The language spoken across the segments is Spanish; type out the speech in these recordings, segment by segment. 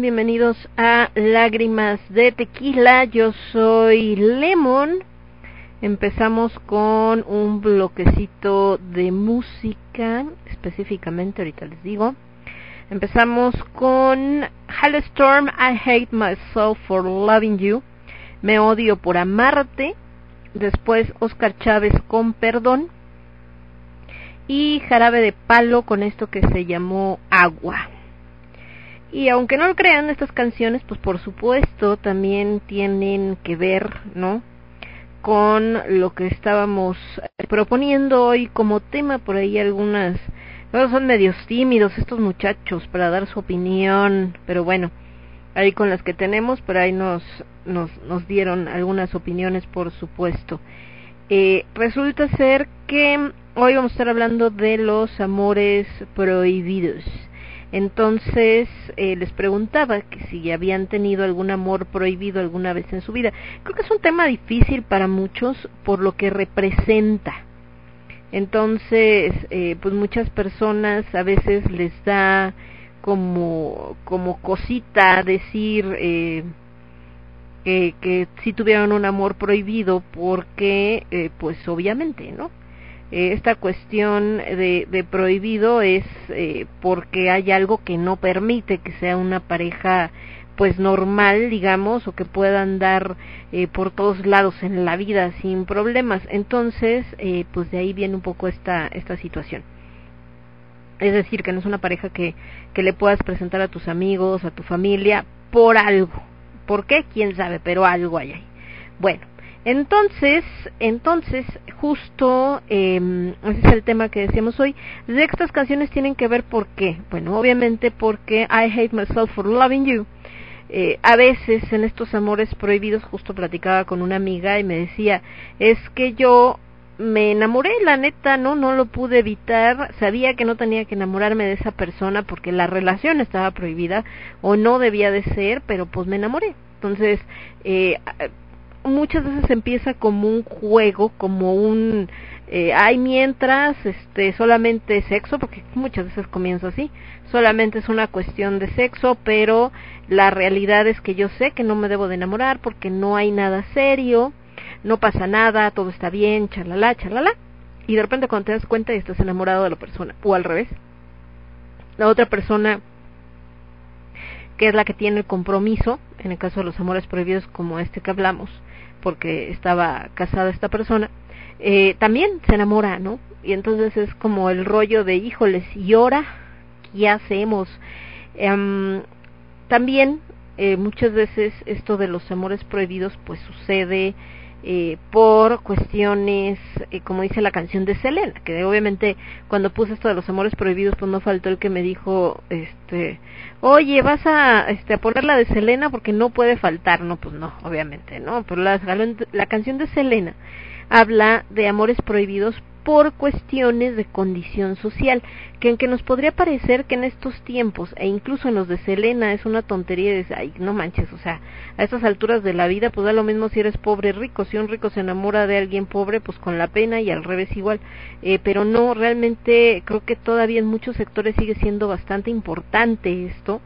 Bienvenidos a Lágrimas de Tequila. Yo soy Lemon. Empezamos con un bloquecito de música, específicamente, ahorita les digo. Empezamos con Storm, I Hate Myself for Loving You. Me odio por amarte. Después Oscar Chávez con Perdón. Y Jarabe de Palo con esto que se llamó Agua. Y aunque no lo crean, estas canciones, pues por supuesto, también tienen que ver, ¿no? Con lo que estábamos proponiendo hoy como tema, por ahí algunas, no son medios tímidos estos muchachos para dar su opinión, pero bueno, ahí con las que tenemos, por ahí nos, nos, nos dieron algunas opiniones, por supuesto. Eh, resulta ser que hoy vamos a estar hablando de los amores prohibidos. Entonces eh, les preguntaba que si habían tenido algún amor prohibido alguna vez en su vida. Creo que es un tema difícil para muchos por lo que representa. Entonces, eh, pues muchas personas a veces les da como como cosita decir eh, que, que sí tuvieron un amor prohibido porque eh, pues obviamente no eh, esta cuestión de, de prohibido es eh, porque hay algo que no permite que sea una pareja pues normal digamos o que pueda andar eh, por todos lados en la vida sin problemas. Entonces eh, pues de ahí viene un poco esta esta situación. Es decir que no es una pareja que que le puedas presentar a tus amigos a tu familia por algo. Por qué quién sabe pero algo hay ahí. Bueno entonces, entonces, justo eh, ese es el tema que decíamos hoy. De estas canciones tienen que ver por qué. Bueno, obviamente porque I hate myself for loving you. Eh, a veces en estos amores prohibidos, justo platicaba con una amiga y me decía, es que yo me enamoré, la neta, no, no lo pude evitar, sabía que no tenía que enamorarme de esa persona porque la relación estaba prohibida o no debía de ser, pero pues me enamoré. Entonces, eh, muchas veces empieza como un juego, como un eh, hay mientras este solamente sexo, porque muchas veces comienza así, solamente es una cuestión de sexo, pero la realidad es que yo sé que no me debo de enamorar porque no hay nada serio, no pasa nada, todo está bien, charlalá, charlalá, y de repente cuando te das cuenta y estás enamorado de la persona, o al revés, la otra persona que es la que tiene el compromiso, en el caso de los amores prohibidos como este que hablamos, porque estaba casada esta persona, eh, también se enamora, ¿no? Y entonces es como el rollo de, híjoles, ¿y ahora qué hacemos? Eh, también eh, muchas veces esto de los amores prohibidos pues sucede eh, por cuestiones, eh, como dice la canción de Selena, que obviamente cuando puse esto de los amores prohibidos, pues no faltó el que me dijo, este, oye, vas a, este, a poner la de Selena porque no puede faltar, no, pues no, obviamente, no, pero la, la canción de Selena habla de amores prohibidos por cuestiones de condición social, que aunque nos podría parecer que en estos tiempos, e incluso en los de Selena, es una tontería de, ay, no manches, o sea, a estas alturas de la vida, pues da lo mismo si eres pobre rico, si un rico se enamora de alguien pobre, pues con la pena y al revés igual, eh, pero no, realmente creo que todavía en muchos sectores sigue siendo bastante importante esto,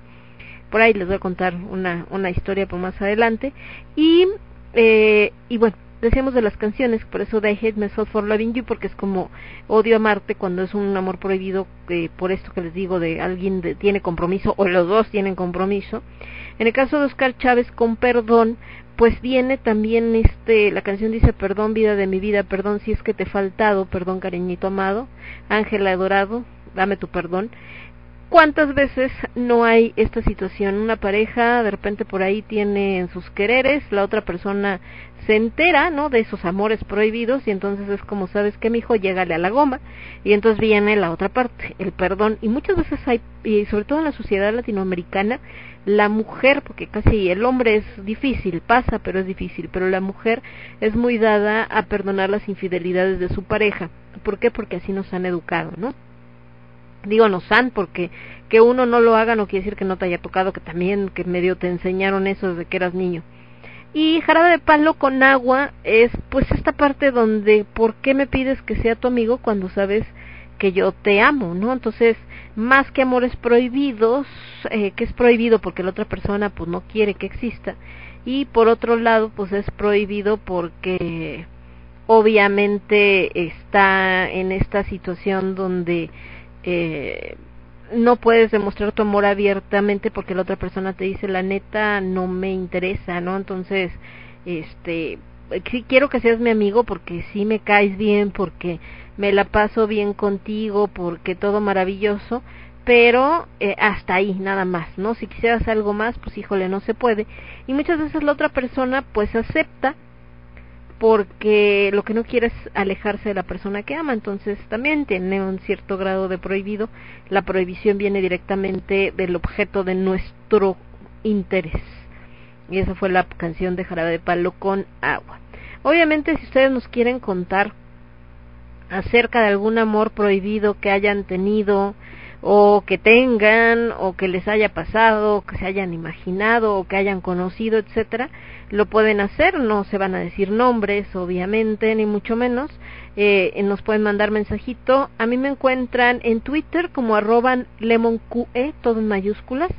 por ahí les voy a contar una, una historia por más adelante, y, eh, y bueno, decíamos de las canciones, por eso de I Hate Myself for Loving You, porque es como odio amarte cuando es un amor prohibido, eh, por esto que les digo, de alguien de, tiene compromiso, o los dos tienen compromiso. En el caso de Oscar Chávez con Perdón, pues viene también este, la canción dice Perdón vida de mi vida, perdón si es que te he faltado, perdón cariñito amado, Ángela adorado, dame tu perdón. ¿Cuántas veces no hay esta situación? Una pareja de repente por ahí tiene en sus quereres, la otra persona se entera, ¿no? De esos amores prohibidos y entonces es como, ¿sabes qué, mijo? Llégale a la goma y entonces viene la otra parte, el perdón. Y muchas veces hay, y sobre todo en la sociedad latinoamericana, la mujer, porque casi el hombre es difícil, pasa, pero es difícil, pero la mujer es muy dada a perdonar las infidelidades de su pareja. ¿Por qué? Porque así nos han educado, ¿no? Digo no san porque que uno no lo haga no quiere decir que no te haya tocado que también que medio te enseñaron eso desde que eras niño. Y jarabe de palo con agua es pues esta parte donde por qué me pides que sea tu amigo cuando sabes que yo te amo no entonces más que amores prohibidos eh, que es prohibido porque la otra persona pues no quiere que exista. Y por otro lado pues es prohibido porque obviamente está en esta situación donde eh, no puedes demostrar tu amor abiertamente porque la otra persona te dice la neta no me interesa, ¿no? Entonces, este, sí quiero que seas mi amigo porque sí me caes bien, porque me la paso bien contigo, porque todo maravilloso, pero eh, hasta ahí nada más, ¿no? Si quisieras algo más, pues híjole, no se puede. Y muchas veces la otra persona pues acepta porque lo que no quiere es alejarse de la persona que ama, entonces también tiene un cierto grado de prohibido. La prohibición viene directamente del objeto de nuestro interés. Y esa fue la canción de Jarabe de Palo con agua. Obviamente, si ustedes nos quieren contar acerca de algún amor prohibido que hayan tenido, o que tengan o que les haya pasado, que se hayan imaginado o que hayan conocido, etcétera, lo pueden hacer, no se van a decir nombres, obviamente, ni mucho menos, eh, nos pueden mandar mensajito, a mí me encuentran en Twitter como arroban lemonqe, todo en mayúsculas,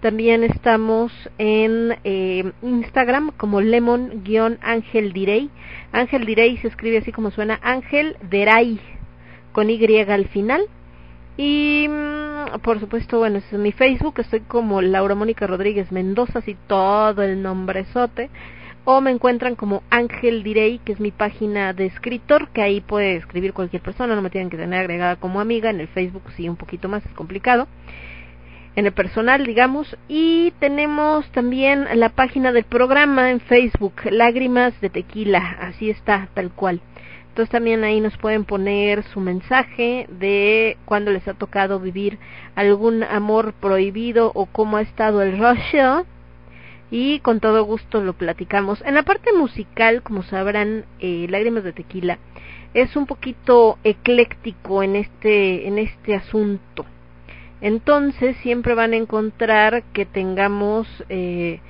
también estamos en eh, Instagram como lemon-ángel direy, ángel direy se escribe así como suena, ángel deray, con Y al final, y mm, por supuesto, bueno, es mi Facebook, estoy como Laura Mónica Rodríguez Mendoza, así todo el nombrezote. O me encuentran como Ángel Direy, que es mi página de escritor, que ahí puede escribir cualquier persona, no me tienen que tener agregada como amiga. En el Facebook sí, un poquito más, es complicado. En el personal, digamos. Y tenemos también la página del programa en Facebook, Lágrimas de Tequila, así está, tal cual. Entonces también ahí nos pueden poner su mensaje de cuando les ha tocado vivir algún amor prohibido o cómo ha estado el rush y con todo gusto lo platicamos. En la parte musical, como sabrán, eh, Lágrimas de Tequila es un poquito ecléctico en este en este asunto. Entonces siempre van a encontrar que tengamos eh,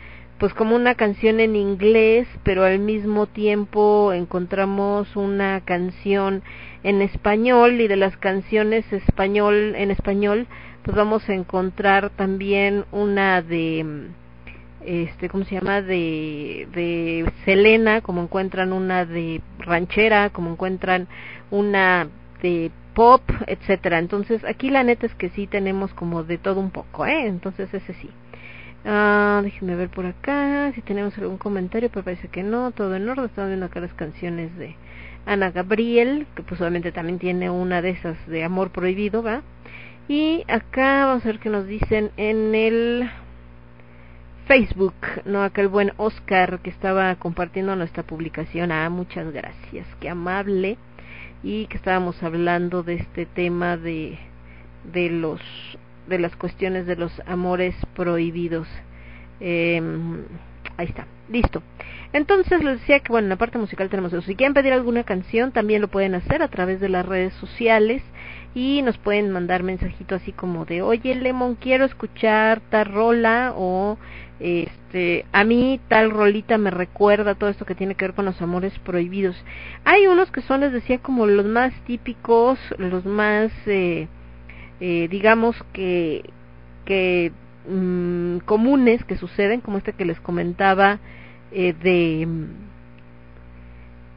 pues como una canción en inglés, pero al mismo tiempo encontramos una canción en español y de las canciones español en español pues vamos a encontrar también una de este cómo se llama de de Selena como encuentran una de ranchera como encuentran una de pop etcétera. Entonces aquí la neta es que sí tenemos como de todo un poco eh entonces ese sí Ah, déjenme ver por acá si tenemos algún comentario, pero parece que no, todo en orden. Estamos viendo acá las canciones de Ana Gabriel, que pues obviamente también tiene una de esas de Amor Prohibido, ¿va? Y acá vamos a ver qué nos dicen en el Facebook, ¿no? Acá el buen Oscar que estaba compartiendo nuestra publicación. Ah, muchas gracias, qué amable. Y que estábamos hablando de este tema de, de los de las cuestiones de los amores prohibidos. Eh, ahí está, listo. Entonces les decía que bueno, en la parte musical tenemos eso. Si quieren pedir alguna canción, también lo pueden hacer a través de las redes sociales y nos pueden mandar mensajito así como de, oye Lemon, quiero escuchar tal rola o este, a mí tal rolita me recuerda todo esto que tiene que ver con los amores prohibidos. Hay unos que son, les decía, como los más típicos, los más... Eh, eh, digamos que, que mm, comunes que suceden, como este que les comentaba eh, de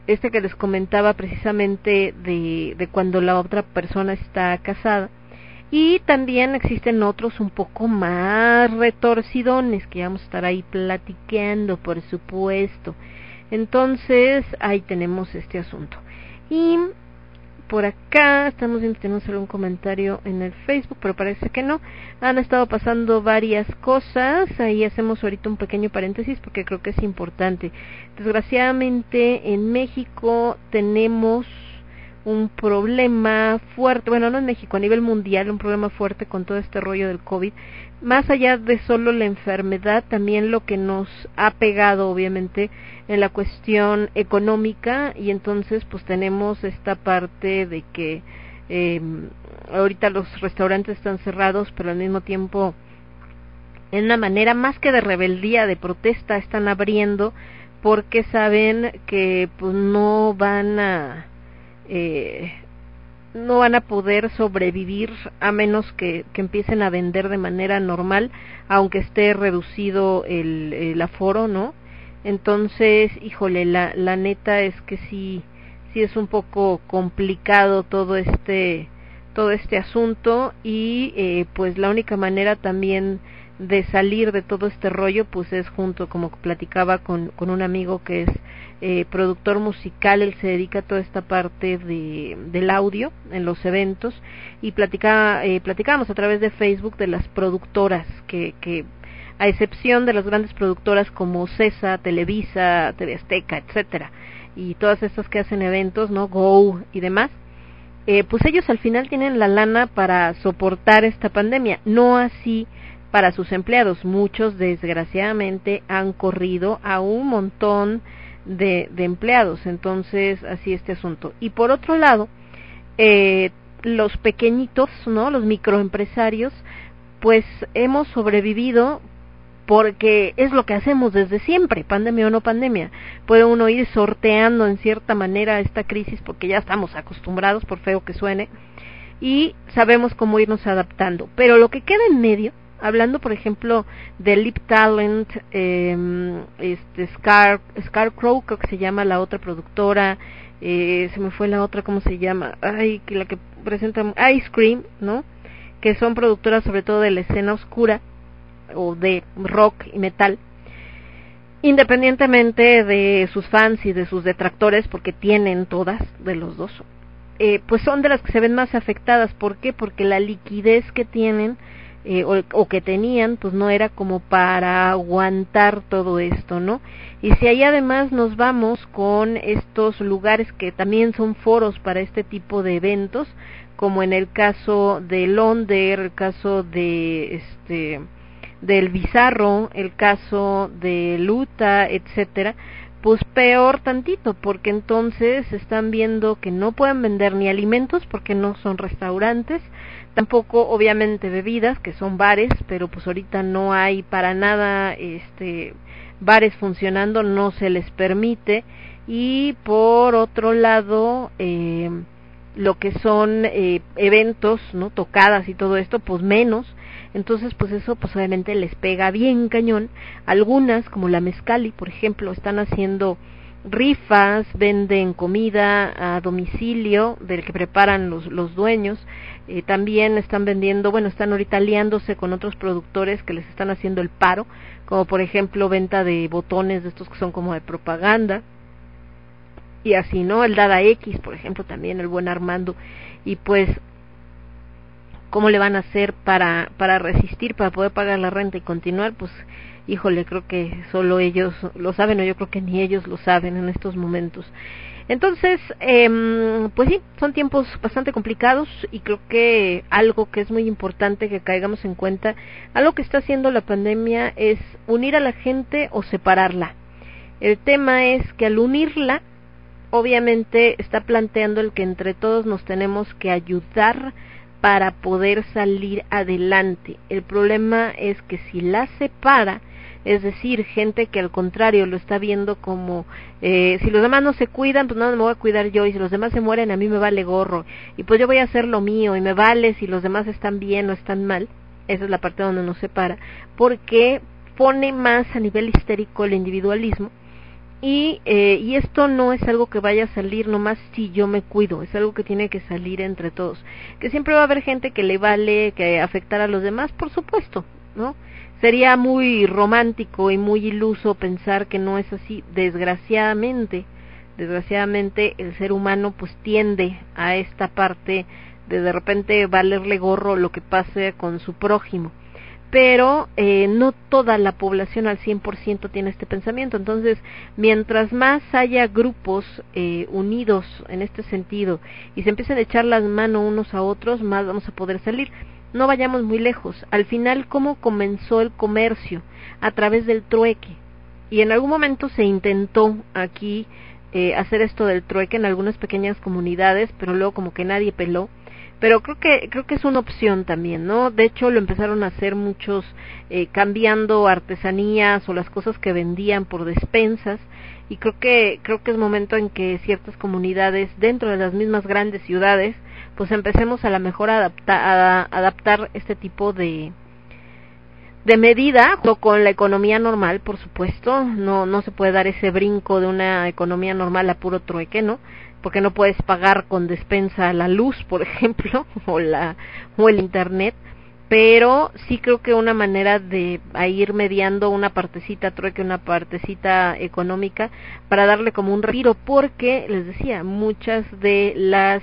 este que les comentaba precisamente de, de cuando la otra persona está casada. Y también existen otros un poco más retorcidones que vamos a estar ahí platicando, por supuesto. Entonces, ahí tenemos este asunto. Y por acá. Estamos viendo si tenemos algún comentario en el Facebook, pero parece que no. Han estado pasando varias cosas. Ahí hacemos ahorita un pequeño paréntesis porque creo que es importante. Desgraciadamente en México tenemos un problema fuerte, bueno, no en México, a nivel mundial, un problema fuerte con todo este rollo del COVID. Más allá de solo la enfermedad, también lo que nos ha pegado, obviamente, en la cuestión económica y entonces pues tenemos esta parte de que eh, ahorita los restaurantes están cerrados, pero al mismo tiempo en una manera más que de rebeldía, de protesta, están abriendo porque saben que pues no van a eh, no van a poder sobrevivir a menos que, que, empiecen a vender de manera normal, aunque esté reducido el, el aforo, ¿no? Entonces, híjole, la, la neta es que sí, sí es un poco complicado todo este, todo este asunto y eh, pues la única manera también de salir de todo este rollo pues es junto como platicaba con, con un amigo que es eh, productor musical él se dedica a toda esta parte de, del audio en los eventos y platicaba eh, platicábamos a través de Facebook de las productoras que, que a excepción de las grandes productoras como CESA, Televisa, TV Azteca, etcétera, y todas estas que hacen eventos, ¿no? Go y demás, eh, pues ellos al final tienen la lana para soportar esta pandemia, no así para sus empleados. Muchos, desgraciadamente, han corrido a un montón de, de empleados, entonces así este asunto. Y por otro lado, eh, los pequeñitos, ¿no? Los microempresarios, pues hemos sobrevivido porque es lo que hacemos desde siempre, pandemia o no pandemia. Puede uno ir sorteando en cierta manera esta crisis porque ya estamos acostumbrados, por feo que suene, y sabemos cómo irnos adaptando. Pero lo que queda en medio, hablando por ejemplo de Lip Talent, eh, este Scar, Scarcrow, creo que se llama la otra productora, eh, se me fue la otra, ¿cómo se llama? Ay, que la que presenta Ice Cream, ¿no? Que son productoras sobre todo de la escena oscura o de rock y metal, independientemente de sus fans y de sus detractores, porque tienen todas de los dos, eh, pues son de las que se ven más afectadas. ¿Por qué? Porque la liquidez que tienen eh, o, o, que tenían, pues no era como para aguantar todo esto, ¿no? Y si ahí además nos vamos con estos lugares que también son foros para este tipo de eventos, como en el caso de Londres, el caso de este del Bizarro, el caso de Luta, etcétera, pues peor tantito, porque entonces están viendo que no pueden vender ni alimentos porque no son restaurantes, tampoco obviamente bebidas, que son bares, pero pues ahorita no hay para nada este bares funcionando, no se les permite. Y por otro lado eh, lo que son eh, eventos, no tocadas y todo esto, pues menos entonces, pues eso pues obviamente les pega bien cañón. Algunas, como la Mezcali, por ejemplo, están haciendo rifas, venden comida a domicilio del que preparan los, los dueños. Eh, también están vendiendo, bueno, están ahorita aliándose con otros productores que les están haciendo el paro, como por ejemplo venta de botones de estos que son como de propaganda. Y así, ¿no? El Dada X, por ejemplo, también el buen Armando. Y pues cómo le van a hacer para, para resistir, para poder pagar la renta y continuar, pues híjole, creo que solo ellos lo saben o yo creo que ni ellos lo saben en estos momentos. Entonces, eh, pues sí, son tiempos bastante complicados y creo que algo que es muy importante que caigamos en cuenta, algo que está haciendo la pandemia es unir a la gente o separarla. El tema es que al unirla, obviamente está planteando el que entre todos nos tenemos que ayudar para poder salir adelante. El problema es que si la separa, es decir, gente que al contrario lo está viendo como eh, si los demás no se cuidan, pues no me voy a cuidar yo y si los demás se mueren a mí me vale gorro y pues yo voy a hacer lo mío y me vale si los demás están bien o están mal. Esa es la parte donde nos separa, porque pone más a nivel histérico el individualismo y, eh, y esto no es algo que vaya a salir nomás si yo me cuido, es algo que tiene que salir entre todos. Que siempre va a haber gente que le vale que afectar a los demás, por supuesto, ¿no? Sería muy romántico y muy iluso pensar que no es así. Desgraciadamente, desgraciadamente el ser humano pues tiende a esta parte de de repente valerle gorro lo que pase con su prójimo pero eh, no toda la población al 100% tiene este pensamiento. Entonces, mientras más haya grupos eh, unidos en este sentido y se empiecen a echar las manos unos a otros, más vamos a poder salir. No vayamos muy lejos. Al final, ¿cómo comenzó el comercio? A través del trueque. Y en algún momento se intentó aquí eh, hacer esto del trueque en algunas pequeñas comunidades, pero luego como que nadie peló pero creo que creo que es una opción también no de hecho lo empezaron a hacer muchos eh, cambiando artesanías o las cosas que vendían por despensas. Y creo que creo que es momento en que ciertas comunidades dentro de las mismas grandes ciudades pues empecemos a la mejor adapta, a adaptar este tipo de de medida con la economía normal por supuesto. No no se puede dar ese brinco de una economía normal a puro trueque no porque no puedes pagar con despensa la luz, por ejemplo, o la o el internet, pero sí creo que una manera de ir mediando una partecita trueque, una partecita económica para darle como un retiro, porque les decía, muchas de las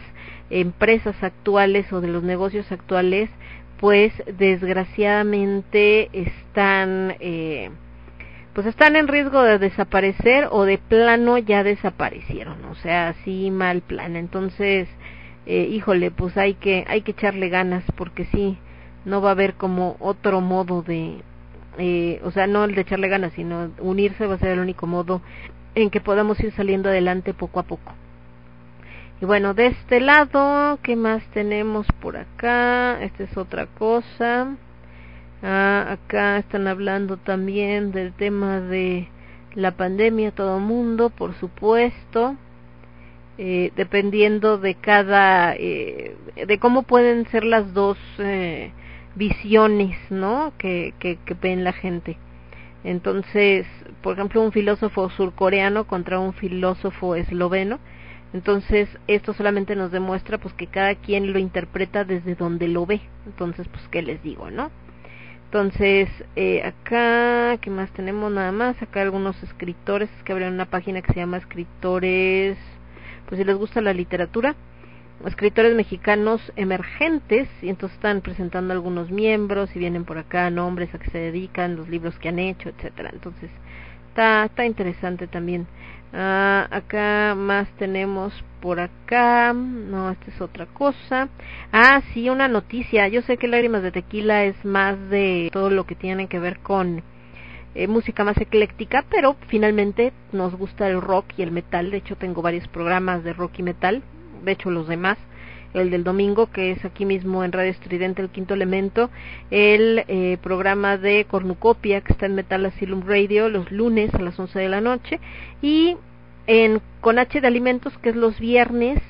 empresas actuales o de los negocios actuales, pues desgraciadamente están eh, pues están en riesgo de desaparecer o de plano ya desaparecieron, o sea, así mal plan. Entonces, eh, híjole, pues hay que hay que echarle ganas porque sí, no va a haber como otro modo de, eh, o sea, no el de echarle ganas, sino unirse va a ser el único modo en que podamos ir saliendo adelante poco a poco. Y bueno, de este lado, ¿qué más tenemos por acá? Esta es otra cosa. Ah, acá están hablando también del tema de la pandemia, todo mundo, por supuesto. Eh, dependiendo de cada, eh, de cómo pueden ser las dos eh, visiones, ¿no? Que, que, que ven la gente. Entonces, por ejemplo, un filósofo surcoreano contra un filósofo esloveno. Entonces, esto solamente nos demuestra pues que cada quien lo interpreta desde donde lo ve. Entonces, pues qué les digo, ¿no? Entonces, eh, acá, ¿qué más tenemos? Nada más, acá algunos escritores que abren una página que se llama Escritores, pues si les gusta la literatura, escritores mexicanos emergentes y entonces están presentando algunos miembros y vienen por acá nombres a que se dedican, los libros que han hecho, etcétera. Entonces está está interesante también. Ah, acá más tenemos por acá, no, esta es otra cosa. Ah, sí, una noticia. Yo sé que Lágrimas de Tequila es más de todo lo que tiene que ver con eh, música más ecléctica, pero finalmente nos gusta el rock y el metal. De hecho, tengo varios programas de rock y metal de hecho los demás, el del domingo, que es aquí mismo en Radio Estridente, el quinto elemento, el eh, programa de Cornucopia, que está en Metal Asylum Radio, los lunes a las 11 de la noche, y en Con H de Alimentos, que es los viernes,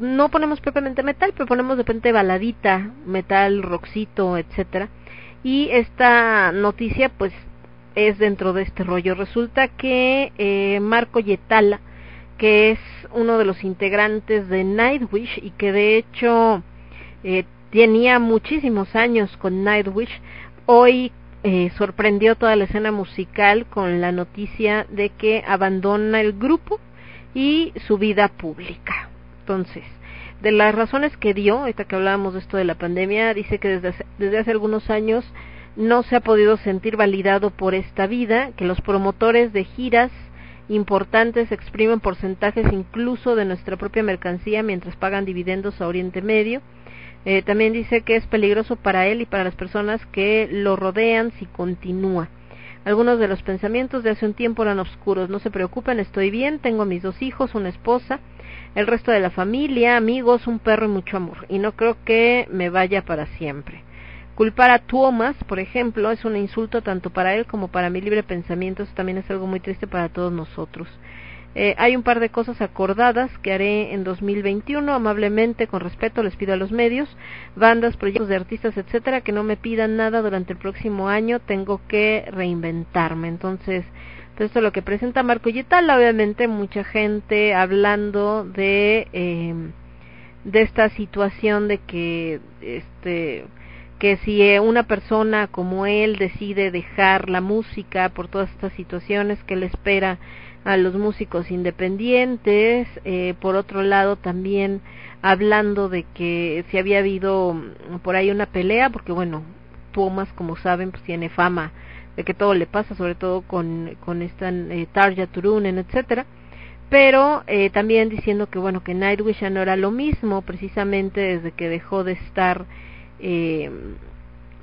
no ponemos propiamente metal, pero ponemos de repente baladita, metal, roxito, etcétera. Y esta noticia, pues, es dentro de este rollo. Resulta que eh, Marco Yetala, que es uno de los integrantes de Nightwish y que de hecho eh, tenía muchísimos años con Nightwish, hoy eh, sorprendió toda la escena musical con la noticia de que abandona el grupo y su vida pública. Entonces, de las razones que dio, esta que hablábamos de esto de la pandemia, dice que desde desde hace algunos años no se ha podido sentir validado por esta vida, que los promotores de giras importantes exprimen porcentajes incluso de nuestra propia mercancía mientras pagan dividendos a Oriente Medio. Eh, también dice que es peligroso para él y para las personas que lo rodean si continúa. Algunos de los pensamientos de hace un tiempo eran oscuros. No se preocupen, estoy bien, tengo a mis dos hijos, una esposa, el resto de la familia, amigos, un perro y mucho amor. Y no creo que me vaya para siempre. Culpar a Thomas, por ejemplo, es un insulto tanto para él como para mi libre pensamiento. Eso también es algo muy triste para todos nosotros. Eh, hay un par de cosas acordadas que haré en 2021. Amablemente, con respeto, les pido a los medios, bandas, proyectos de artistas, etcétera, que no me pidan nada durante el próximo año. Tengo que reinventarme. Entonces, pues esto es lo que presenta Marco Yetal. Obviamente, mucha gente hablando de eh, de esta situación de que este que si eh, una persona como él decide dejar la música por todas estas situaciones que le espera a los músicos independientes, eh, por otro lado también hablando de que si había habido mm, por ahí una pelea, porque bueno, Thomas como saben pues tiene fama de que todo le pasa, sobre todo con, con esta eh, Tarja Turunen, etcétera, pero eh, también diciendo que bueno que Nightwish ya no era lo mismo precisamente desde que dejó de estar eh,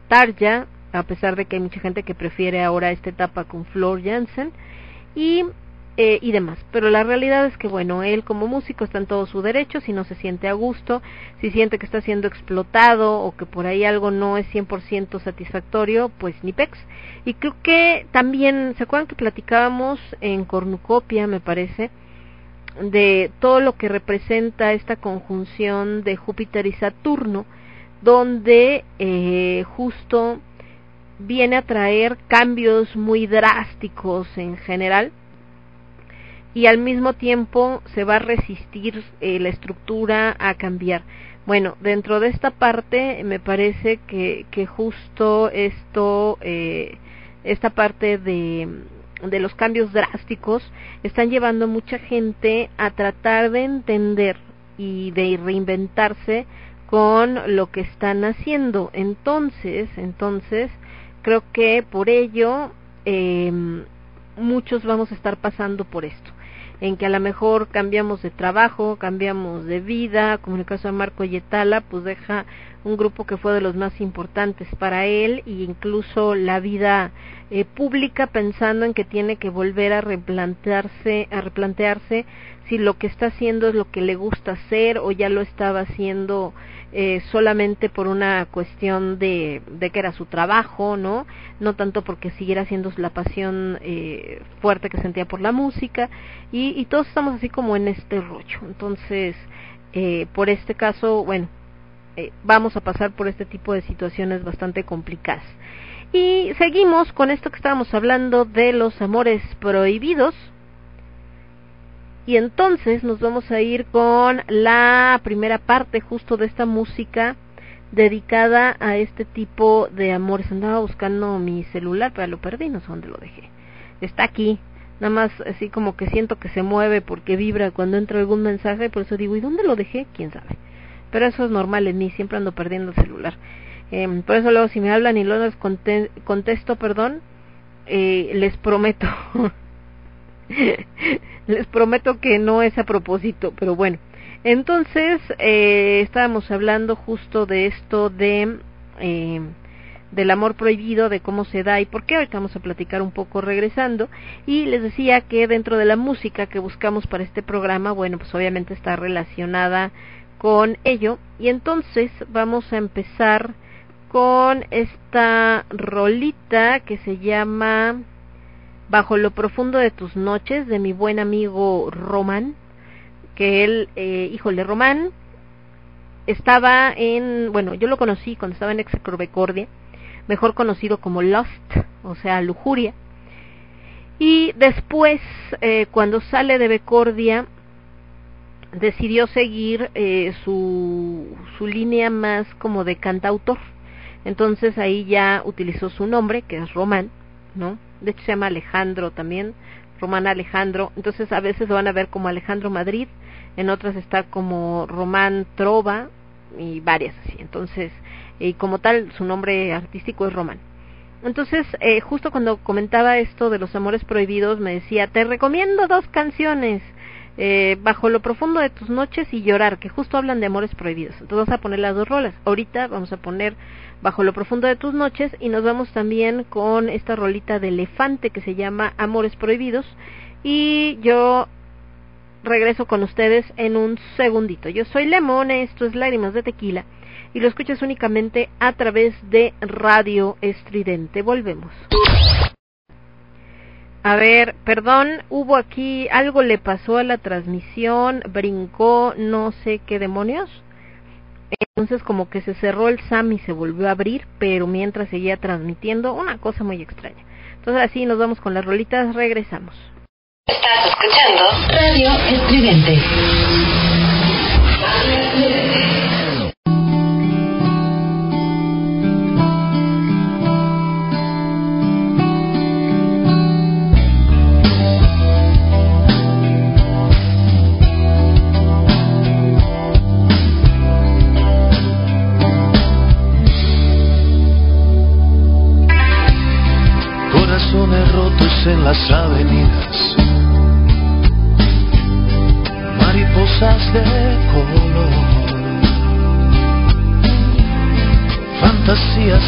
Tarja, a pesar de que hay mucha gente que prefiere ahora esta etapa con Flor Jansen y eh, y demás. Pero la realidad es que, bueno, él como músico está en todo su derecho, si no se siente a gusto, si siente que está siendo explotado o que por ahí algo no es 100% satisfactorio, pues ni pex. Y creo que también, ¿se acuerdan que platicábamos en Cornucopia, me parece? de todo lo que representa esta conjunción de Júpiter y Saturno, donde eh, justo viene a traer cambios muy drásticos en general y al mismo tiempo se va a resistir eh, la estructura a cambiar. Bueno, dentro de esta parte me parece que, que justo esto, eh, esta parte de, de los cambios drásticos están llevando mucha gente a tratar de entender y de reinventarse con lo que están haciendo. Entonces, entonces, creo que por ello eh, muchos vamos a estar pasando por esto en que a lo mejor cambiamos de trabajo, cambiamos de vida, como en el caso de Marco Yetala, pues deja un grupo que fue de los más importantes para él e incluso la vida eh, pública pensando en que tiene que volver a replantearse, a replantearse si lo que está haciendo es lo que le gusta hacer o ya lo estaba haciendo eh, solamente por una cuestión de, de que era su trabajo, ¿no? No tanto porque siguiera siendo la pasión eh, fuerte que sentía por la música y, y todos estamos así como en este rollo. Entonces, eh, por este caso, bueno, eh, vamos a pasar por este tipo de situaciones bastante complicadas. Y seguimos con esto que estábamos hablando de los amores prohibidos. Y entonces nos vamos a ir con la primera parte justo de esta música dedicada a este tipo de amores. Andaba buscando mi celular, pero lo perdí, no sé dónde lo dejé. Está aquí, nada más así como que siento que se mueve porque vibra cuando entra algún mensaje, por eso digo, ¿y dónde lo dejé? ¿Quién sabe? Pero eso es normal en mí, siempre ando perdiendo el celular. Eh, por eso luego si me hablan y luego les contesto, perdón, eh, les prometo, les prometo que no es a propósito, pero bueno. Entonces, eh, estábamos hablando justo de esto de eh, del amor prohibido, de cómo se da y por qué. Ahorita vamos a platicar un poco regresando. Y les decía que dentro de la música que buscamos para este programa, bueno, pues obviamente está relacionada con ello. Y entonces vamos a empezar con esta rolita que se llama Bajo lo profundo de tus noches de mi buen amigo Román, que él, eh, híjole, Román estaba en, bueno, yo lo conocí cuando estaba en Exacrobecordia, mejor conocido como Lost, o sea, Lujuria. Y después, eh, cuando sale de Becordia, decidió seguir eh, su, su línea más como de cantautor entonces ahí ya utilizó su nombre, que es Román, ¿no? De hecho se llama Alejandro también, Román Alejandro. Entonces a veces lo van a ver como Alejandro Madrid, en otras está como Román Trova y varias así. Entonces, y como tal, su nombre artístico es Román. Entonces, eh, justo cuando comentaba esto de los amores prohibidos, me decía, te recomiendo dos canciones, eh, Bajo lo profundo de tus noches y Llorar, que justo hablan de amores prohibidos. Entonces vamos a poner las dos rolas. Ahorita vamos a poner Bajo lo profundo de tus noches y nos vamos también con esta rolita de elefante que se llama Amores prohibidos y yo regreso con ustedes en un segundito. Yo soy Lemon, esto es Lágrimas de Tequila y lo escuchas únicamente a través de Radio Estridente. Volvemos. A ver, perdón, hubo aquí algo le pasó a la transmisión, brincó, no sé qué demonios. Entonces como que se cerró el SAM y se volvió a abrir, pero mientras seguía transmitiendo una cosa muy extraña. Entonces así nos vamos con las rolitas, regresamos. Estás escuchando Radio Estridente.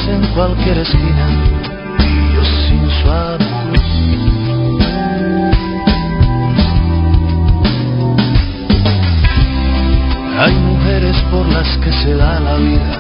En cualquier esquina, yo sin su amor. Hay mujeres por las que se da la vida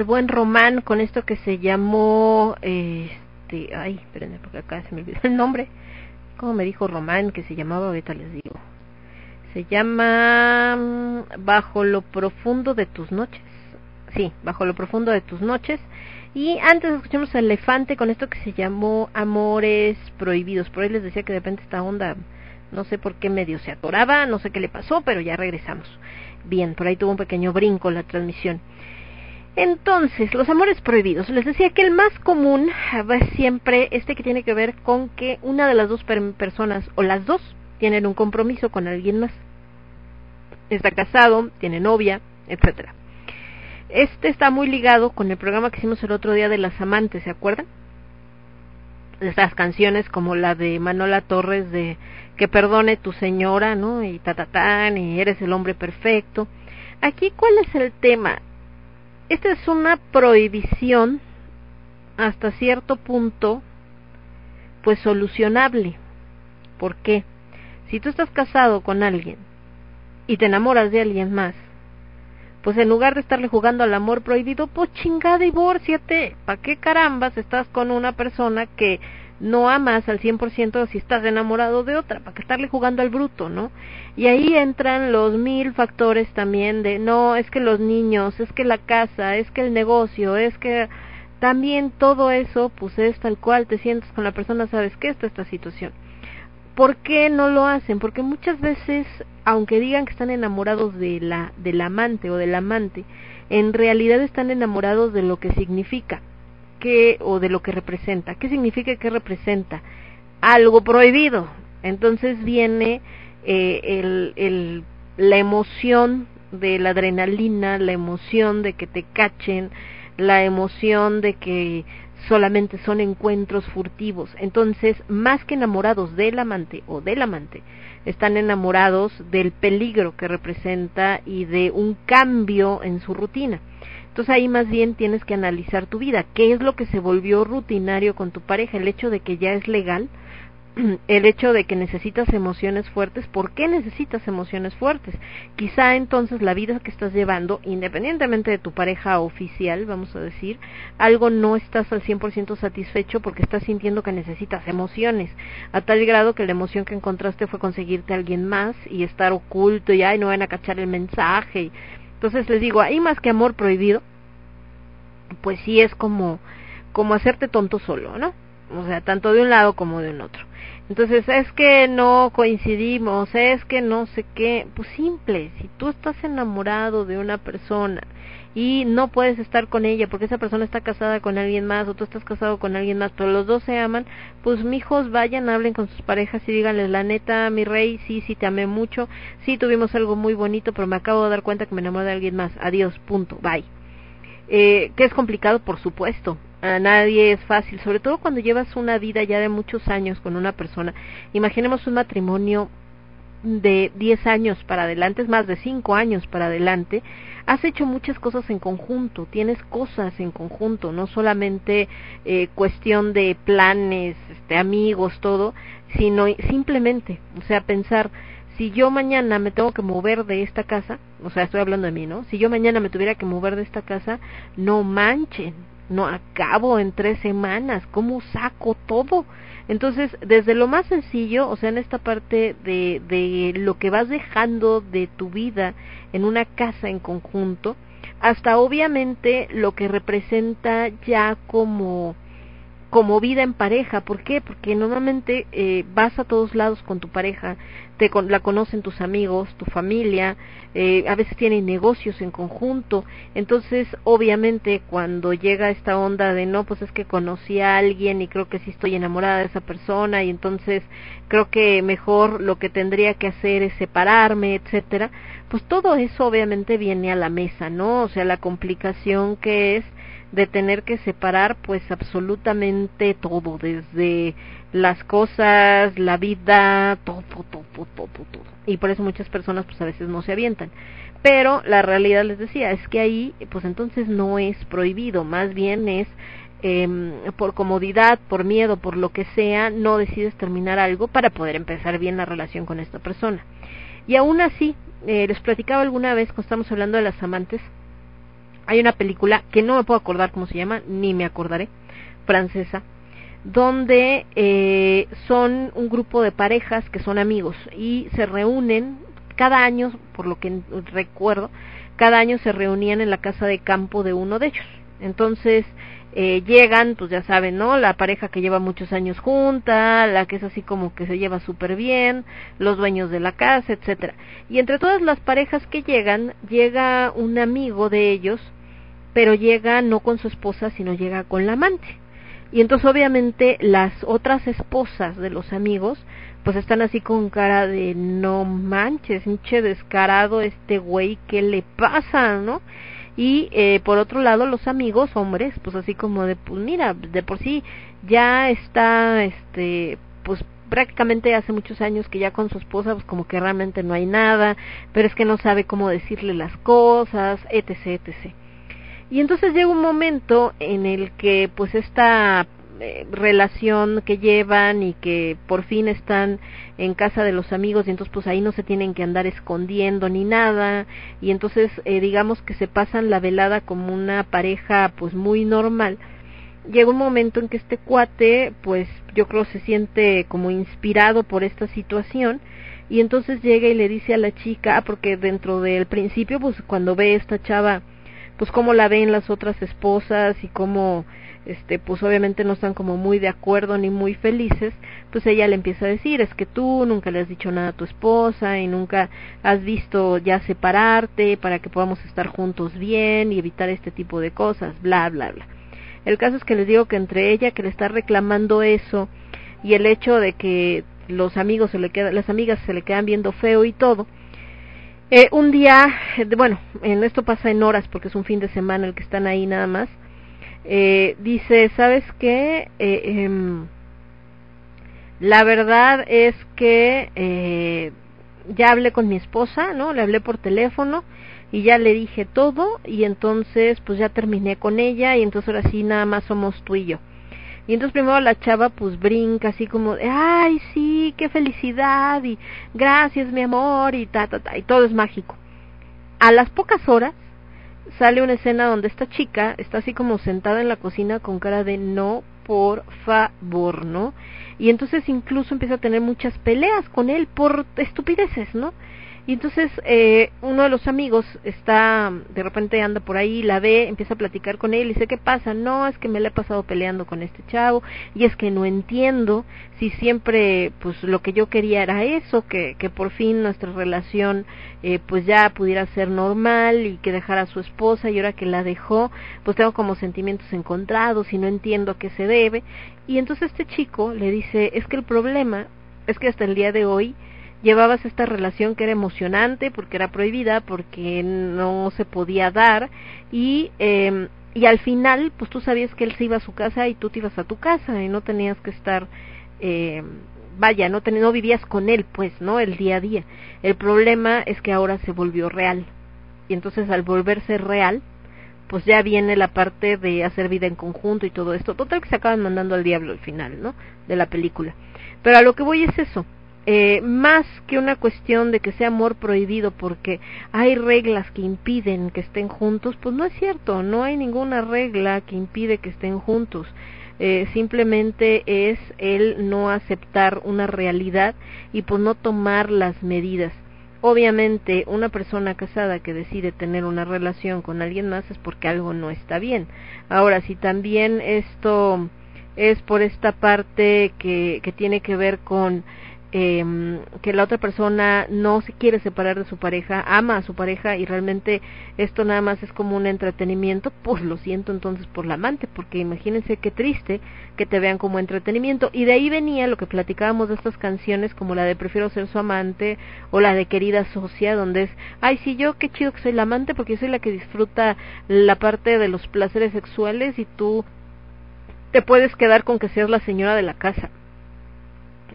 al buen Román con esto que se llamó, este, ay, espérenme porque acá se me olvidó el nombre. ¿Cómo me dijo Román que se llamaba? Ahorita les digo. Se llama mm, Bajo lo profundo de tus noches. Sí, Bajo lo profundo de tus noches. Y antes escuchamos al Elefante con esto que se llamó Amores Prohibidos. Por ahí les decía que de repente esta onda, no sé por qué medio se atoraba, no sé qué le pasó, pero ya regresamos. Bien, por ahí tuvo un pequeño brinco la transmisión. Entonces, los amores prohibidos. Les decía que el más común es siempre este que tiene que ver con que una de las dos personas o las dos tienen un compromiso con alguien más. Está casado, tiene novia, etcétera. Este está muy ligado con el programa que hicimos el otro día de las amantes, ¿se acuerdan? Estas canciones como la de Manola Torres de que perdone tu señora, ¿no? Y tatatán, y eres el hombre perfecto. Aquí, ¿cuál es el tema? Esta es una prohibición hasta cierto punto, pues solucionable. ¿Por qué? Si tú estás casado con alguien y te enamoras de alguien más, pues en lugar de estarle jugando al amor prohibido, pues chingada divórciate. ¿Para qué carambas estás con una persona que no amas al 100% si estás enamorado de otra, para que estarle jugando al bruto, ¿no? Y ahí entran los mil factores también de, no, es que los niños, es que la casa, es que el negocio, es que también todo eso, pues es tal cual, te sientes con la persona, sabes que está esta situación. ¿Por qué no lo hacen? Porque muchas veces, aunque digan que están enamorados de la, del amante o del amante, en realidad están enamorados de lo que significa o de lo que representa. ¿Qué significa que representa? Algo prohibido. Entonces viene eh, el, el, la emoción de la adrenalina, la emoción de que te cachen, la emoción de que solamente son encuentros furtivos. Entonces, más que enamorados del amante o del amante, están enamorados del peligro que representa y de un cambio en su rutina. Entonces ahí más bien tienes que analizar tu vida. ¿Qué es lo que se volvió rutinario con tu pareja? El hecho de que ya es legal, el hecho de que necesitas emociones fuertes, ¿por qué necesitas emociones fuertes? Quizá entonces la vida que estás llevando, independientemente de tu pareja oficial, vamos a decir, algo no estás al 100% satisfecho porque estás sintiendo que necesitas emociones, a tal grado que la emoción que encontraste fue conseguirte a alguien más y estar oculto y ay, no van a cachar el mensaje entonces les digo, ahí más que amor prohibido, pues sí es como, como hacerte tonto solo, ¿no? O sea, tanto de un lado como de un otro. Entonces, es que no coincidimos, es que no sé qué, pues simple, si tú estás enamorado de una persona y no puedes estar con ella porque esa persona está casada con alguien más o tú estás casado con alguien más, pero los dos se aman, pues mijos vayan, hablen con sus parejas y díganles la neta, mi rey, sí, sí te amé mucho, sí tuvimos algo muy bonito, pero me acabo de dar cuenta que me enamoré de alguien más, adiós, punto, bye. Eh, que es complicado, por supuesto, a nadie es fácil, sobre todo cuando llevas una vida ya de muchos años con una persona. Imaginemos un matrimonio de 10 años para adelante, es más de 5 años para adelante, has hecho muchas cosas en conjunto, tienes cosas en conjunto, no solamente eh, cuestión de planes, este, amigos, todo, sino simplemente, o sea, pensar, si yo mañana me tengo que mover de esta casa, o sea, estoy hablando de mí, ¿no? Si yo mañana me tuviera que mover de esta casa, no manchen, no acabo en tres semanas, ¿cómo saco todo? Entonces, desde lo más sencillo, o sea, en esta parte de, de lo que vas dejando de tu vida en una casa en conjunto, hasta obviamente lo que representa ya como como vida en pareja. ¿Por qué? Porque normalmente eh, vas a todos lados con tu pareja, te la conocen tus amigos, tu familia, eh, a veces tienen negocios en conjunto. Entonces, obviamente, cuando llega esta onda de no, pues es que conocí a alguien y creo que sí estoy enamorada de esa persona y entonces creo que mejor lo que tendría que hacer es separarme, etcétera. Pues todo eso obviamente viene a la mesa, ¿no? O sea, la complicación que es de tener que separar pues absolutamente todo, desde las cosas, la vida, todo, todo, todo, todo. Y por eso muchas personas pues a veces no se avientan. Pero la realidad les decía es que ahí pues entonces no es prohibido, más bien es eh, por comodidad, por miedo, por lo que sea, no decides terminar algo para poder empezar bien la relación con esta persona. Y aún así, eh, les platicaba alguna vez cuando estamos hablando de las amantes, hay una película que no me puedo acordar cómo se llama, ni me acordaré, francesa, donde eh, son un grupo de parejas que son amigos y se reúnen cada año, por lo que recuerdo, cada año se reunían en la casa de campo de uno de ellos. Entonces, eh, llegan, pues ya saben, ¿no? La pareja que lleva muchos años junta, la que es así como que se lleva súper bien, los dueños de la casa, etcétera. Y entre todas las parejas que llegan, llega un amigo de ellos, pero llega no con su esposa, sino llega con la amante. Y entonces obviamente las otras esposas de los amigos, pues están así con cara de no manches, hinche descarado este güey, ¿qué le pasa, no? Y eh, por otro lado los amigos hombres pues así como de pues mira de por sí ya está este pues prácticamente hace muchos años que ya con su esposa pues como que realmente no hay nada pero es que no sabe cómo decirle las cosas etc etc. Y entonces llega un momento en el que pues esta eh, relación que llevan y que por fin están en casa de los amigos y entonces pues ahí no se tienen que andar escondiendo ni nada. Y entonces eh, digamos que se pasan la velada como una pareja pues muy normal. Llega un momento en que este cuate pues yo creo se siente como inspirado por esta situación y entonces llega y le dice a la chica ah, porque dentro del principio pues cuando ve esta chava pues cómo la ven las otras esposas y cómo este pues obviamente no están como muy de acuerdo ni muy felices, pues ella le empieza a decir, es que tú nunca le has dicho nada a tu esposa y nunca has visto ya separarte para que podamos estar juntos bien y evitar este tipo de cosas, bla bla bla. El caso es que les digo que entre ella que le está reclamando eso y el hecho de que los amigos se le quedan, las amigas se le quedan viendo feo y todo, eh, un día, bueno, en esto pasa en horas porque es un fin de semana el que están ahí nada más, eh, dice, ¿sabes qué? Eh, em, la verdad es que eh, ya hablé con mi esposa, ¿no? Le hablé por teléfono y ya le dije todo y entonces pues ya terminé con ella y entonces ahora sí nada más somos tú y yo. Y entonces primero la chava pues brinca así como, ay sí, qué felicidad y gracias mi amor y ta, ta, ta, y todo es mágico. A las pocas horas sale una escena donde esta chica está así como sentada en la cocina con cara de no, por favor, ¿no? Y entonces incluso empieza a tener muchas peleas con él por estupideces, ¿no? Y entonces eh, uno de los amigos está, de repente anda por ahí, la ve, empieza a platicar con él y dice, ¿qué pasa? No, es que me la he pasado peleando con este chavo y es que no entiendo si siempre, pues lo que yo quería era eso, que, que por fin nuestra relación eh, pues ya pudiera ser normal y que dejara a su esposa y ahora que la dejó, pues tengo como sentimientos encontrados y no entiendo a qué se debe. Y entonces este chico le dice, es que el problema es que hasta el día de hoy llevabas esta relación que era emocionante porque era prohibida, porque no se podía dar y eh, y al final pues tú sabías que él se iba a su casa y tú te ibas a tu casa y no tenías que estar eh, vaya no no vivías con él pues no el día a día. El problema es que ahora se volvió real. Y entonces al volverse real pues ya viene la parte de hacer vida en conjunto y todo esto. Total que se acaban mandando al diablo al final no de la película. Pero a lo que voy es eso eh, más que una cuestión de que sea amor prohibido porque hay reglas que impiden que estén juntos, pues no es cierto, no hay ninguna regla que impide que estén juntos. Eh, simplemente es el no aceptar una realidad y pues no tomar las medidas. Obviamente, una persona casada que decide tener una relación con alguien más es porque algo no está bien. Ahora, si también esto es por esta parte que, que tiene que ver con eh, que la otra persona no se quiere separar de su pareja, ama a su pareja y realmente esto nada más es como un entretenimiento, pues lo siento entonces por la amante, porque imagínense qué triste que te vean como entretenimiento. Y de ahí venía lo que platicábamos de estas canciones como la de Prefiero ser su amante o la de Querida Socia, donde es, ay sí, yo qué chido que soy la amante porque yo soy la que disfruta la parte de los placeres sexuales y tú te puedes quedar con que seas la señora de la casa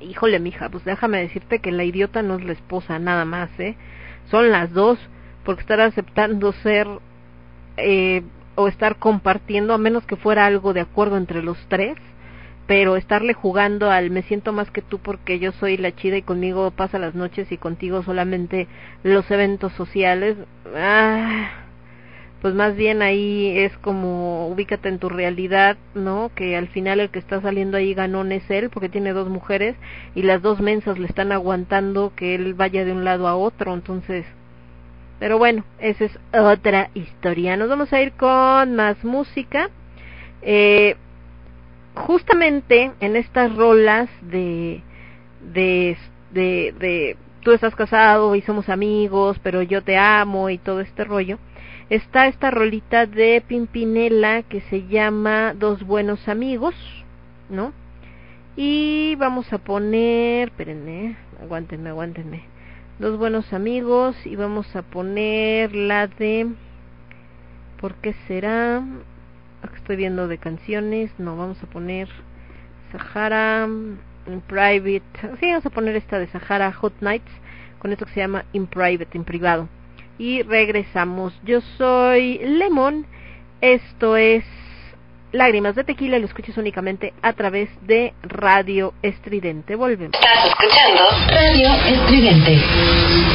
híjole, mija, pues déjame decirte que la idiota no es la esposa, nada más, ¿eh? Son las dos, porque estar aceptando ser eh, o estar compartiendo, a menos que fuera algo de acuerdo entre los tres, pero estarle jugando al me siento más que tú porque yo soy la chida y conmigo pasa las noches y contigo solamente los eventos sociales, ah, pues más bien ahí es como ubícate en tu realidad, ¿no? Que al final el que está saliendo ahí ganón es él porque tiene dos mujeres y las dos mensas le están aguantando que él vaya de un lado a otro, entonces pero bueno, esa es otra historia. Nos vamos a ir con más música. Eh, justamente en estas rolas de, de, de, de tú estás casado y somos amigos, pero yo te amo y todo este rollo, está esta rolita de Pimpinela que se llama Dos buenos amigos, ¿no? Y vamos a poner, espérenme, aguántenme, aguántenme. Dos buenos amigos y vamos a poner la de ¿Por qué será? Estoy viendo de canciones, no, vamos a poner Sahara in Private. Sí, vamos a poner esta de Sahara Hot Nights con esto que se llama In Private, en privado y regresamos. Yo soy Lemon, esto es Lágrimas de Tequila, lo escuchas únicamente a través de Radio Estridente. Volvemos. Estás escuchando Radio Estridente.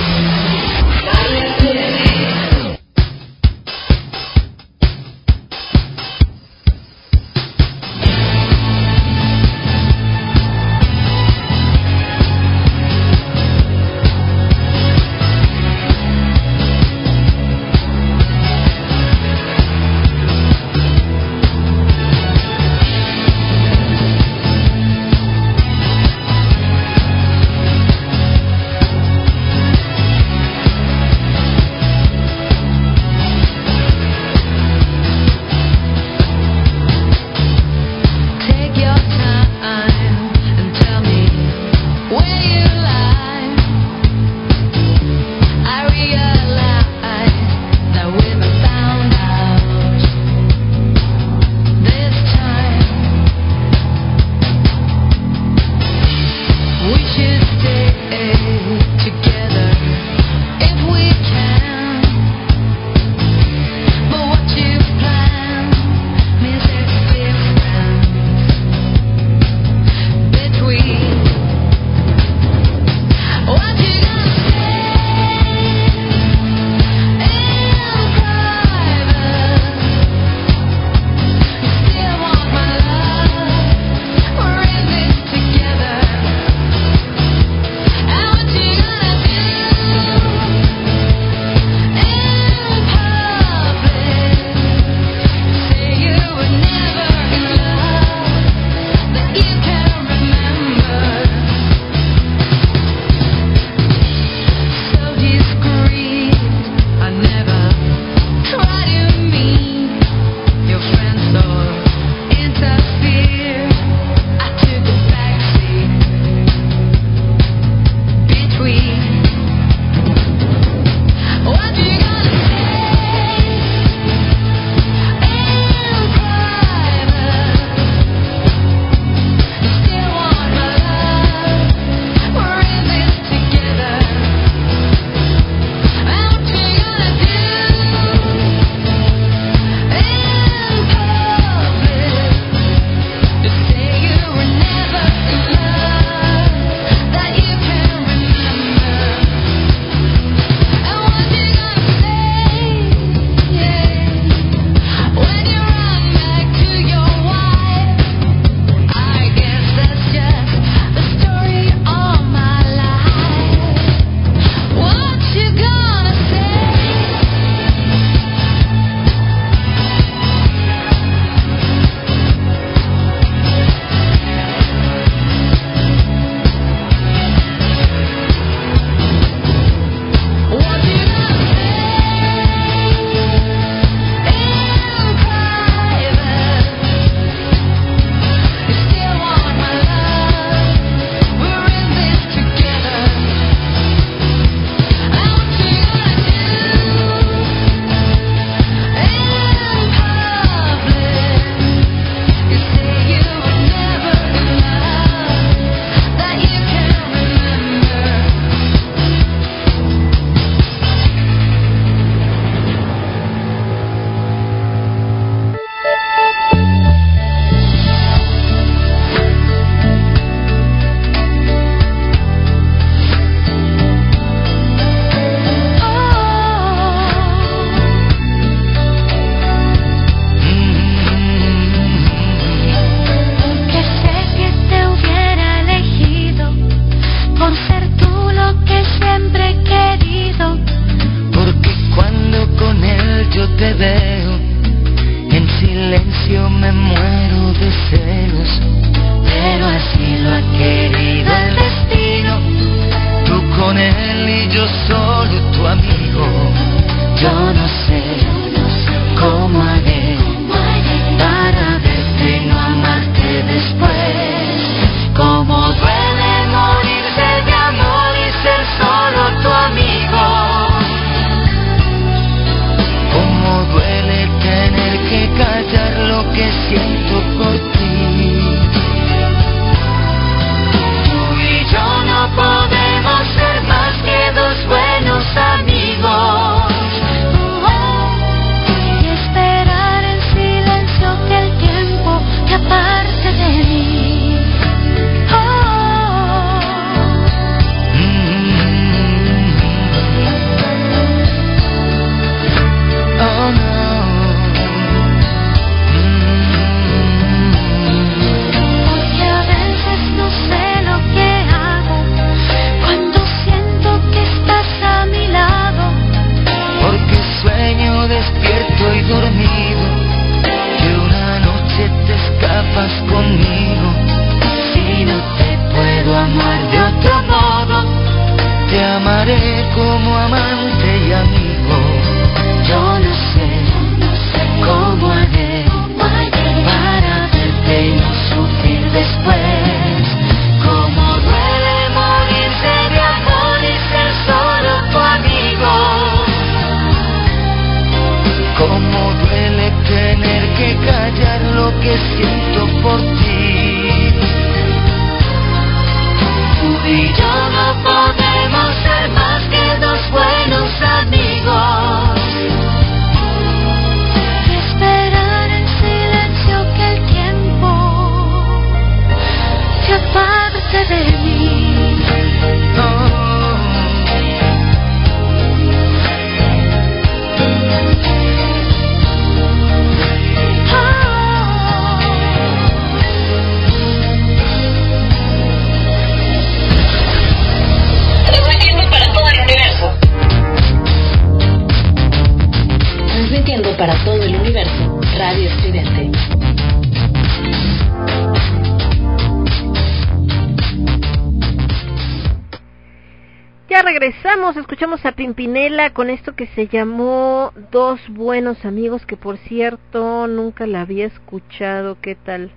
Con esto que se llamó Dos Buenos Amigos, que por cierto nunca la había escuchado, ¿qué tal?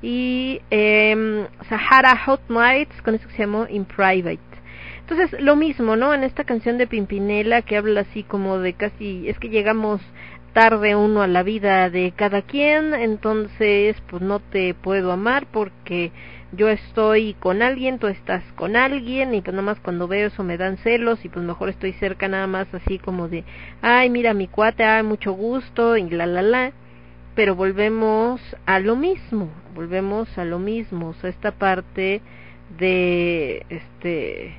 Y eh, Sahara Hot Nights con esto que se llamó In Private. Entonces, lo mismo, ¿no? En esta canción de Pimpinela que habla así como de casi, es que llegamos tarde uno a la vida de cada quien, entonces pues no te puedo amar porque yo estoy con alguien, tú estás con alguien y pues nada más cuando veo eso me dan celos y pues mejor estoy cerca nada más así como de, ay mira mi cuate, ay mucho gusto y la la la, pero volvemos a lo mismo, volvemos a lo mismo, o sea, esta parte de este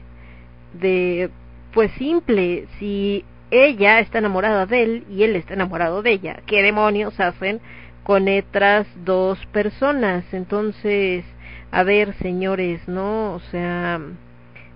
de pues simple, si ella está enamorada de él y él está enamorado de ella, ¿qué demonios hacen con otras dos personas? Entonces, a ver, señores, ¿no? O sea,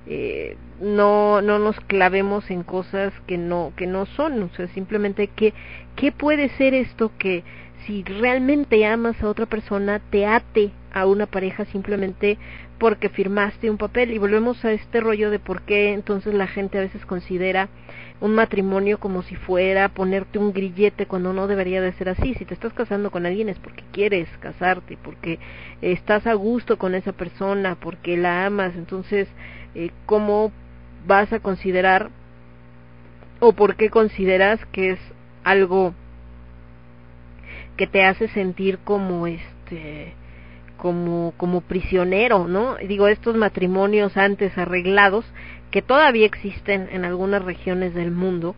eh, no no nos clavemos en cosas que no que no son, o sea, simplemente que qué puede ser esto que si realmente amas a otra persona te ate a una pareja simplemente porque firmaste un papel y volvemos a este rollo de por qué entonces la gente a veces considera un matrimonio como si fuera ponerte un grillete cuando no debería de ser así. Si te estás casando con alguien es porque quieres casarte, porque estás a gusto con esa persona, porque la amas. Entonces, eh, ¿cómo vas a considerar o por qué consideras que es algo que te hace sentir como este como como prisionero, ¿no? Digo, estos matrimonios antes arreglados que todavía existen en algunas regiones del mundo,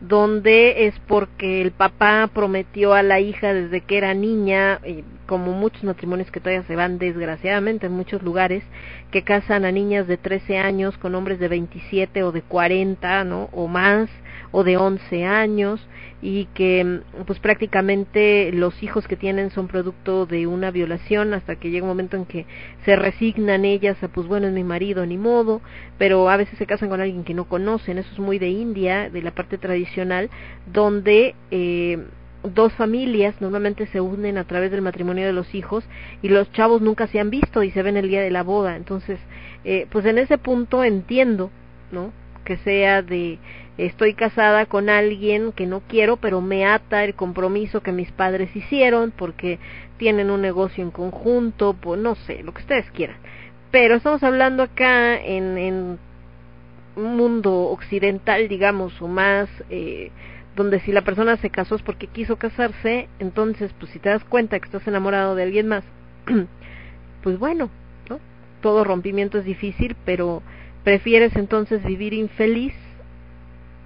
donde es porque el papá prometió a la hija desde que era niña, y como muchos matrimonios que todavía se van desgraciadamente en muchos lugares, que casan a niñas de 13 años con hombres de 27 o de 40, ¿no? O más, o de 11 años, y que pues prácticamente los hijos que tienen son producto de una violación hasta que llega un momento en que se resignan ellas a pues bueno es mi marido ni modo pero a veces se casan con alguien que no conocen eso es muy de India de la parte tradicional donde eh, dos familias normalmente se unen a través del matrimonio de los hijos y los chavos nunca se han visto y se ven el día de la boda. Entonces, eh, pues en ese punto entiendo, ¿no? Que sea de estoy casada con alguien que no quiero, pero me ata el compromiso que mis padres hicieron porque tienen un negocio en conjunto, pues no sé, lo que ustedes quieran. Pero estamos hablando acá en, en un mundo occidental, digamos, o más eh, donde si la persona se casó es porque quiso casarse, entonces pues si te das cuenta que estás enamorado de alguien más, pues bueno, ¿no? Todo rompimiento es difícil, pero prefieres entonces vivir infeliz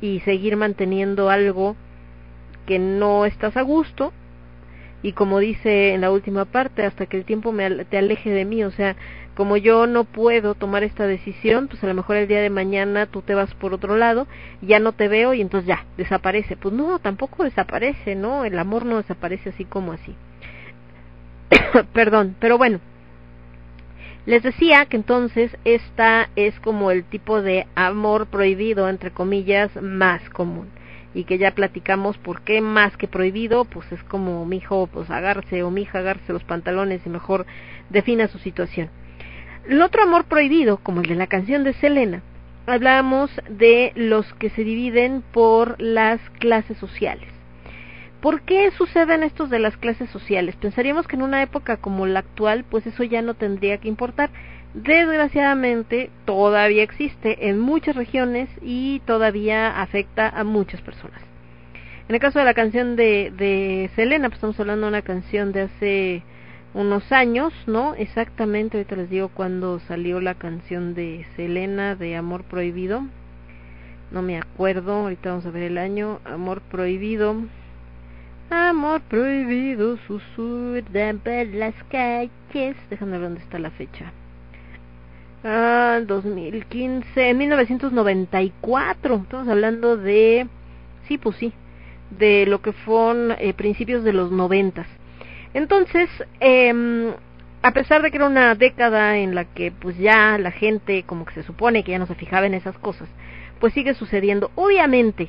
y seguir manteniendo algo que no estás a gusto y como dice en la última parte, hasta que el tiempo me, te aleje de mí, o sea, como yo no puedo tomar esta decisión, pues a lo mejor el día de mañana tú te vas por otro lado, ya no te veo y entonces ya, desaparece. Pues no, tampoco desaparece, ¿no? El amor no desaparece así como así. Perdón, pero bueno. Les decía que entonces esta es como el tipo de amor prohibido, entre comillas, más común y que ya platicamos por qué más que prohibido, pues es como mi hijo, pues agarse o mi hija agarse los pantalones y mejor defina su situación. El otro amor prohibido, como el de la canción de Selena, hablábamos de los que se dividen por las clases sociales. ¿Por qué suceden estos de las clases sociales? Pensaríamos que en una época como la actual, pues eso ya no tendría que importar. Desgraciadamente, todavía existe en muchas regiones y todavía afecta a muchas personas. En el caso de la canción de, de Selena, pues estamos hablando de una canción de hace unos años, ¿no? Exactamente, ahorita les digo cuando salió la canción de Selena de Amor Prohibido. No me acuerdo, ahorita vamos a ver el año. Amor Prohibido. Amor Prohibido, susurran por las calles. Déjame ver dónde está la fecha. Ah, 2015, en 1994. Estamos hablando de... Sí, pues sí. De lo que fueron eh, principios de los noventas. Entonces, eh, a pesar de que era una década en la que pues ya la gente como que se supone que ya no se fijaba en esas cosas, pues sigue sucediendo. Obviamente,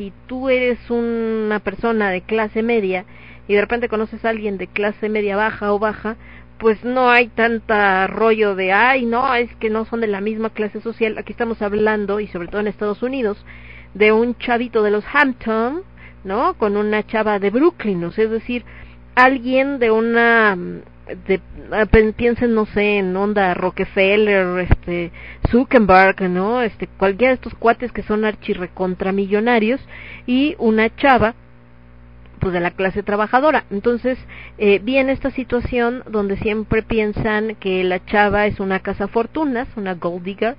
si tú eres una persona de clase media y de repente conoces a alguien de clase media baja o baja, pues no hay tanta rollo de, ay, no, es que no son de la misma clase social. Aquí estamos hablando, y sobre todo en Estados Unidos, de un chavito de los Hampton, ¿no? Con una chava de Brooklyn, o sea, es decir, alguien de una de, ah, piensen no sé en onda Rockefeller este Zuckerberg no este cualquiera de estos cuates que son archirrecontramillonarios y una chava pues de la clase trabajadora. Entonces eh, viene esta situación donde siempre piensan que la chava es una casa fortunas una gold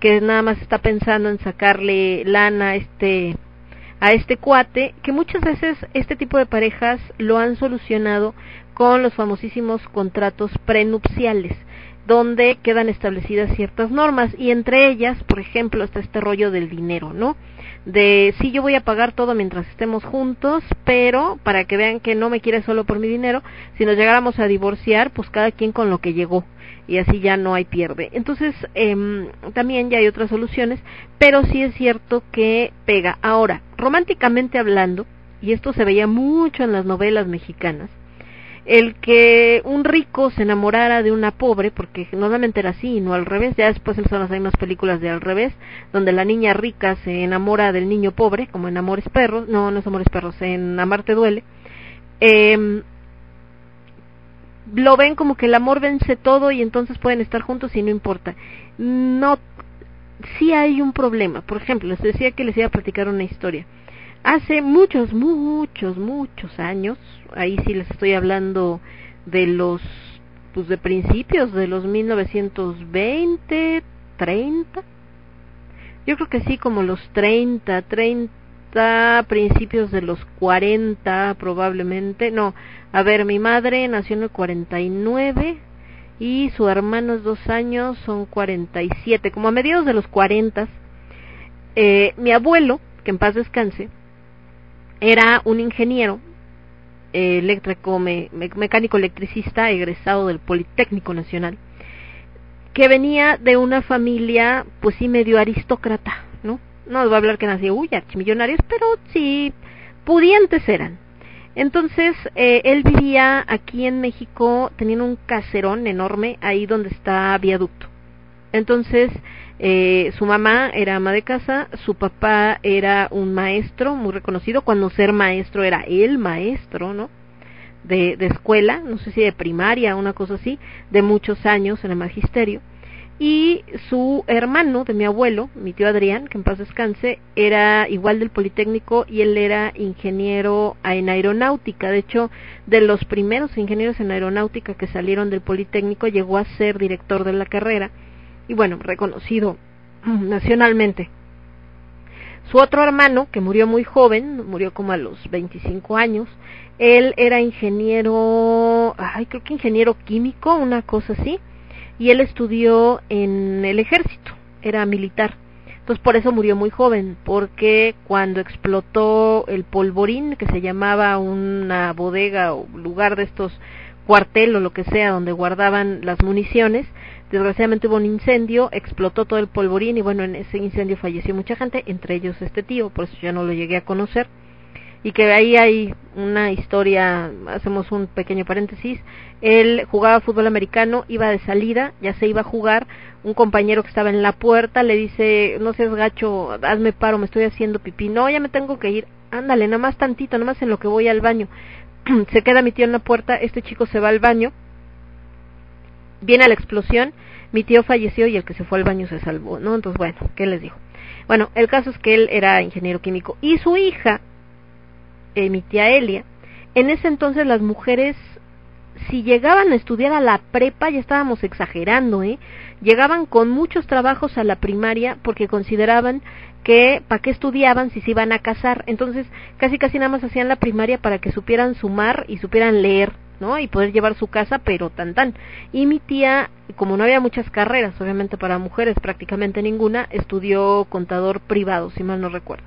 que nada más está pensando en sacarle lana a este a este cuate, que muchas veces este tipo de parejas lo han solucionado con los famosísimos contratos prenupciales, donde quedan establecidas ciertas normas y entre ellas, por ejemplo, está este rollo del dinero, ¿no? De sí yo voy a pagar todo mientras estemos juntos, pero para que vean que no me quiere solo por mi dinero, si nos llegáramos a divorciar, pues cada quien con lo que llegó y así ya no hay pierde. Entonces, eh, también ya hay otras soluciones, pero sí es cierto que pega. Ahora, románticamente hablando, y esto se veía mucho en las novelas mexicanas, el que un rico se enamorara de una pobre, porque normalmente era así no al revés, ya después empezaron a salir unas películas de al revés, donde la niña rica se enamora del niño pobre, como en Amores Perros, no, no es Amores Perros, en Amarte Duele, eh, lo ven como que el amor vence todo y entonces pueden estar juntos y no importa. No, sí hay un problema. Por ejemplo, les decía que les iba a platicar una historia. Hace muchos, muchos, muchos años, ahí sí les estoy hablando de los, pues de principios de los 1920, 30. Yo creo que sí, como los 30, 30 principios de los 40 probablemente. No, a ver, mi madre nació en el 49 y su hermano es dos años, son 47. Como a mediados de los 40, eh, mi abuelo, que en paz descanse, era un ingeniero eh, eléctrico, mecánico electricista, egresado del Politécnico Nacional, que venía de una familia, pues sí, medio aristócrata, ¿no? No les voy a hablar que nació, uy, millonarios, pero sí, pudientes eran. Entonces, eh, él vivía aquí en México, teniendo un caserón enorme ahí donde está viaducto. Entonces, eh, su mamá era ama de casa, su papá era un maestro muy reconocido, cuando ser maestro era el maestro, ¿no? De, de escuela, no sé si de primaria, una cosa así, de muchos años en el magisterio y su hermano de mi abuelo, mi tío Adrián, que en paz descanse, era igual del Politécnico y él era ingeniero en aeronáutica. De hecho, de los primeros ingenieros en aeronáutica que salieron del Politécnico, llegó a ser director de la carrera y bueno, reconocido nacionalmente. Su otro hermano, que murió muy joven, murió como a los 25 años, él era ingeniero, ay, creo que ingeniero químico, una cosa así, y él estudió en el ejército, era militar. Entonces por eso murió muy joven, porque cuando explotó el polvorín, que se llamaba una bodega o lugar de estos cuartel o lo que sea donde guardaban las municiones, desgraciadamente hubo un incendio, explotó todo el polvorín y bueno, en ese incendio falleció mucha gente, entre ellos este tío, por eso ya no lo llegué a conocer y que ahí hay una historia, hacemos un pequeño paréntesis, él jugaba fútbol americano, iba de salida, ya se iba a jugar, un compañero que estaba en la puerta le dice, no seas gacho, hazme paro, me estoy haciendo pipí, no, ya me tengo que ir, ándale, nada más tantito, nada más en lo que voy al baño, se queda mi tío en la puerta, este chico se va al baño, viene la explosión, mi tío falleció y el que se fue al baño se salvó, ¿no? Entonces, bueno, ¿qué les digo? Bueno, el caso es que él era ingeniero químico y su hija eh, mi tía Elia, en ese entonces las mujeres, si llegaban a estudiar a la prepa, ya estábamos exagerando, ¿eh? Llegaban con muchos trabajos a la primaria porque consideraban que para qué estudiaban si se iban a casar. Entonces, casi casi nada más hacían la primaria para que supieran sumar y supieran leer, ¿no? Y poder llevar su casa, pero tan tan. Y mi tía, como no había muchas carreras, obviamente para mujeres prácticamente ninguna, estudió contador privado, si mal no recuerdo.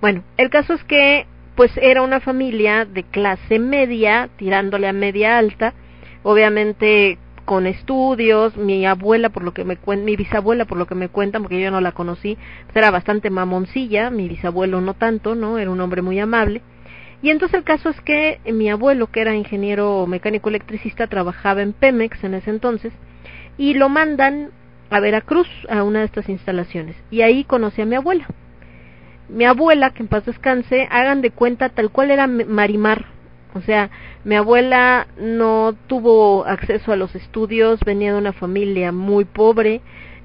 Bueno, el caso es que pues era una familia de clase media, tirándole a media alta, obviamente con estudios, mi abuela por lo que me cuenta, mi bisabuela por lo que me cuentan, porque yo no la conocí, pues era bastante mamoncilla, mi bisabuelo no tanto, ¿no? Era un hombre muy amable. Y entonces el caso es que mi abuelo, que era ingeniero mecánico electricista, trabajaba en Pemex en ese entonces, y lo mandan a Veracruz, a una de estas instalaciones. Y ahí conocí a mi abuela mi abuela, que en paz descanse, hagan de cuenta tal cual era Marimar. O sea, mi abuela no tuvo acceso a los estudios, venía de una familia muy pobre,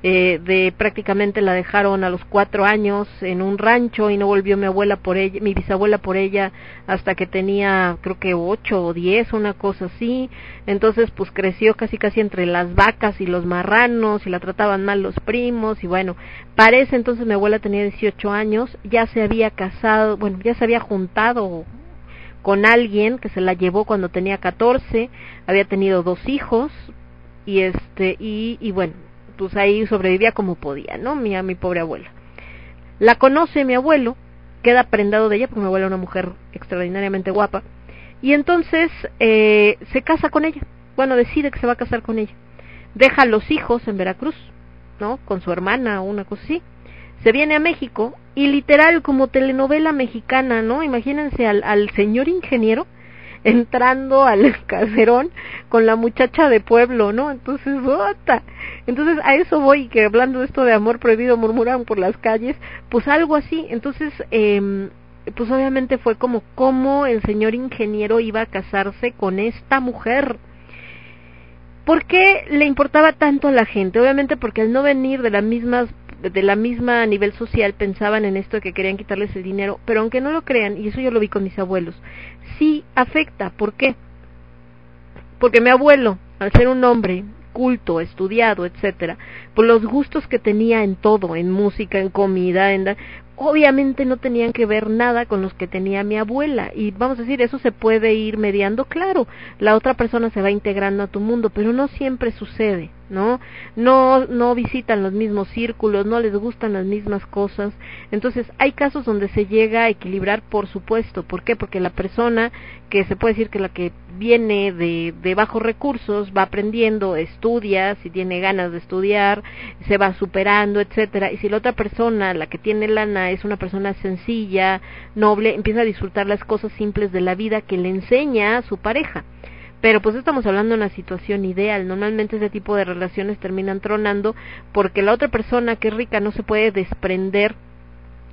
eh, de prácticamente la dejaron a los cuatro años en un rancho y no volvió mi abuela por ella, mi bisabuela por ella hasta que tenía creo que ocho o diez, una cosa así. Entonces pues creció casi casi entre las vacas y los marranos y la trataban mal los primos y bueno, parece entonces mi abuela tenía 18 años, ya se había casado, bueno, ya se había juntado con alguien que se la llevó cuando tenía 14, había tenido dos hijos y este y, y bueno, pues ahí sobrevivía como podía, ¿no? Mi, mi pobre abuela. La conoce mi abuelo, queda prendado de ella, porque mi abuela era una mujer extraordinariamente guapa, y entonces eh, se casa con ella. Bueno, decide que se va a casar con ella. Deja a los hijos en Veracruz, ¿no? Con su hermana o una cosa así. Se viene a México y literal como telenovela mexicana, ¿no? Imagínense al, al señor ingeniero entrando al caserón con la muchacha de pueblo, ¿no? Entonces, ¡bota! Entonces, a eso voy, que hablando de esto de amor prohibido murmuran por las calles, pues algo así. Entonces, eh, pues obviamente fue como cómo el señor ingeniero iba a casarse con esta mujer. ¿Por qué le importaba tanto a la gente? Obviamente porque al no venir de las mismas de la misma nivel social pensaban en esto de que querían quitarles el dinero, pero aunque no lo crean, y eso yo lo vi con mis abuelos, sí afecta. ¿Por qué? Porque mi abuelo, al ser un hombre culto, estudiado, etcétera, por los gustos que tenía en todo, en música, en comida, en obviamente no tenían que ver nada con los que tenía mi abuela y vamos a decir eso se puede ir mediando claro la otra persona se va integrando a tu mundo pero no siempre sucede ¿no? No, no visitan los mismos círculos, no les gustan las mismas cosas. Entonces, hay casos donde se llega a equilibrar, por supuesto. ¿Por qué? Porque la persona que se puede decir que la que viene de, de bajos recursos va aprendiendo, estudia, si tiene ganas de estudiar, se va superando, etcétera. Y si la otra persona, la que tiene lana, es una persona sencilla, noble, empieza a disfrutar las cosas simples de la vida que le enseña a su pareja pero pues estamos hablando de una situación ideal. Normalmente ese tipo de relaciones terminan tronando porque la otra persona que es rica no se puede desprender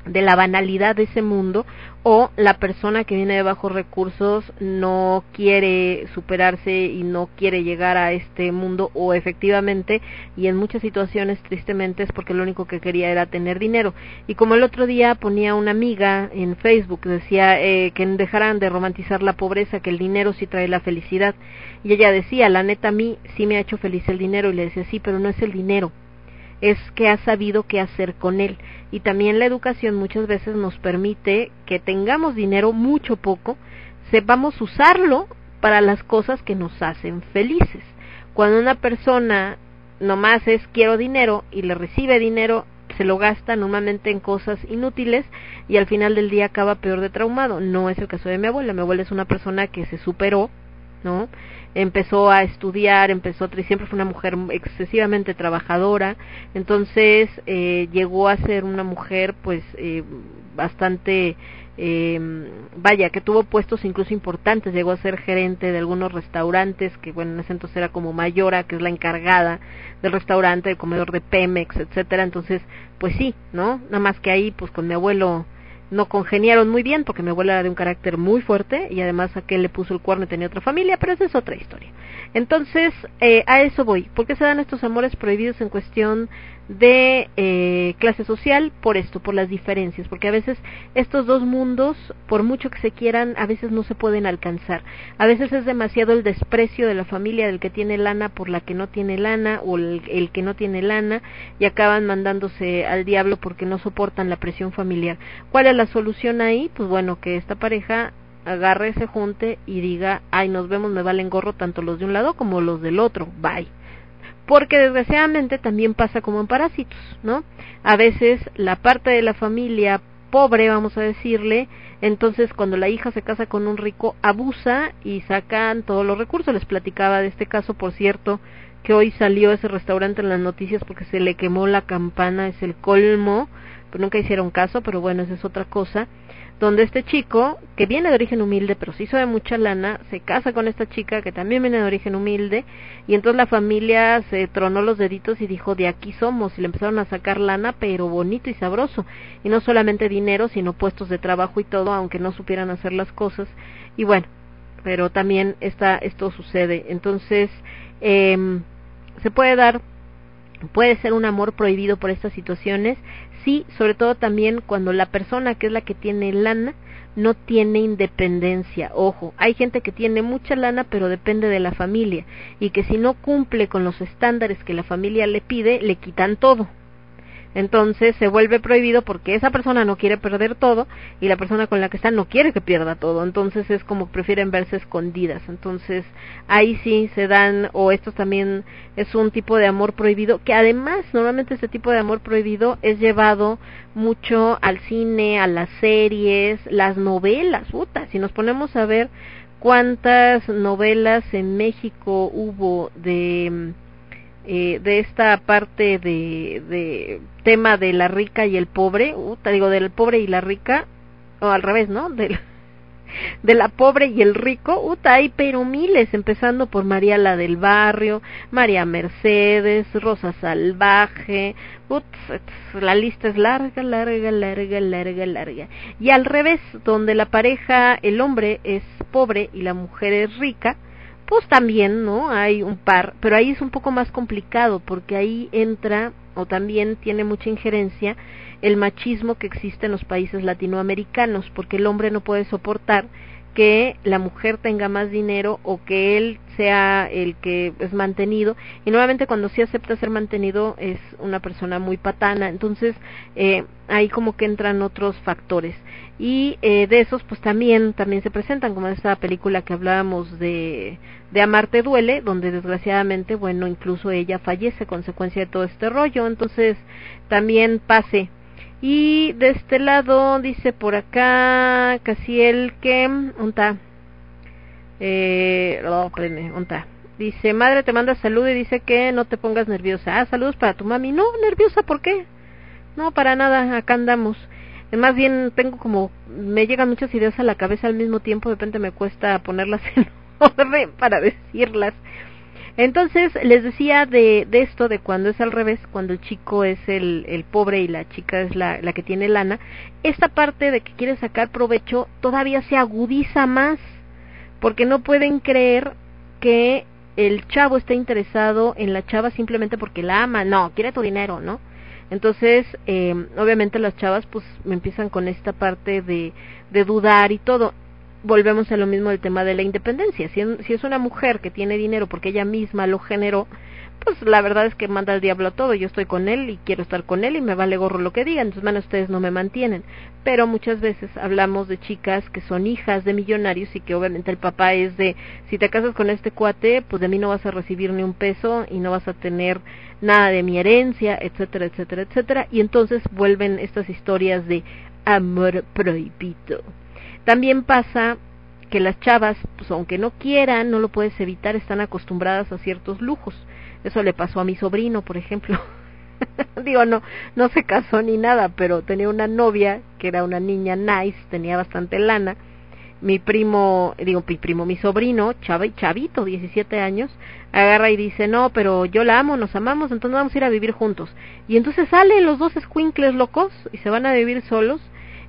de la banalidad de ese mundo o la persona que viene de bajos recursos no quiere superarse y no quiere llegar a este mundo o efectivamente y en muchas situaciones tristemente es porque lo único que quería era tener dinero. Y como el otro día ponía una amiga en Facebook decía eh, que dejaran de romantizar la pobreza que el dinero sí trae la felicidad. Y ella decía la neta a mí sí me ha hecho feliz el dinero y le decía sí pero no es el dinero es que ha sabido qué hacer con él. Y también la educación muchas veces nos permite que tengamos dinero, mucho poco, sepamos usarlo para las cosas que nos hacen felices. Cuando una persona nomás es quiero dinero y le recibe dinero, se lo gasta normalmente en cosas inútiles y al final del día acaba peor de traumado. No es el caso de mi abuela. Mi abuela es una persona que se superó, ¿no? Empezó a estudiar, empezó siempre fue una mujer excesivamente trabajadora, entonces eh, llegó a ser una mujer pues eh, bastante eh, vaya que tuvo puestos incluso importantes, llegó a ser gerente de algunos restaurantes que bueno en ese entonces era como Mayora que es la encargada del restaurante, del comedor de Pemex, etcétera, entonces pues sí, no nada más que ahí pues con mi abuelo no congeniaron muy bien porque mi abuela era de un carácter muy fuerte y además aquel le puso el cuerno y tenía otra familia, pero esa es otra historia. Entonces, eh, a eso voy. ¿Por qué se dan estos amores prohibidos en cuestión de eh, clase social? Por esto, por las diferencias, porque a veces estos dos mundos, por mucho que se quieran, a veces no se pueden alcanzar. A veces es demasiado el desprecio de la familia del que tiene lana por la que no tiene lana o el, el que no tiene lana y acaban mandándose al diablo porque no soportan la presión familiar. ¿Cuál es la solución ahí? Pues bueno, que esta pareja agarre, se junte y diga, ay, nos vemos, me valen gorro tanto los de un lado como los del otro, bye. Porque desgraciadamente también pasa como en parásitos, ¿no? A veces la parte de la familia pobre, vamos a decirle, entonces cuando la hija se casa con un rico, abusa y sacan todos los recursos. Les platicaba de este caso, por cierto, que hoy salió ese restaurante en las noticias porque se le quemó la campana, es el colmo, pero nunca hicieron caso, pero bueno, esa es otra cosa donde este chico, que viene de origen humilde, pero se hizo de mucha lana, se casa con esta chica que también viene de origen humilde, y entonces la familia se tronó los deditos y dijo, de aquí somos, y le empezaron a sacar lana, pero bonito y sabroso, y no solamente dinero, sino puestos de trabajo y todo, aunque no supieran hacer las cosas, y bueno, pero también esta, esto sucede, entonces, eh, se puede dar puede ser un amor prohibido por estas situaciones, sí, sobre todo también cuando la persona que es la que tiene lana no tiene independencia. Ojo, hay gente que tiene mucha lana pero depende de la familia y que si no cumple con los estándares que la familia le pide, le quitan todo entonces se vuelve prohibido porque esa persona no quiere perder todo y la persona con la que está no quiere que pierda todo, entonces es como prefieren verse escondidas, entonces ahí sí se dan, o esto también es un tipo de amor prohibido, que además normalmente este tipo de amor prohibido es llevado mucho al cine, a las series, las novelas, puta, si nos ponemos a ver cuántas novelas en México hubo de eh, de esta parte de, de tema de la rica y el pobre, uh, digo del pobre y la rica, o al revés, ¿no? De la, pobre y el rico, uta, hay pero miles, empezando por María la del barrio, María Mercedes, Rosa Salvaje, la lista es larga, larga, larga, larga, larga. Y al revés, donde la pareja, el hombre es pobre y la mujer es rica, pues también, ¿no? Hay un par, pero ahí es un poco más complicado porque ahí entra o también tiene mucha injerencia el machismo que existe en los países latinoamericanos, porque el hombre no puede soportar que la mujer tenga más dinero o que él sea el que es mantenido. Y nuevamente cuando sí acepta ser mantenido es una persona muy patana. Entonces eh, ahí como que entran otros factores. Y eh, de esos pues también también se presentan como en esta película que hablábamos de de Amarte duele donde desgraciadamente bueno incluso ella fallece consecuencia de todo este rollo. Entonces también pase y de este lado dice por acá Casiel que unta eh, oh, unta dice madre te manda salud y dice que no te pongas nerviosa. Ah saludos para tu mami. No nerviosa por qué no para nada acá andamos. Más bien tengo como me llegan muchas ideas a la cabeza al mismo tiempo de repente me cuesta ponerlas en orden para decirlas entonces les decía de, de esto de cuando es al revés cuando el chico es el, el pobre y la chica es la, la que tiene lana esta parte de que quiere sacar provecho todavía se agudiza más porque no pueden creer que el chavo está interesado en la chava simplemente porque la ama no quiere tu dinero no entonces, eh, obviamente las chavas pues me empiezan con esta parte de, de dudar y todo. Volvemos a lo mismo del tema de la independencia. Si, es una mujer que tiene dinero porque ella misma lo generó, pues la verdad es que manda al diablo todo. Yo estoy con él y quiero estar con él y me vale gorro lo que digan. Entonces, bueno, ustedes no me mantienen. Pero muchas veces hablamos de chicas que son hijas de millonarios y que obviamente el papá es de, si te casas con este cuate, pues de mí no vas a recibir ni un peso y no vas a tener nada de mi herencia, etcétera, etcétera, etcétera. Y entonces vuelven estas historias de amor prohibido. También pasa que las chavas, pues aunque no quieran, no lo puedes evitar, están acostumbradas a ciertos lujos. Eso le pasó a mi sobrino, por ejemplo. Digo, no, no se casó ni nada, pero tenía una novia que era una niña nice, tenía bastante lana. Mi primo, digo, mi primo, mi sobrino, chavito, 17 años, agarra y dice, no, pero yo la amo, nos amamos, entonces vamos a ir a vivir juntos. Y entonces salen los dos squinkles locos y se van a vivir solos.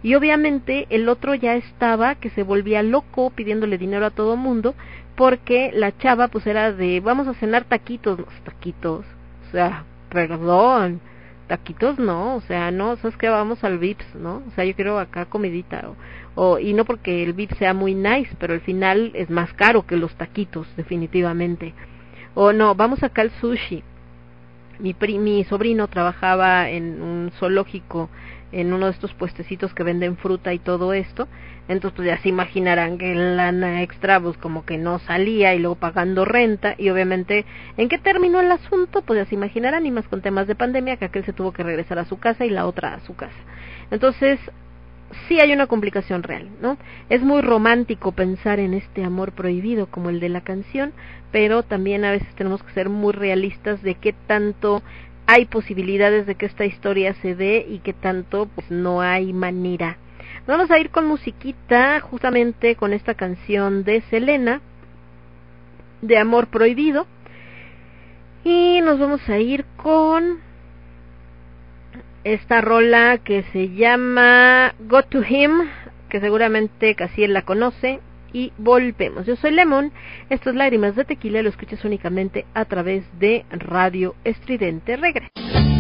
Y obviamente el otro ya estaba que se volvía loco pidiéndole dinero a todo mundo porque la chava pues era de vamos a cenar taquitos, taquitos, o sea, perdón, taquitos no, o sea, no, sabes que vamos al Vips, ¿no? O sea, yo quiero acá comidita o, o y no porque el Vips sea muy nice, pero al final es más caro que los taquitos, definitivamente. O no, vamos acá al sushi. Mi, pri, mi sobrino trabajaba en un zoológico en uno de estos puestecitos que venden fruta y todo esto. Entonces, pues ya se imaginarán que lana extra, pues como que no salía y luego pagando renta. Y obviamente, ¿en qué terminó el asunto? Pues ya se imaginarán, y más con temas de pandemia, que aquel se tuvo que regresar a su casa y la otra a su casa. Entonces, sí hay una complicación real, ¿no? Es muy romántico pensar en este amor prohibido como el de la canción, pero también a veces tenemos que ser muy realistas de qué tanto hay posibilidades de que esta historia se dé y que tanto pues no hay manera. Vamos a ir con musiquita justamente con esta canción de Selena de Amor Prohibido y nos vamos a ir con esta rola que se llama Go to Him que seguramente casi él la conoce y volvemos. Yo soy Lemon, esto es Lágrimas de Tequila, lo escuchas únicamente a través de Radio Estridente. Regreso.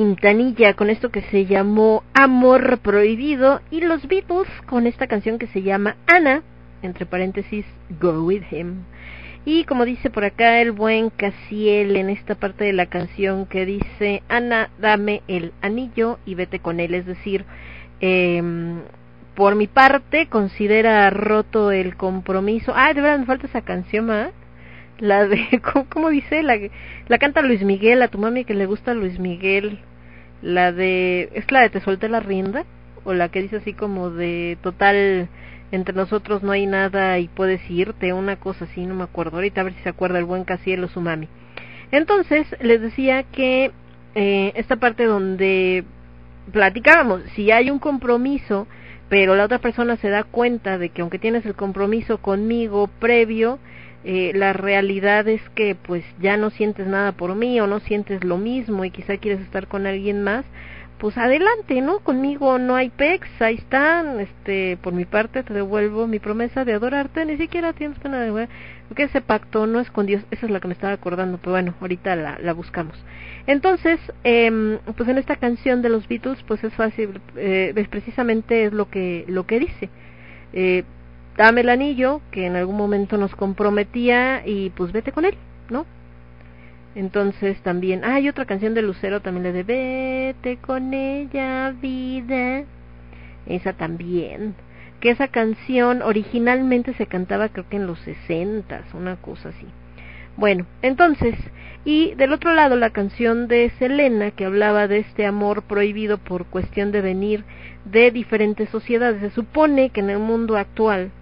Quintanilla con esto que se llamó Amor Prohibido y los Beatles con esta canción que se llama Ana, entre paréntesis, Go With Him. Y como dice por acá el buen Casiel en esta parte de la canción que dice, Ana, dame el anillo y vete con él, es decir, eh, por mi parte considera roto el compromiso. Ah, de verdad me falta esa canción, ¿ah? La de, ¿cómo, dice? La, la canta Luis Miguel, a tu mami que le gusta Luis Miguel. La de, ¿es la de Te solté la rienda? O la que dice así como de total, entre nosotros no hay nada y puedes irte, una cosa así, no me acuerdo. Ahorita a ver si se acuerda el buen Casiel o su mami. Entonces, les decía que eh, esta parte donde platicábamos, si hay un compromiso, pero la otra persona se da cuenta de que aunque tienes el compromiso conmigo previo, eh, la realidad es que pues ya no sientes nada por mí o no sientes lo mismo y quizá quieres estar con alguien más, pues adelante, ¿no? Conmigo no hay pex, ahí están, este, por mi parte te devuelvo mi promesa de adorarte, ni siquiera tienes pena de porque ese pacto no es con Dios, esa es la que me estaba acordando, pero bueno, ahorita la, la buscamos. Entonces, eh, pues en esta canción de los Beatles, pues es fácil, eh, precisamente es lo que, lo que dice. Eh, dame el anillo, que en algún momento nos comprometía, y pues vete con él, ¿no? Entonces también, ah, hay otra canción de Lucero también la de Vete con ella, vida. Esa también. Que esa canción originalmente se cantaba creo que en los sesentas, una cosa así. Bueno, entonces, y del otro lado la canción de Selena que hablaba de este amor prohibido por cuestión de venir de diferentes sociedades. Se supone que en el mundo actual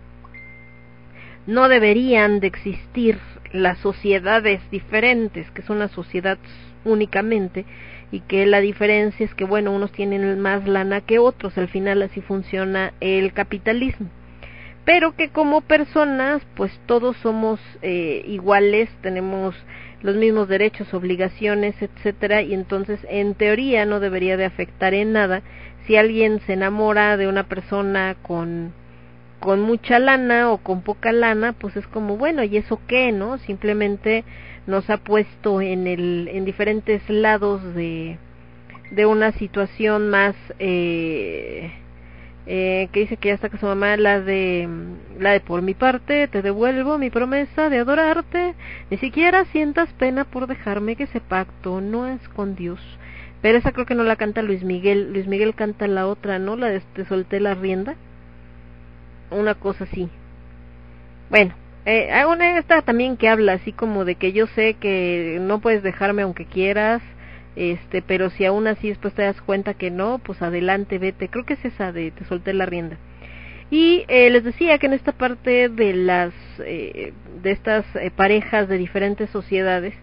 no deberían de existir las sociedades diferentes, que son las sociedades únicamente, y que la diferencia es que, bueno, unos tienen más lana que otros, al final así funciona el capitalismo. Pero que como personas, pues todos somos eh, iguales, tenemos los mismos derechos, obligaciones, etcétera, y entonces en teoría no debería de afectar en nada si alguien se enamora de una persona con con mucha lana o con poca lana, pues es como, bueno, ¿y eso qué, no? Simplemente nos ha puesto en, el, en diferentes lados de, de una situación más, eh, eh, que dice que ya está con su mamá, la de, la de por mi parte, te devuelvo mi promesa de adorarte, ni siquiera sientas pena por dejarme que ese pacto no es con Dios. Pero esa creo que no la canta Luis Miguel, Luis Miguel canta la otra, ¿no? La de Te solté la rienda una cosa así. Bueno, eh, hay una esta también que habla así como de que yo sé que no puedes dejarme aunque quieras, este, pero si aún así después te das cuenta que no, pues adelante, vete. Creo que es esa de te solté la rienda. Y eh, les decía que en esta parte de las eh, de estas eh, parejas de diferentes sociedades,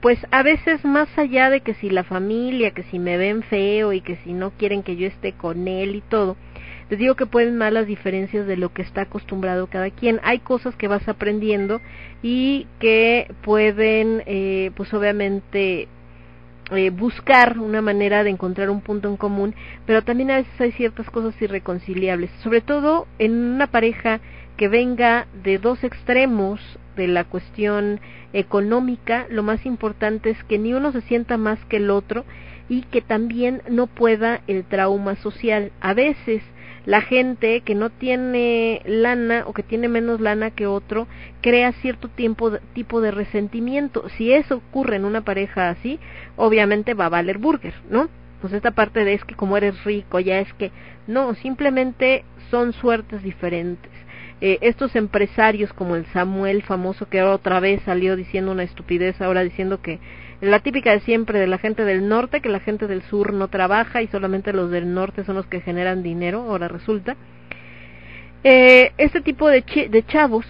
pues a veces más allá de que si la familia, que si me ven feo y que si no quieren que yo esté con él y todo, les digo que pueden más las diferencias de lo que está acostumbrado cada quien. Hay cosas que vas aprendiendo y que pueden, eh, pues obviamente, eh, buscar una manera de encontrar un punto en común, pero también a veces hay ciertas cosas irreconciliables, sobre todo en una pareja que venga de dos extremos de la cuestión económica, lo más importante es que ni uno se sienta más que el otro y que también no pueda el trauma social. A veces la gente que no tiene lana o que tiene menos lana que otro crea cierto tiempo, tipo de resentimiento. Si eso ocurre en una pareja así, obviamente va a valer burger, ¿no? Pues esta parte de es que como eres rico, ya es que no, simplemente son suertes diferentes. Eh, estos empresarios como el Samuel famoso que otra vez salió diciendo una estupidez, ahora diciendo que la típica de siempre de la gente del norte, que la gente del sur no trabaja y solamente los del norte son los que generan dinero, ahora resulta. Eh, este tipo de, de chavos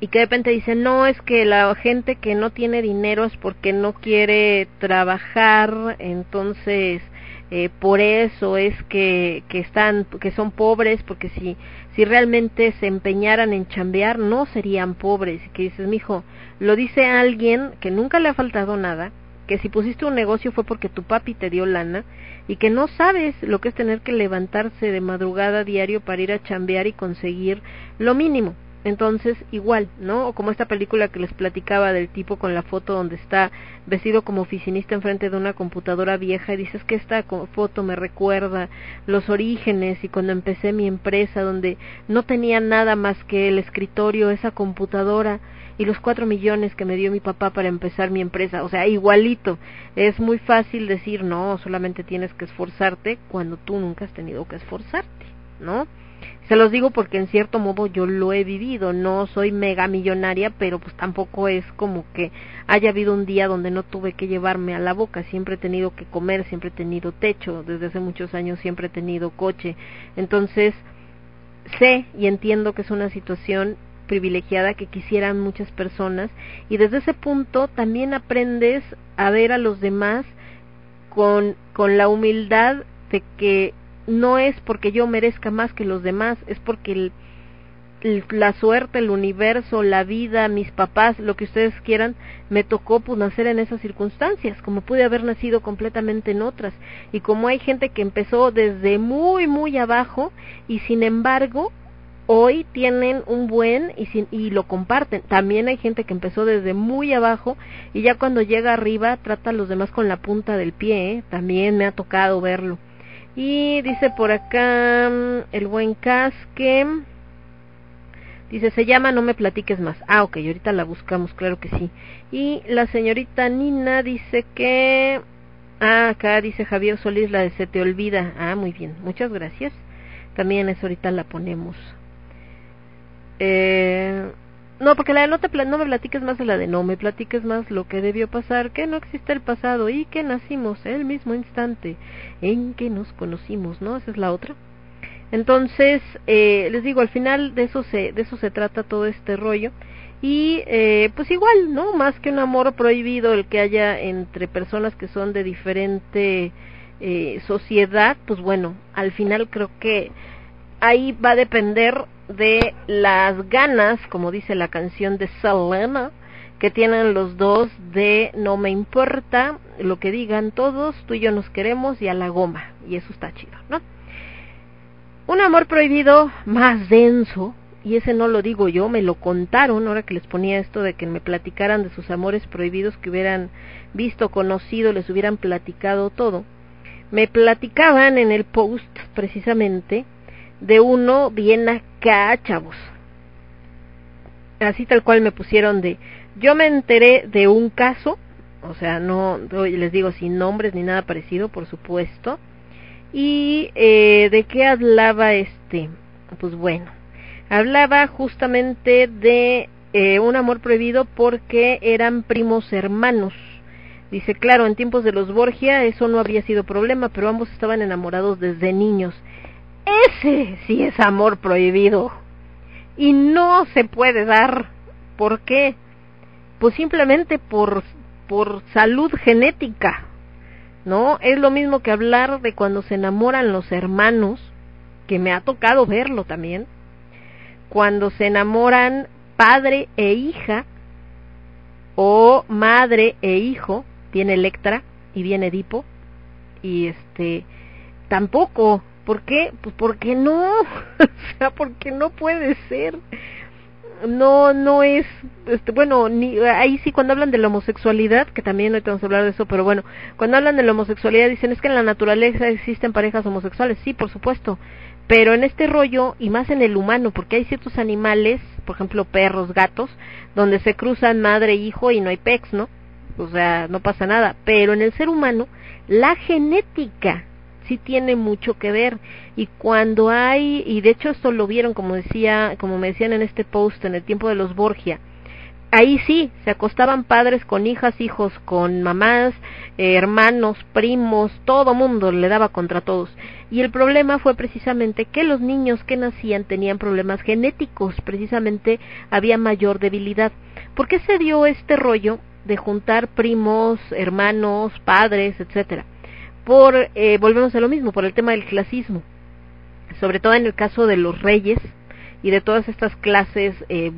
y que de repente dicen, no, es que la gente que no tiene dinero es porque no quiere trabajar, entonces eh, por eso es que, que están, que son pobres, porque si, si realmente se empeñaran en chambear, no serían pobres. Y que dices, mijo, lo dice alguien que nunca le ha faltado nada, que si pusiste un negocio fue porque tu papi te dio lana y que no sabes lo que es tener que levantarse de madrugada diario para ir a chambear y conseguir lo mínimo. Entonces, igual, ¿no? O como esta película que les platicaba del tipo con la foto donde está vestido como oficinista enfrente de una computadora vieja y dices que esta foto me recuerda los orígenes y cuando empecé mi empresa donde no tenía nada más que el escritorio, esa computadora y los cuatro millones que me dio mi papá para empezar mi empresa. O sea, igualito. Es muy fácil decir, no, solamente tienes que esforzarte cuando tú nunca has tenido que esforzarte, ¿no? Se los digo porque en cierto modo yo lo he vivido, no soy mega millonaria, pero pues tampoco es como que haya habido un día donde no tuve que llevarme a la boca, siempre he tenido que comer, siempre he tenido techo, desde hace muchos años siempre he tenido coche. Entonces, sé y entiendo que es una situación privilegiada que quisieran muchas personas y desde ese punto también aprendes a ver a los demás con, con la humildad de que no es porque yo merezca más que los demás, es porque el, la suerte, el universo, la vida, mis papás, lo que ustedes quieran, me tocó pues nacer en esas circunstancias, como pude haber nacido completamente en otras. Y como hay gente que empezó desde muy, muy abajo y sin embargo hoy tienen un buen y, lo comparten. También hay gente que empezó desde muy abajo y ya cuando llega arriba trata a los demás con la punta del pie, ¿eh? también me ha tocado verlo. Y dice por acá mm, el buen casque. Dice, se llama No me platiques más. Ah, ok, ahorita la buscamos, claro que sí. Y la señorita Nina dice que... Ah, acá dice Javier Solís la de Se te olvida. Ah, muy bien, muchas gracias. También es ahorita la ponemos. Eh, no, porque la de no, no me platiques más de la de no me platiques más lo que debió pasar, que no existe el pasado y que nacimos el mismo instante en que nos conocimos, ¿no? Esa es la otra. Entonces, eh, les digo, al final de eso se, de eso se trata todo este rollo. Y eh, pues igual, ¿no? Más que un amor prohibido el que haya entre personas que son de diferente eh, sociedad, pues bueno, al final creo que ahí va a depender de las ganas, como dice la canción de Selena, que tienen los dos de no me importa lo que digan todos, tú y yo nos queremos y a la goma, y eso está chido, ¿no? Un amor prohibido más denso, y ese no lo digo yo, me lo contaron ahora que les ponía esto de que me platicaran de sus amores prohibidos que hubieran visto, conocido, les hubieran platicado todo. Me platicaban en el post precisamente de uno bien acá, chavos. Así tal cual me pusieron de, yo me enteré de un caso, o sea, no, les digo sin nombres ni nada parecido, por supuesto. Y eh, de qué hablaba este, pues bueno, hablaba justamente de eh, un amor prohibido porque eran primos hermanos. Dice, claro, en tiempos de los Borgia eso no había sido problema, pero ambos estaban enamorados desde niños. Ese sí es amor prohibido. Y no se puede dar. ¿Por qué? Pues simplemente por, por salud genética. ¿No? Es lo mismo que hablar de cuando se enamoran los hermanos, que me ha tocado verlo también. Cuando se enamoran padre e hija, o madre e hijo, viene Electra y viene Edipo, y este, tampoco ¿Por qué? Pues porque no, o sea, porque no puede ser. No, no es, este, bueno, ni, ahí sí cuando hablan de la homosexualidad, que también no vamos a hablar de eso, pero bueno, cuando hablan de la homosexualidad dicen es que en la naturaleza existen parejas homosexuales, sí, por supuesto, pero en este rollo y más en el humano, porque hay ciertos animales, por ejemplo perros, gatos, donde se cruzan madre e hijo y no hay pex, ¿no? O sea, no pasa nada, pero en el ser humano la genética sí tiene mucho que ver. Y cuando hay y de hecho esto lo vieron como decía como me decían en este post en el tiempo de los Borgia ahí sí se acostaban padres con hijas hijos con mamás eh, hermanos primos todo mundo le daba contra todos. Y el problema fue precisamente que los niños que nacían tenían problemas genéticos precisamente había mayor debilidad. ¿por qué se dio este rollo de juntar primos hermanos padres etcétera por, eh, volvemos a lo mismo, por el tema del clasismo, sobre todo en el caso de los reyes y de todas estas clases eh,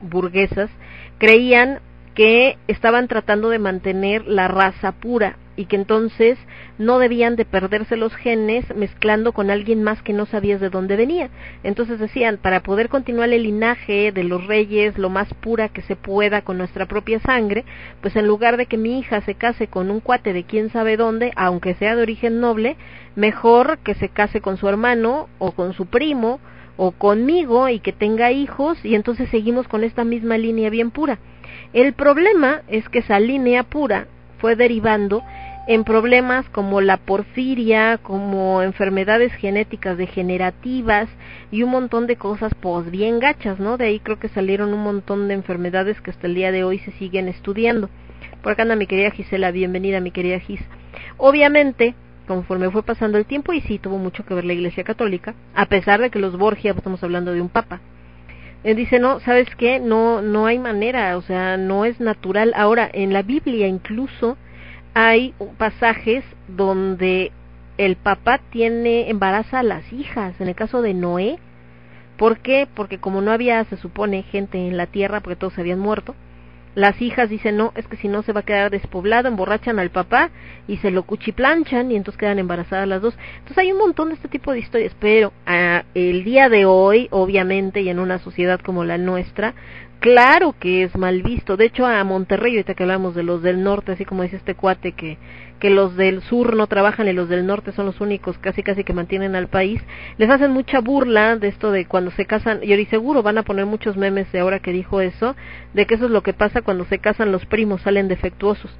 burguesas, creían que estaban tratando de mantener la raza pura y que entonces no debían de perderse los genes mezclando con alguien más que no sabías de dónde venía. Entonces decían, para poder continuar el linaje de los reyes lo más pura que se pueda con nuestra propia sangre, pues en lugar de que mi hija se case con un cuate de quién sabe dónde, aunque sea de origen noble, mejor que se case con su hermano o con su primo o conmigo y que tenga hijos y entonces seguimos con esta misma línea bien pura. El problema es que esa línea pura fue derivando en problemas como la porfiria, como enfermedades genéticas degenerativas y un montón de cosas pues bien gachas, ¿no? De ahí creo que salieron un montón de enfermedades que hasta el día de hoy se siguen estudiando. Por acá anda mi querida Gisela, bienvenida mi querida Gis. Obviamente, conforme fue pasando el tiempo, y sí tuvo mucho que ver la Iglesia Católica, a pesar de que los Borgia, pues, estamos hablando de un papa, él dice, no, ¿sabes qué? No, no hay manera, o sea, no es natural. Ahora, en la Biblia incluso hay pasajes donde el papá tiene embaraza a las hijas, en el caso de Noé. ¿Por qué? Porque como no había, se supone, gente en la tierra, porque todos se habían muerto, las hijas dicen, no, es que si no se va a quedar despoblado, emborrachan al papá y se lo cuchiplanchan y entonces quedan embarazadas las dos. Entonces hay un montón de este tipo de historias, pero ah, el día de hoy, obviamente, y en una sociedad como la nuestra, claro que es mal visto. De hecho, a Monterrey, ahorita que hablamos de los del norte, así como dice este cuate que, que los del sur no trabajan y los del norte son los únicos casi casi que mantienen al país, les hacen mucha burla de esto de cuando se casan, y seguro van a poner muchos memes de ahora que dijo eso, de que eso es lo que pasa cuando se casan los primos, salen defectuosos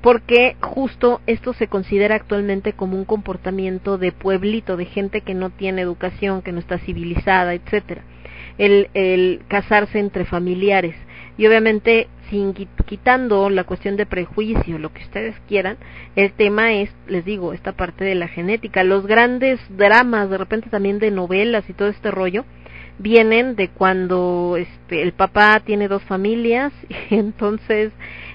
porque justo esto se considera actualmente como un comportamiento de pueblito, de gente que no tiene educación, que no está civilizada, etcétera el, el casarse entre familiares. Y obviamente, sin quitando la cuestión de prejuicio, lo que ustedes quieran, el tema es, les digo, esta parte de la genética. Los grandes dramas, de repente también de novelas y todo este rollo, vienen de cuando este, el papá tiene dos familias y entonces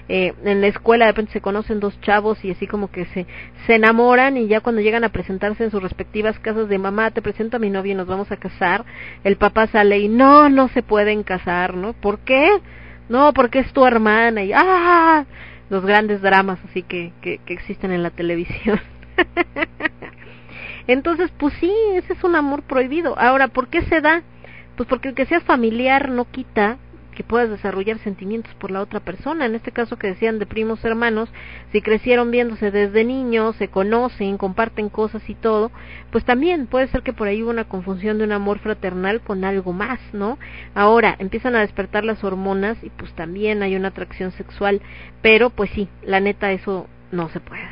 eh, en la escuela de repente se conocen dos chavos y así como que se, se enamoran y ya cuando llegan a presentarse en sus respectivas casas de mamá, te presento a mi novia y nos vamos a casar, el papá sale y no, no se pueden casar, ¿no? ¿Por qué? No, porque es tu hermana y ¡ah! Los grandes dramas así que, que, que existen en la televisión. Entonces, pues sí, ese es un amor prohibido. Ahora, ¿por qué se da? Pues porque el que seas familiar no quita que puedas desarrollar sentimientos por la otra persona. En este caso que decían de primos hermanos, si crecieron viéndose desde niños, se conocen, comparten cosas y todo, pues también puede ser que por ahí hubo una confusión de un amor fraternal con algo más, ¿no? Ahora empiezan a despertar las hormonas y pues también hay una atracción sexual, pero pues sí, la neta eso no se puede.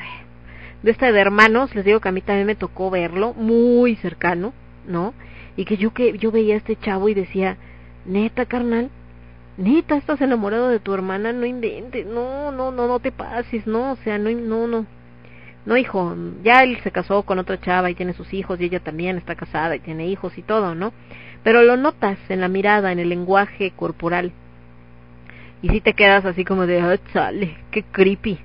De este de hermanos, les digo que a mí también me tocó verlo muy cercano, ¿no? Y que yo que yo veía a este chavo y decía, neta carnal, neta, estás enamorado de tu hermana, no inventes, no, no, no, no te pases, no, o sea, no, no, no. No, hijo, ya él se casó con otra chava y tiene sus hijos y ella también está casada y tiene hijos y todo, ¿no? Pero lo notas en la mirada, en el lenguaje corporal. Y si te quedas así como de, ah, sale, qué creepy.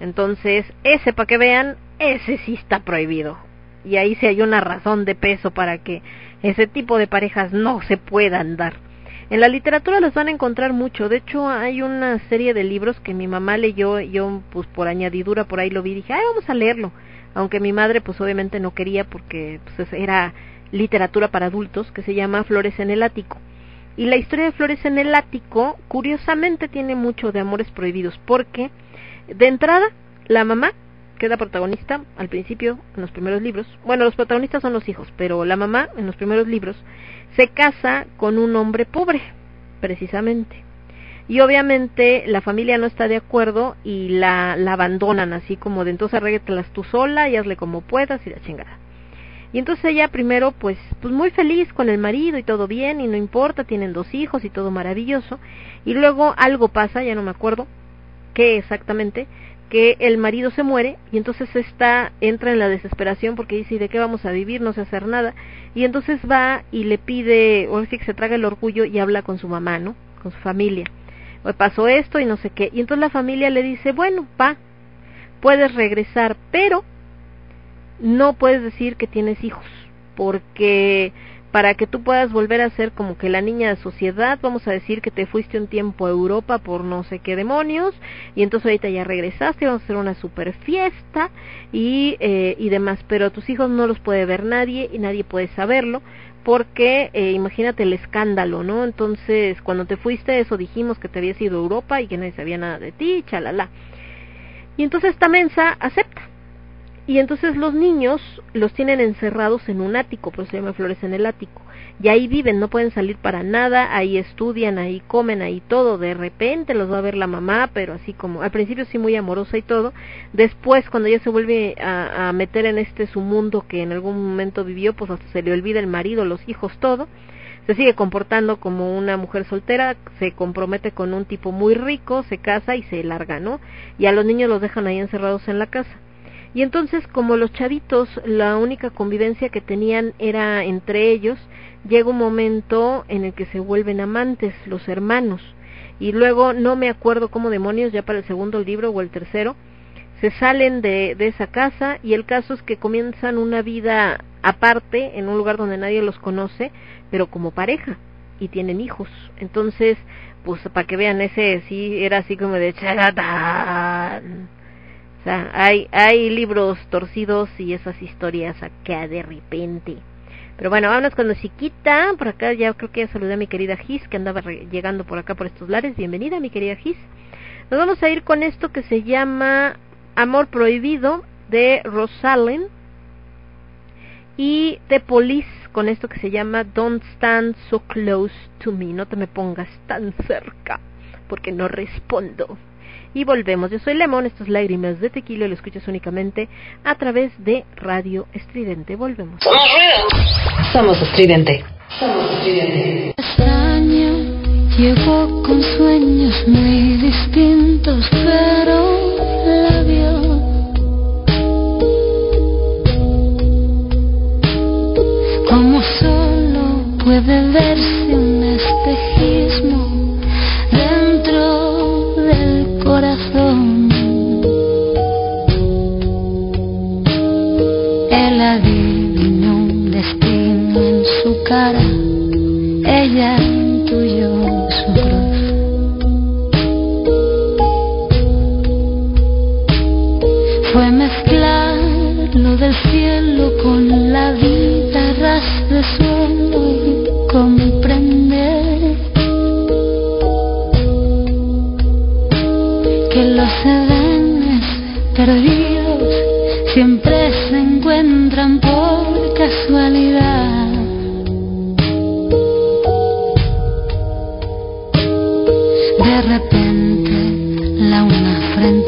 Entonces, ese, para que vean, ese sí está prohibido. Y ahí sí hay una razón de peso para que ese tipo de parejas no se puedan dar. En la literatura los van a encontrar mucho. De hecho, hay una serie de libros que mi mamá leyó, yo pues por añadidura por ahí lo vi dije, ay, vamos a leerlo. Aunque mi madre pues obviamente no quería porque pues era literatura para adultos que se llama Flores en el ático. Y la historia de Flores en el ático, curiosamente, tiene mucho de amores prohibidos, porque de entrada, la mamá queda protagonista al principio en los primeros libros. Bueno, los protagonistas son los hijos, pero la mamá en los primeros libros se casa con un hombre pobre, precisamente. Y obviamente la familia no está de acuerdo y la, la abandonan así como de entonces arréglatelas tú sola y hazle como puedas y la chingada. Y entonces ella primero pues pues muy feliz con el marido y todo bien y no importa, tienen dos hijos y todo maravilloso. Y luego algo pasa, ya no me acuerdo qué exactamente, que el marido se muere y entonces está entra en la desesperación porque dice ¿y de qué vamos a vivir? No sé hacer nada y entonces va y le pide o sí que se traga el orgullo y habla con su mamá, ¿no? Con su familia. O pasó esto y no sé qué y entonces la familia le dice bueno va puedes regresar pero no puedes decir que tienes hijos porque para que tú puedas volver a ser como que la niña de sociedad, vamos a decir que te fuiste un tiempo a Europa por no sé qué demonios, y entonces ahorita ya regresaste, vamos a hacer una super fiesta y, eh, y demás, pero tus hijos no los puede ver nadie y nadie puede saberlo, porque eh, imagínate el escándalo, ¿no? Entonces, cuando te fuiste, eso dijimos que te habías ido a Europa y que nadie sabía nada de ti, chalala. Y entonces esta mensa acepta y entonces los niños los tienen encerrados en un ático, pues se llama Flores en el ático. Y ahí viven, no pueden salir para nada, ahí estudian, ahí comen, ahí todo. De repente los va a ver la mamá, pero así como, al principio sí muy amorosa y todo. Después, cuando ella se vuelve a, a meter en este su mundo que en algún momento vivió, pues hasta se le olvida el marido, los hijos, todo se sigue comportando como una mujer soltera, se compromete con un tipo muy rico, se casa y se larga, ¿no? Y a los niños los dejan ahí encerrados en la casa. Y entonces, como los chavitos, la única convivencia que tenían era entre ellos, llega un momento en el que se vuelven amantes, los hermanos. Y luego, no me acuerdo cómo demonios, ya para el segundo libro o el tercero, se salen de, de esa casa y el caso es que comienzan una vida aparte, en un lugar donde nadie los conoce, pero como pareja, y tienen hijos. Entonces, pues para que vean ese, sí, era así como de chagatán o sea, hay, hay libros torcidos y esas historias acá de repente. Pero bueno, vámonos con chiquita. Por acá ya creo que saludé a mi querida Gis, que andaba llegando por acá por estos lares. Bienvenida, mi querida Gis. Nos vamos a ir con esto que se llama Amor Prohibido de Rosalind. Y de Police con esto que se llama Don't Stand So Close to Me. No te me pongas tan cerca, porque no respondo y volvemos. Yo soy Lemón, estos lágrimas de tequila lo escuchas únicamente a través de Radio Estridente. Volvemos. Somos Estridente. Somos Estridente. Llegó con sueños muy distintos, pero la vio. Como solo puede verse un su cara, ella intuyó su cruz. Fue mezclar lo del cielo con la vida ras de suelo y comprender los edenes perdidos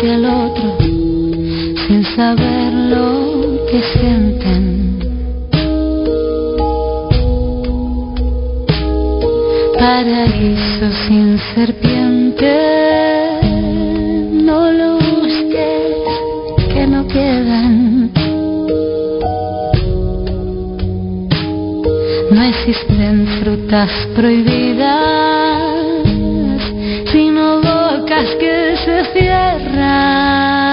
frente al otro, sin saber lo que sienten. Paraíso sin serpientes No existen frutas prohibidas, se cierran.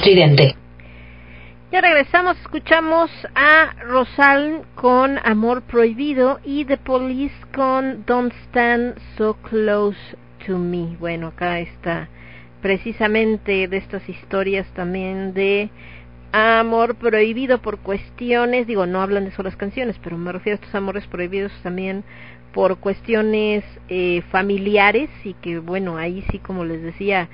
Estridente. Ya regresamos, escuchamos a Rosal con Amor Prohibido y The Police con Don't Stand So Close to Me. Bueno, acá está precisamente de estas historias también de amor prohibido por cuestiones, digo, no hablan de solas canciones, pero me refiero a estos amores prohibidos también por cuestiones eh, familiares y que bueno, ahí sí como les decía,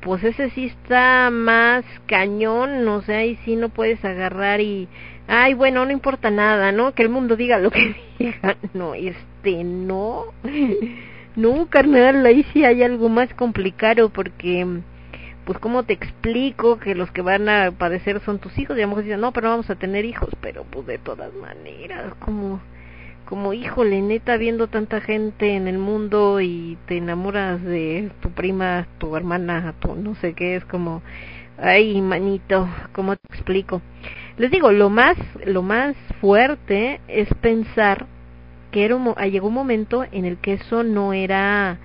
pues ese sí está más cañón, o sea, ahí sí no puedes agarrar y, ay, bueno, no importa nada, ¿no? Que el mundo diga lo que diga, no, este, no, no, carnal, ahí sí hay algo más complicado porque, pues, ¿cómo te explico que los que van a padecer son tus hijos? Y a lo mejor dicen, no, pero no vamos a tener hijos, pero pues de todas maneras, como como híjole, neta, viendo tanta gente en el mundo y te enamoras de tu prima, tu hermana, tu no sé qué, es como, ay, manito, ¿cómo te explico? Les digo, lo más, lo más fuerte es pensar que era un, llegó un momento en el que eso no era,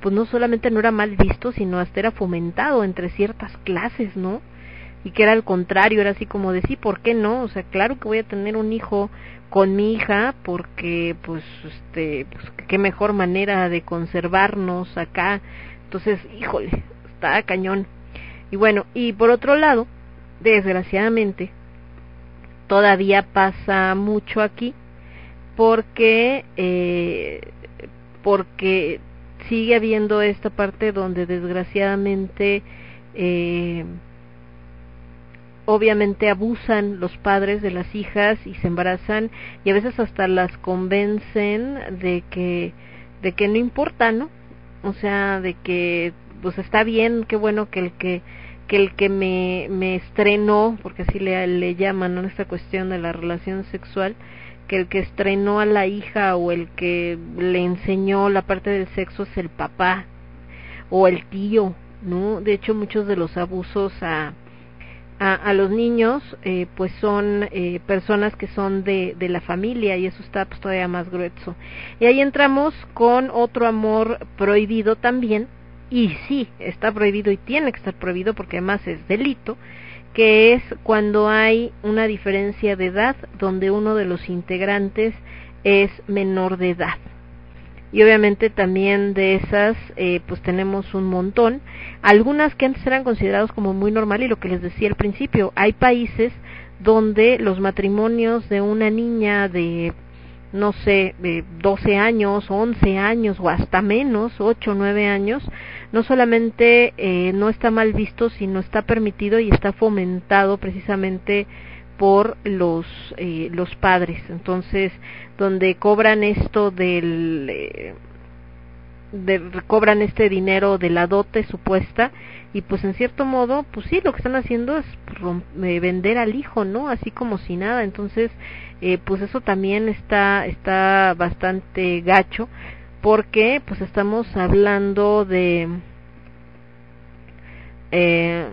pues no solamente no era mal visto, sino hasta era fomentado entre ciertas clases, ¿no? y que era al contrario, era así como de sí, ¿por qué no? O sea, claro que voy a tener un hijo con mi hija porque pues este pues qué mejor manera de conservarnos acá. Entonces, híjole, está cañón. Y bueno, y por otro lado, desgraciadamente todavía pasa mucho aquí porque eh, porque sigue habiendo esta parte donde desgraciadamente eh, obviamente abusan los padres de las hijas y se embarazan y a veces hasta las convencen de que de que no importa, ¿no? O sea, de que pues está bien, qué bueno que el que que el que me, me estrenó, porque así le, le llaman, ¿no? Esta cuestión de la relación sexual, que el que estrenó a la hija o el que le enseñó la parte del sexo es el papá o el tío, ¿no? De hecho, muchos de los abusos a, a, a los niños, eh, pues son eh, personas que son de, de la familia y eso está pues, todavía más grueso. Y ahí entramos con otro amor prohibido también, y sí, está prohibido y tiene que estar prohibido porque además es delito, que es cuando hay una diferencia de edad donde uno de los integrantes es menor de edad. Y obviamente también de esas, eh, pues tenemos un montón. Algunas que antes eran considerados como muy normal y lo que les decía al principio, hay países donde los matrimonios de una niña de no sé, de 12 años, 11 años o hasta menos, 8 o 9 años, no solamente eh, no está mal visto, sino está permitido y está fomentado precisamente por los eh, los padres. Entonces, donde cobran esto del eh, cobran este dinero de la dote supuesta y pues en cierto modo pues sí lo que están haciendo es eh, vender al hijo no así como si nada entonces eh, pues eso también está está bastante gacho porque pues estamos hablando de eh,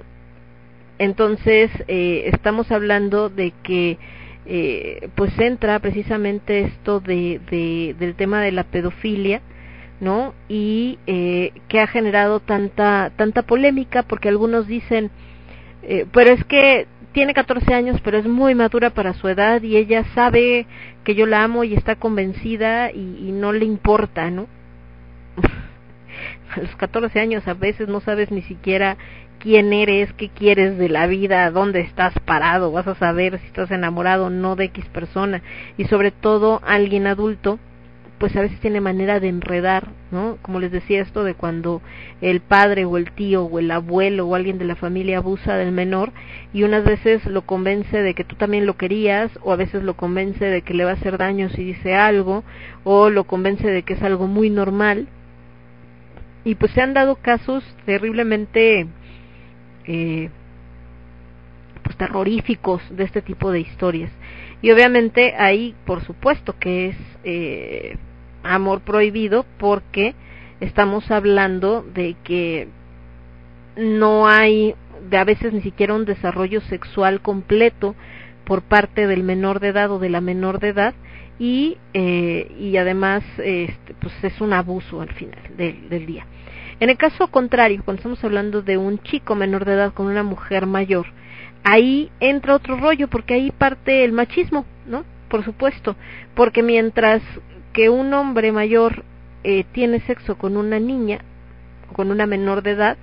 entonces eh, estamos hablando de que eh, pues entra precisamente esto de, de, del tema de la pedofilia no y eh, que ha generado tanta tanta polémica porque algunos dicen eh, pero es que tiene 14 años pero es muy madura para su edad y ella sabe que yo la amo y está convencida y, y no le importa no a los 14 años a veces no sabes ni siquiera quién eres, qué quieres de la vida, dónde estás parado, vas a saber si estás enamorado o no de X persona y sobre todo alguien adulto pues a veces tiene manera de enredar, ¿no? Como les decía esto de cuando el padre o el tío o el abuelo o alguien de la familia abusa del menor y unas veces lo convence de que tú también lo querías o a veces lo convence de que le va a hacer daño si dice algo o lo convence de que es algo muy normal y pues se han dado casos terriblemente eh, pues terroríficos de este tipo de historias. Y obviamente ahí por supuesto que es eh, amor prohibido porque estamos hablando de que no hay de a veces ni siquiera un desarrollo sexual completo por parte del menor de edad o de la menor de edad y eh, y además este, pues es un abuso al final del, del día en el caso contrario cuando estamos hablando de un chico menor de edad con una mujer mayor ahí entra otro rollo porque ahí parte el machismo no por supuesto porque mientras que un hombre mayor eh, tiene sexo con una niña con una menor de edad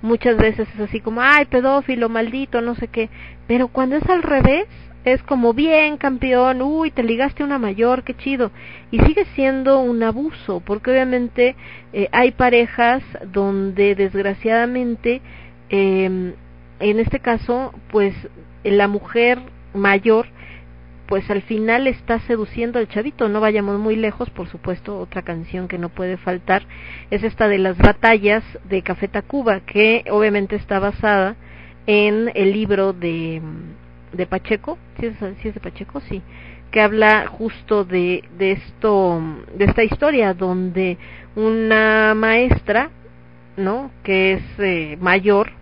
muchas veces es así como ay pedófilo maldito no sé qué pero cuando es al revés es como bien campeón, uy, te ligaste una mayor, qué chido. Y sigue siendo un abuso, porque obviamente eh, hay parejas donde desgraciadamente, eh, en este caso, pues la mujer mayor, pues al final está seduciendo al chavito. No vayamos muy lejos, por supuesto, otra canción que no puede faltar es esta de las batallas de Café Tacuba, que obviamente está basada en el libro de de Pacheco, ¿sí es, es de Pacheco? Sí, que habla justo de, de esto, de esta historia donde una maestra, ¿no? Que es eh, mayor,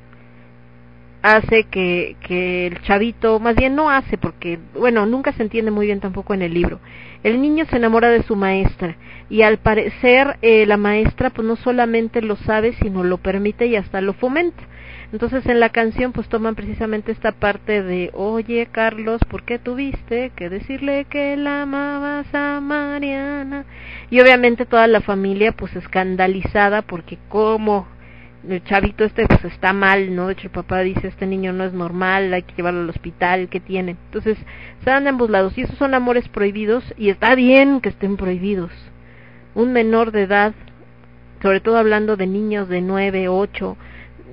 hace que, que el chavito, más bien no hace, porque, bueno, nunca se entiende muy bien tampoco en el libro. El niño se enamora de su maestra y al parecer eh, la maestra pues no solamente lo sabe, sino lo permite y hasta lo fomenta. Entonces en la canción pues toman precisamente esta parte de, oye Carlos, ¿por qué tuviste que decirle que la amabas a Mariana? Y obviamente toda la familia pues escandalizada porque como el chavito este pues está mal, ¿no? De hecho el papá dice, este niño no es normal, hay que llevarlo al hospital, ¿qué tiene? Entonces se dan de ambos lados y esos son amores prohibidos y está bien que estén prohibidos. Un menor de edad, sobre todo hablando de niños de nueve, ocho,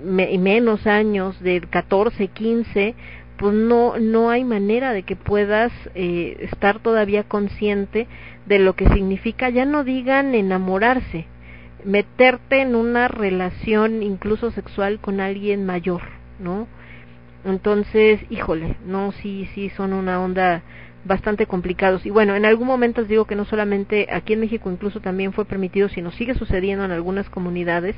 me, menos años, de 14, 15, pues no no hay manera de que puedas eh, estar todavía consciente de lo que significa. Ya no digan enamorarse meterte en una relación incluso sexual con alguien mayor no entonces híjole no sí sí son una onda bastante complicados. Y bueno, en algún momento les digo que no solamente aquí en México incluso también fue permitido, sino sigue sucediendo en algunas comunidades.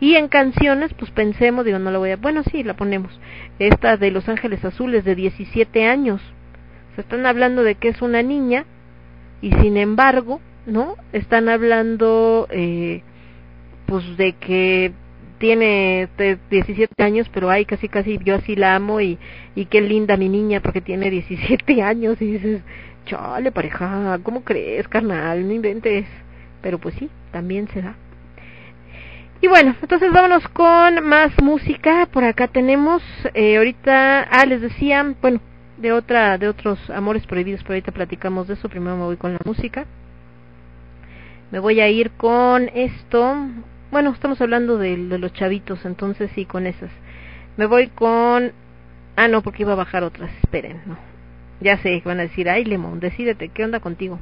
Y en canciones, pues pensemos, digo, no la voy a, bueno, sí, la ponemos. Esta de Los Ángeles Azules de 17 años. Se están hablando de que es una niña y sin embargo, ¿no? Están hablando eh, pues de que tiene 17 años, pero ay, casi casi yo así la amo y, y qué linda mi niña porque tiene 17 años y dices, chale pareja, ¿cómo crees, carnal? No inventes. Pero pues sí, también se da. Y bueno, entonces vámonos con más música. Por acá tenemos, eh, ahorita, ah, les decía, bueno, de otra, de otros amores prohibidos, pero ahorita platicamos de eso. Primero me voy con la música. Me voy a ir con esto. Bueno, estamos hablando de, los chavitos, entonces sí, con esas. Me voy con... Ah, no, porque iba a bajar otras. Esperen, no. Ya sé, van a decir, ay, Lemon, decídete, ¿qué onda contigo?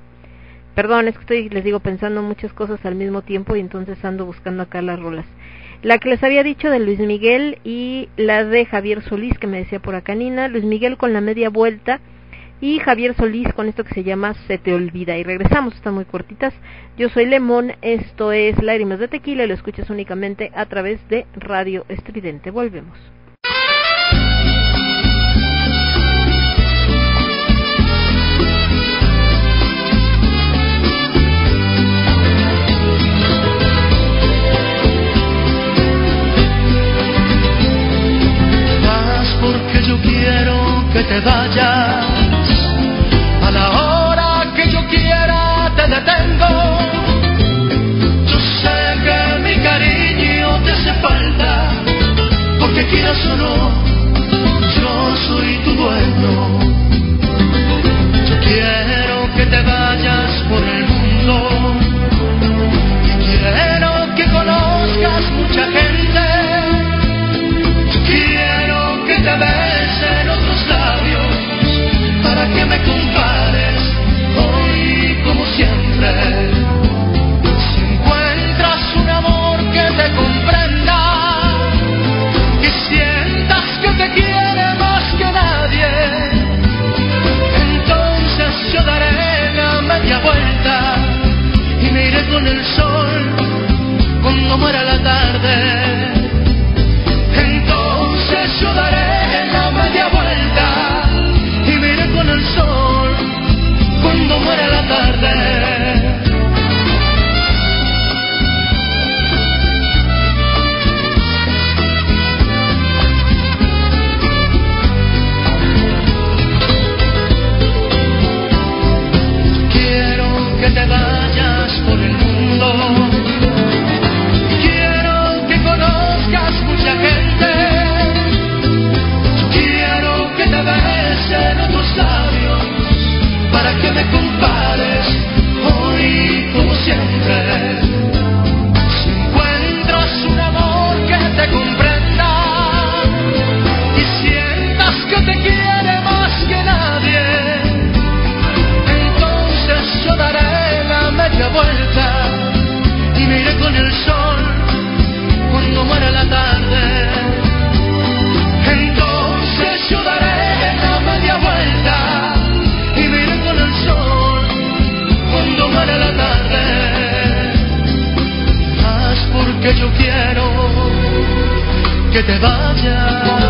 Perdón, es que estoy, les digo, pensando muchas cosas al mismo tiempo y entonces ando buscando acá las rolas. La que les había dicho de Luis Miguel y la de Javier Solís, que me decía por acá Nina. Luis Miguel con la media vuelta y Javier Solís con esto que se llama Se te olvida. Y regresamos, están muy cortitas. Yo soy Lemón, esto es Lágrimas de Tequila y lo escuchas únicamente a través de Radio Estridente. Volvemos. porque yo quiero que te vayas falta, porque quieras o no, yo soy tu dueño. Yo quiero que te vayas por el mundo y quiero que conozcas mucha gente. Quiero que te besen otros labios para que me el sol cuando muera la tarde. Con el sol cuando muera la tarde. Entonces yo daré la media vuelta y me iré con el sol cuando muera la tarde. Haz porque yo quiero que te vayas.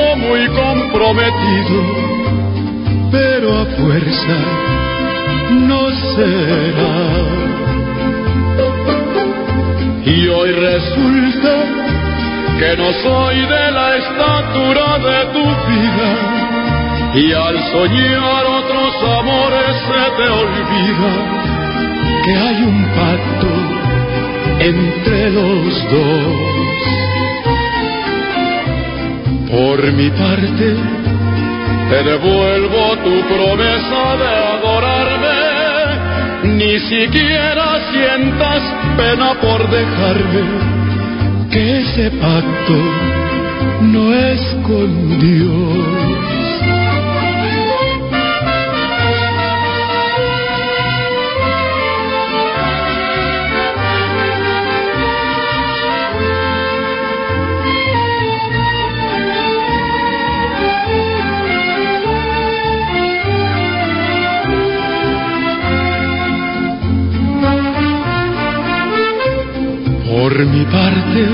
muy comprometido, pero a fuerza no será. Y hoy resulta que no soy de la estatura de tu vida, y al soñar otros amores se te olvida que hay un pacto entre los dos. Por mi parte, te devuelvo tu promesa de adorarme. Ni siquiera sientas pena por dejarme, que ese pacto no es con Dios. Por mi parte,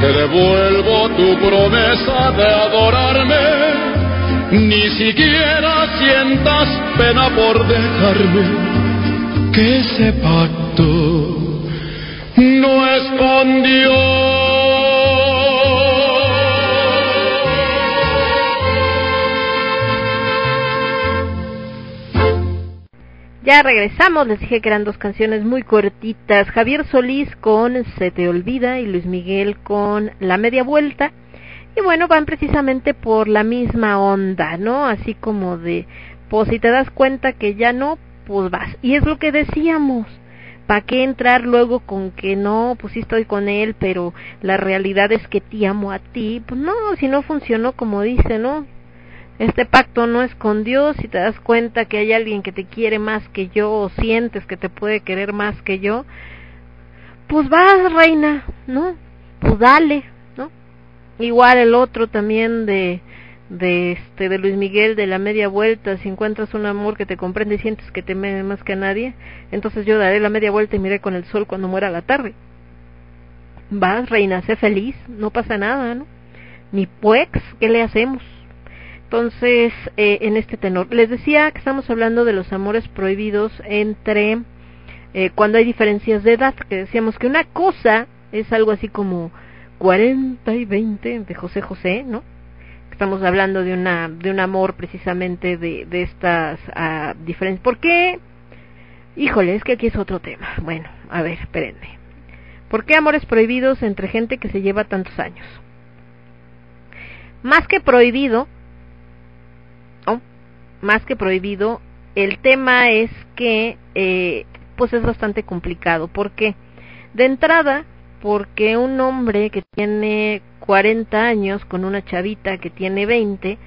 te devuelvo tu promesa de adorarme. Ni siquiera sientas pena por dejarme, que ese pacto no escondió. Ya regresamos, les dije que eran dos canciones muy cortitas. Javier Solís con Se te olvida y Luis Miguel con La media vuelta. Y bueno, van precisamente por la misma onda, ¿no? Así como de, pues si te das cuenta que ya no, pues vas. Y es lo que decíamos. ¿Para qué entrar luego con que no, pues sí estoy con él, pero la realidad es que te amo a ti? Pues no, si no funcionó como dice, ¿no? Este pacto no es con Dios, si te das cuenta que hay alguien que te quiere más que yo o sientes que te puede querer más que yo, pues vas, reina, ¿no? Pues dale, ¿no? Igual el otro también de de este de Luis Miguel de la media vuelta, si encuentras un amor que te comprende y sientes que te me más que a nadie, entonces yo daré la media vuelta y miré con el sol cuando muera la tarde. Vas, reina, sé feliz, no pasa nada, ¿no? Ni pues, ¿qué le hacemos? Entonces, eh, en este tenor, les decía que estamos hablando de los amores prohibidos entre eh, cuando hay diferencias de edad, que decíamos que una cosa es algo así como 40 y 20 de José José, ¿no? Estamos hablando de una de un amor precisamente de, de estas uh, diferencias. ¿Por qué? Híjole, es que aquí es otro tema. Bueno, a ver, espérenme. ¿Por qué amores prohibidos entre gente que se lleva tantos años? Más que prohibido, más que prohibido, el tema es que eh, pues es bastante complicado. ¿Por qué? De entrada, porque un hombre que tiene 40 años con una chavita que tiene 20,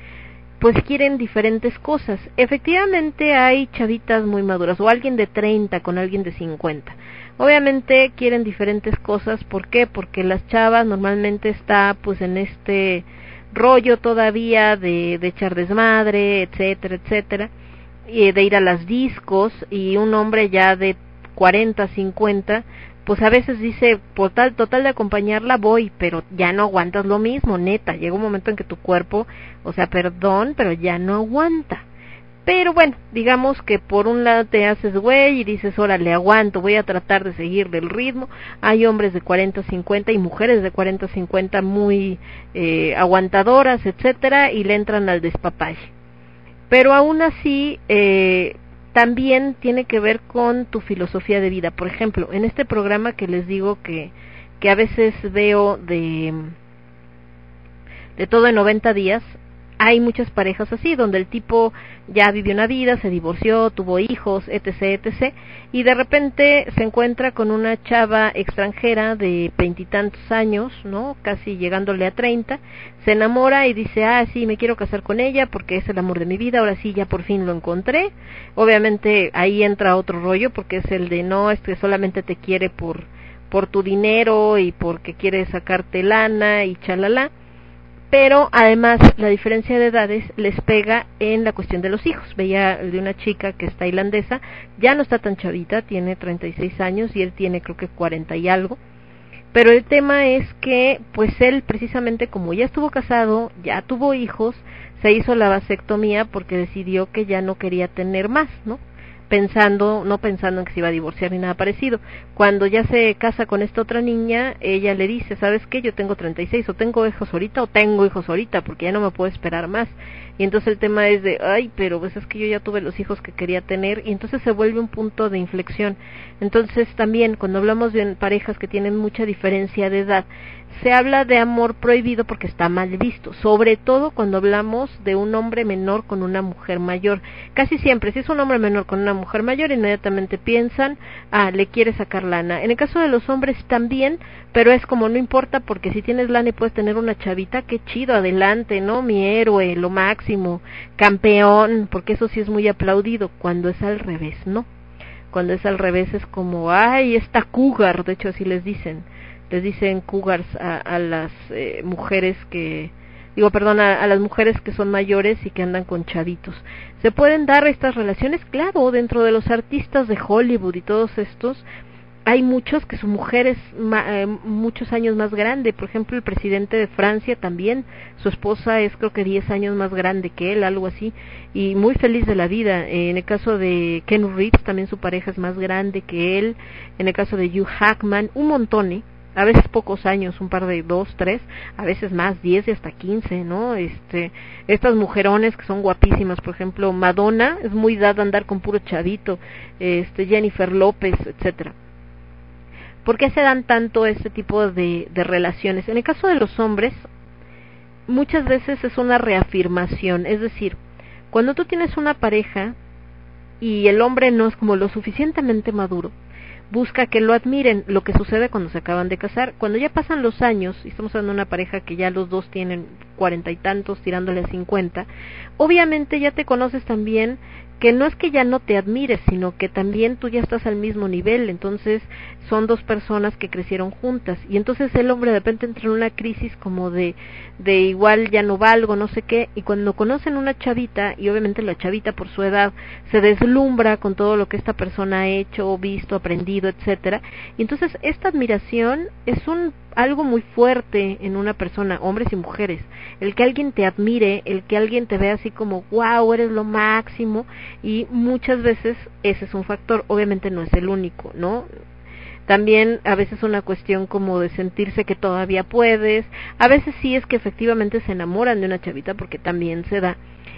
pues quieren diferentes cosas. Efectivamente hay chavitas muy maduras o alguien de 30 con alguien de 50. Obviamente quieren diferentes cosas, ¿por qué? Porque las chavas normalmente está pues en este rollo todavía de, de echar desmadre, etcétera, etcétera, y de ir a las discos y un hombre ya de 40, 50, pues a veces dice, por tal, total de acompañarla voy, pero ya no aguantas lo mismo, neta, llega un momento en que tu cuerpo, o sea, perdón, pero ya no aguanta. Pero bueno, digamos que por un lado te haces güey y dices, órale, aguanto, voy a tratar de seguir del ritmo. Hay hombres de 40, 50 y mujeres de 40, 50 muy eh, aguantadoras, etcétera, y le entran al despapalle. Pero aún así, eh, también tiene que ver con tu filosofía de vida. Por ejemplo, en este programa que les digo que, que a veces veo de, de todo en 90 días, hay muchas parejas así, donde el tipo ya vivió una vida, se divorció, tuvo hijos, etc., etc., y de repente se encuentra con una chava extranjera de veintitantos años, ¿no? Casi llegándole a treinta, se enamora y dice, ah, sí, me quiero casar con ella porque es el amor de mi vida, ahora sí, ya por fin lo encontré. Obviamente ahí entra otro rollo porque es el de no, es que solamente te quiere por, por tu dinero y porque quiere sacarte lana y chalala pero además la diferencia de edades les pega en la cuestión de los hijos. Veía de una chica que es tailandesa, ya no está tan chavita, tiene 36 años y él tiene creo que 40 y algo. Pero el tema es que, pues él precisamente como ya estuvo casado, ya tuvo hijos, se hizo la vasectomía porque decidió que ya no quería tener más, ¿no? Pensando, no pensando en que se iba a divorciar ni nada parecido. Cuando ya se casa con esta otra niña, ella le dice, ¿sabes qué? Yo tengo 36, o tengo hijos ahorita, o tengo hijos ahorita, porque ya no me puedo esperar más. Y entonces el tema es de, ay, pero pues es que yo ya tuve los hijos que quería tener, y entonces se vuelve un punto de inflexión. Entonces también, cuando hablamos de parejas que tienen mucha diferencia de edad, se habla de amor prohibido porque está mal visto, sobre todo cuando hablamos de un hombre menor con una mujer mayor. Casi siempre, si es un hombre menor con una mujer mayor, inmediatamente piensan, ah, le quiere sacar lana. En el caso de los hombres también, pero es como no importa porque si tienes lana y puedes tener una chavita, qué chido, adelante, ¿no? Mi héroe, lo máximo, campeón, porque eso sí es muy aplaudido, cuando es al revés, ¿no? Cuando es al revés es como, ay, esta cougar, de hecho así les dicen les dicen cougars a, las eh, mujeres que digo perdón a, las mujeres que son mayores y que andan con chavitos se pueden dar estas relaciones claro dentro de los artistas de Hollywood y todos estos hay muchos que su mujer es eh, muchos años más grande. Por ejemplo el presidente de Francia también su esposa es creo que 10 años más grande que él algo así y muy feliz de la vida. En el caso de Ken Reeves también su pareja es más grande que él. En el caso de Hugh Hackman un montón ¿eh? A veces pocos años, un par de dos, tres, a veces más, diez y hasta quince, ¿no? Este, estas mujerones que son guapísimas, por ejemplo, Madonna es muy dada a andar con puro chavito, este, Jennifer López, etcétera. ¿Por qué se dan tanto este tipo de, de relaciones? En el caso de los hombres, muchas veces es una reafirmación, es decir, cuando tú tienes una pareja y el hombre no es como lo suficientemente maduro, busca que lo admiren, lo que sucede cuando se acaban de casar. Cuando ya pasan los años, y estamos hablando de una pareja que ya los dos tienen cuarenta y tantos, tirándole cincuenta, obviamente ya te conoces también que no es que ya no te admires, sino que también tú ya estás al mismo nivel, entonces son dos personas que crecieron juntas. Y entonces el hombre de repente entra en una crisis como de de igual ya no valgo, no sé qué, y cuando conocen una chavita y obviamente la chavita por su edad se deslumbra con todo lo que esta persona ha hecho, visto, aprendido, etcétera, y entonces esta admiración es un algo muy fuerte en una persona, hombres y mujeres, el que alguien te admire, el que alguien te vea así como, wow, eres lo máximo, y muchas veces ese es un factor, obviamente no es el único, ¿no? También a veces una cuestión como de sentirse que todavía puedes, a veces sí es que efectivamente se enamoran de una chavita porque también se da.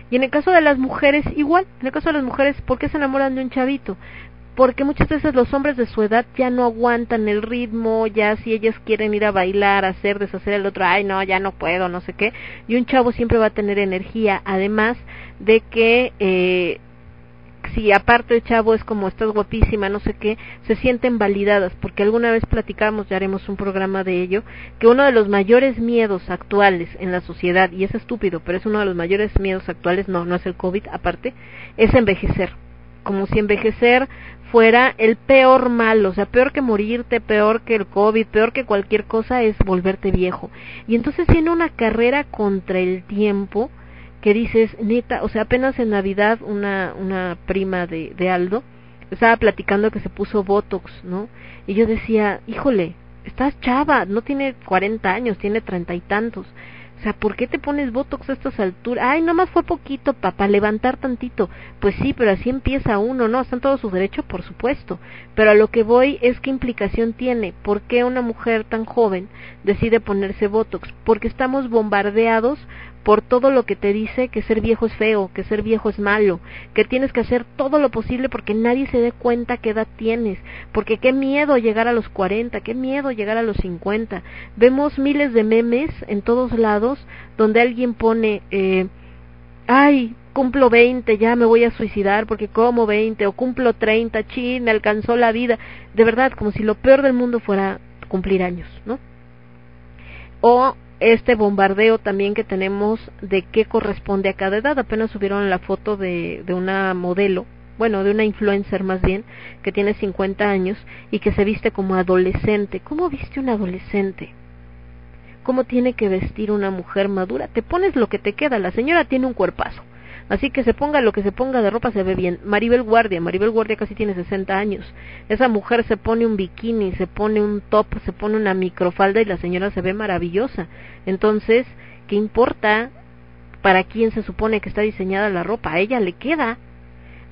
Y en el caso de las mujeres, igual, en el caso de las mujeres, ¿por qué se enamoran de un chavito? porque muchas veces los hombres de su edad ya no aguantan el ritmo, ya si ellas quieren ir a bailar, hacer, deshacer el otro, ay no, ya no puedo, no sé qué, y un chavo siempre va a tener energía, además de que eh, si aparte el chavo es como estás guapísima, no sé qué, se sienten validadas, porque alguna vez platicamos, ya haremos un programa de ello, que uno de los mayores miedos actuales en la sociedad, y es estúpido, pero es uno de los mayores miedos actuales, no, no es el COVID aparte, es envejecer como si envejecer fuera el peor mal, o sea, peor que morirte, peor que el COVID, peor que cualquier cosa es volverte viejo. Y entonces tiene una carrera contra el tiempo que dices, neta, o sea, apenas en Navidad una, una prima de, de Aldo estaba platicando que se puso Botox, ¿no? Y yo decía, híjole, estás chava, no tiene 40 años, tiene treinta y tantos. O sea, ¿por qué te pones Botox a estas alturas? Ay, nomás fue poquito, papá, levantar tantito. Pues sí, pero así empieza uno, ¿no? Están todos sus derechos, por supuesto. Pero a lo que voy es qué implicación tiene. ¿Por qué una mujer tan joven decide ponerse Botox? Porque estamos bombardeados por todo lo que te dice que ser viejo es feo, que ser viejo es malo, que tienes que hacer todo lo posible porque nadie se dé cuenta qué edad tienes, porque qué miedo llegar a los 40, qué miedo llegar a los 50. Vemos miles de memes en todos lados donde alguien pone, eh, ay, cumplo 20, ya me voy a suicidar porque como 20, o cumplo 30, chin, me alcanzó la vida. De verdad, como si lo peor del mundo fuera cumplir años, ¿no? O este bombardeo también que tenemos de qué corresponde a cada edad. Apenas subieron la foto de, de una modelo, bueno, de una influencer más bien, que tiene 50 años y que se viste como adolescente. ¿Cómo viste un adolescente? cómo tiene que vestir una mujer madura. Te pones lo que te queda. La señora tiene un cuerpazo. Así que se ponga lo que se ponga de ropa se ve bien. Maribel Guardia, Maribel Guardia casi tiene 60 años. Esa mujer se pone un bikini, se pone un top, se pone una microfalda y la señora se ve maravillosa. Entonces, ¿qué importa para quién se supone que está diseñada la ropa? A ella le queda.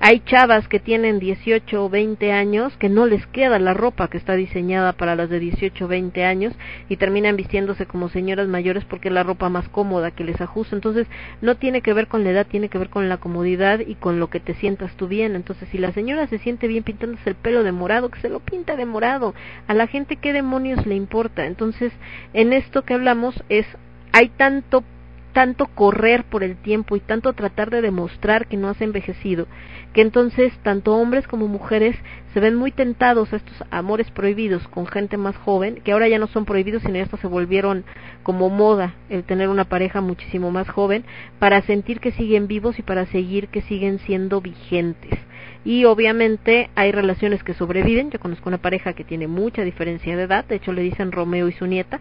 Hay chavas que tienen 18 o 20 años que no les queda la ropa que está diseñada para las de 18 o 20 años y terminan vistiéndose como señoras mayores porque es la ropa más cómoda que les ajusta. Entonces, no tiene que ver con la edad, tiene que ver con la comodidad y con lo que te sientas tú bien. Entonces, si la señora se siente bien pintándose el pelo de morado, que se lo pinta de morado. A la gente qué demonios le importa. Entonces, en esto que hablamos es hay tanto tanto correr por el tiempo y tanto tratar de demostrar que no has envejecido, que entonces tanto hombres como mujeres se ven muy tentados a estos amores prohibidos con gente más joven, que ahora ya no son prohibidos, sino ya hasta se volvieron como moda el tener una pareja muchísimo más joven, para sentir que siguen vivos y para seguir que siguen siendo vigentes. Y obviamente hay relaciones que sobreviven, yo conozco una pareja que tiene mucha diferencia de edad, de hecho le dicen Romeo y su nieta,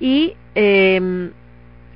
y eh,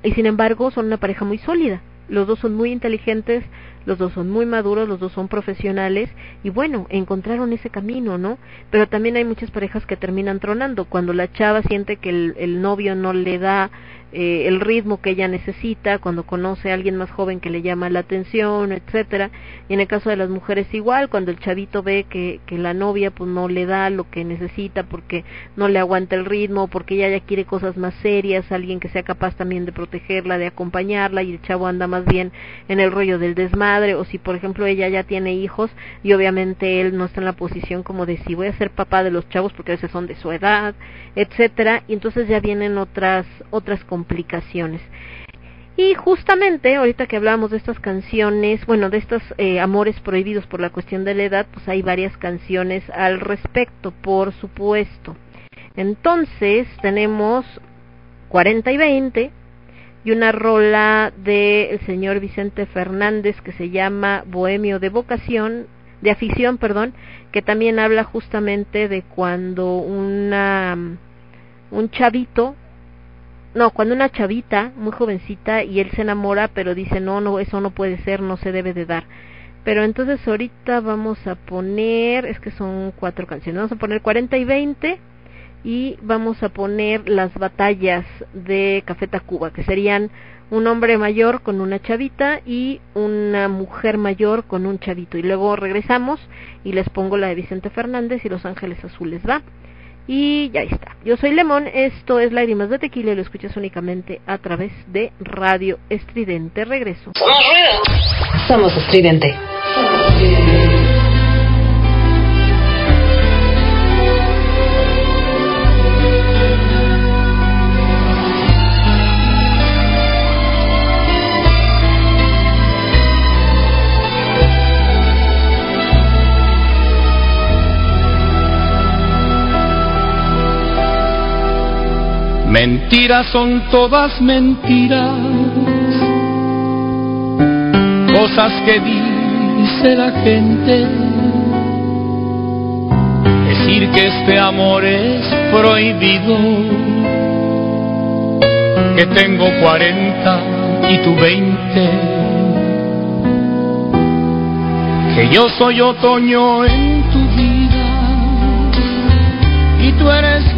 y sin embargo son una pareja muy sólida. Los dos son muy inteligentes, los dos son muy maduros, los dos son profesionales y bueno, encontraron ese camino, ¿no? Pero también hay muchas parejas que terminan tronando cuando la chava siente que el, el novio no le da eh, el ritmo que ella necesita, cuando conoce a alguien más joven que le llama la atención, etcétera. Y en el caso de las mujeres igual, cuando el chavito ve que, que la novia pues no le da lo que necesita porque no le aguanta el ritmo, porque ella ya quiere cosas más serias, alguien que sea capaz también de protegerla, de acompañarla y el chavo anda más bien en el rollo del desmadre o si por ejemplo ella ya tiene hijos y obviamente él no está en la posición como de si voy a ser papá de los chavos porque a veces son de su edad, etcétera, y entonces ya vienen otras otras complicaciones. Y justamente, ahorita que hablábamos de estas canciones, bueno, de estos eh, amores prohibidos por la cuestión de la edad, pues hay varias canciones al respecto, por supuesto. Entonces, tenemos 40 y 20 y una rola del señor Vicente Fernández que se llama Bohemio de vocación, de afición, perdón, que también habla justamente de cuando una un chavito no, cuando una chavita muy jovencita y él se enamora, pero dice, no, no, eso no puede ser, no se debe de dar. Pero entonces ahorita vamos a poner, es que son cuatro canciones, vamos a poner 40 y 20 y vamos a poner las batallas de Café Tacuba, que serían un hombre mayor con una chavita y una mujer mayor con un chavito. Y luego regresamos y les pongo la de Vicente Fernández y Los Ángeles Azules, ¿va? Y ya está. Yo soy Lemón, esto es Lágrimas de Tequila y lo escuchas únicamente a través de Radio Estridente. Regreso. Somos estridente. Mentiras son todas mentiras, cosas que dice la gente. Decir que este amor es prohibido, que tengo 40 y tú 20, que yo soy otoño en tu vida. Y tú eres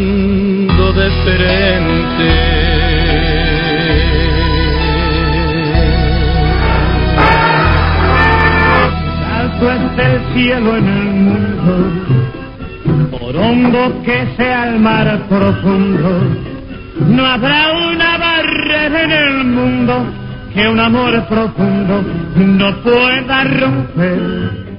de frente. El cielo en el mundo, por hondo que sea el mar profundo, no habrá una barrera en el mundo que un amor profundo no pueda romper.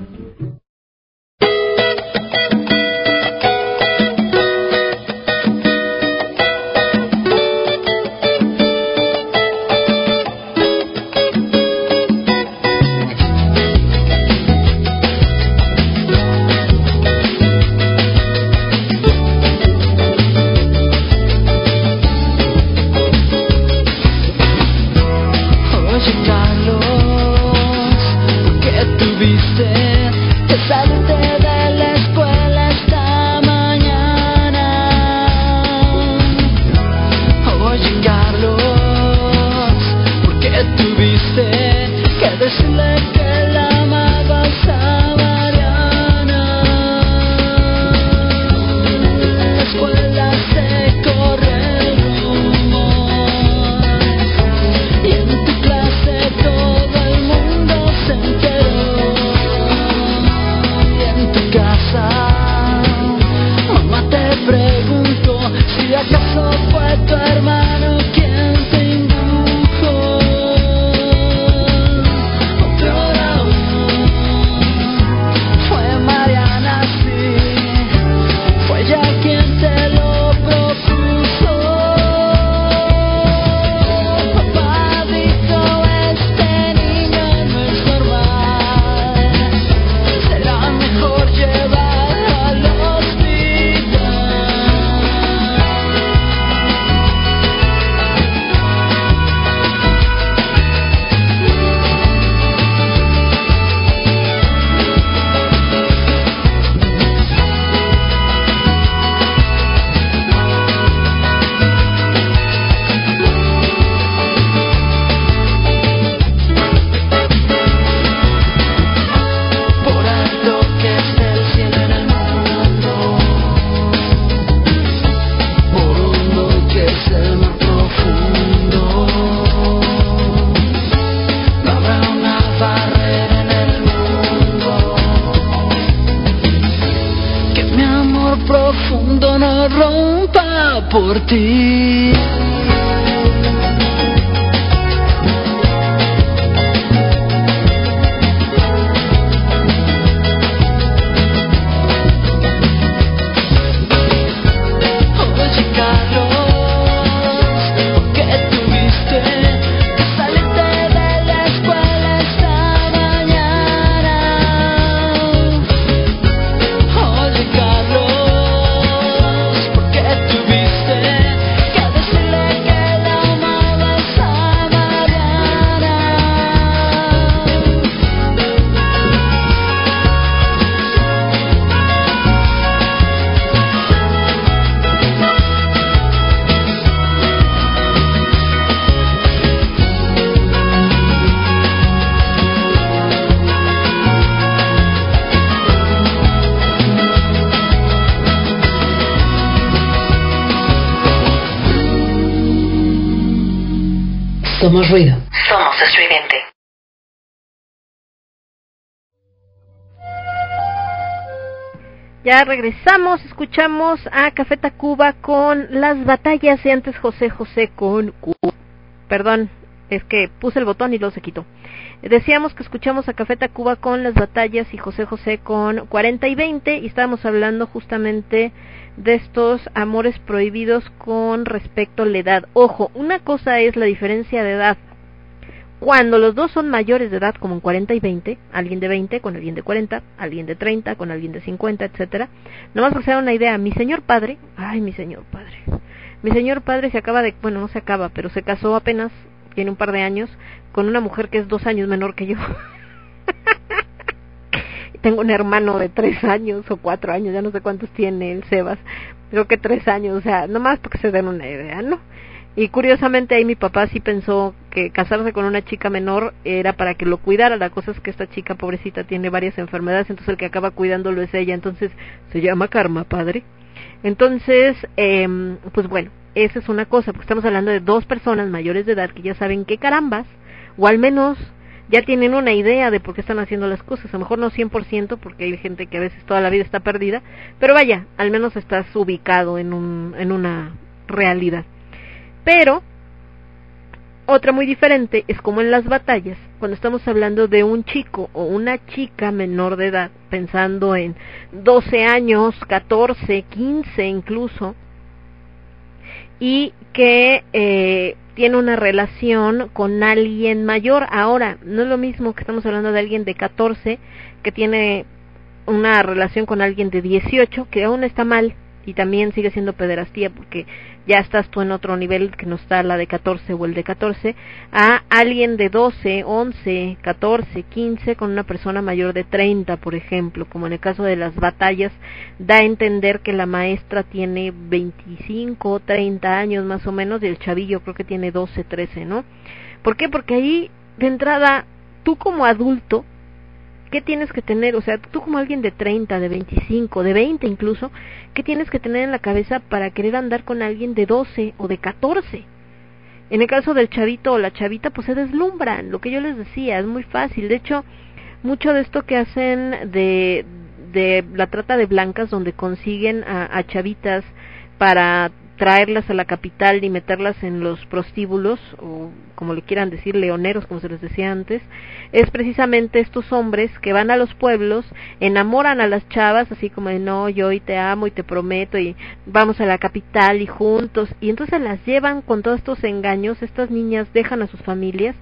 Somos ruido. Somos estridente. Ya regresamos, escuchamos a Café Tacuba con las batallas y antes José José con Q. Perdón, es que puse el botón y luego se quitó. Decíamos que escuchamos a Café Tacuba con las batallas y José José con 40 y 20 y estábamos hablando justamente de estos amores prohibidos con respecto a la edad. Ojo, una cosa es la diferencia de edad cuando los dos son mayores de edad, como en 40 y 20, alguien de 20 con alguien de 40, alguien de 30 con alguien de 50, etcétera, nomás para hacer una idea, mi señor padre, ay, mi señor padre, mi señor padre se acaba de, bueno, no se acaba, pero se casó apenas, tiene un par de años, con una mujer que es dos años menor que yo. Tengo un hermano de tres años o cuatro años, ya no sé cuántos tiene el Sebas, creo que tres años, o sea, nomás porque se den una idea, ¿no? Y curiosamente ahí mi papá sí pensó que casarse con una chica menor era para que lo cuidara. La cosa es que esta chica pobrecita tiene varias enfermedades, entonces el que acaba cuidándolo es ella. Entonces se llama karma, padre. Entonces, eh, pues bueno, esa es una cosa, porque estamos hablando de dos personas mayores de edad que ya saben qué carambas, o al menos ya tienen una idea de por qué están haciendo las cosas. A lo mejor no 100%, porque hay gente que a veces toda la vida está perdida, pero vaya, al menos estás ubicado en, un, en una realidad. Pero otra muy diferente es como en las batallas, cuando estamos hablando de un chico o una chica menor de edad, pensando en 12 años, 14, 15 incluso, y que eh, tiene una relación con alguien mayor. Ahora, no es lo mismo que estamos hablando de alguien de 14 que tiene una relación con alguien de 18, que aún está mal y también sigue siendo pederastía porque ya estás tú en otro nivel que no está la de 14 o el de 14, a alguien de 12, 11, 14, 15 con una persona mayor de 30, por ejemplo, como en el caso de las batallas, da a entender que la maestra tiene 25, 30 años más o menos y el chavillo creo que tiene 12, 13, ¿no? ¿Por qué? Porque ahí, de entrada, tú como adulto, ¿qué tienes que tener? O sea, tú como alguien de 30, de 25, de 20 incluso, ¿qué tienes que tener en la cabeza para querer andar con alguien de 12 o de 14? En el caso del chavito o la chavita, pues se deslumbran, lo que yo les decía, es muy fácil. De hecho, mucho de esto que hacen de, de la trata de blancas, donde consiguen a, a chavitas para traerlas a la capital y meterlas en los prostíbulos, o como le quieran decir, leoneros, como se les decía antes, es precisamente estos hombres que van a los pueblos, enamoran a las chavas, así como de no, yo hoy te amo y te prometo, y vamos a la capital y juntos, y entonces las llevan con todos estos engaños, estas niñas dejan a sus familias,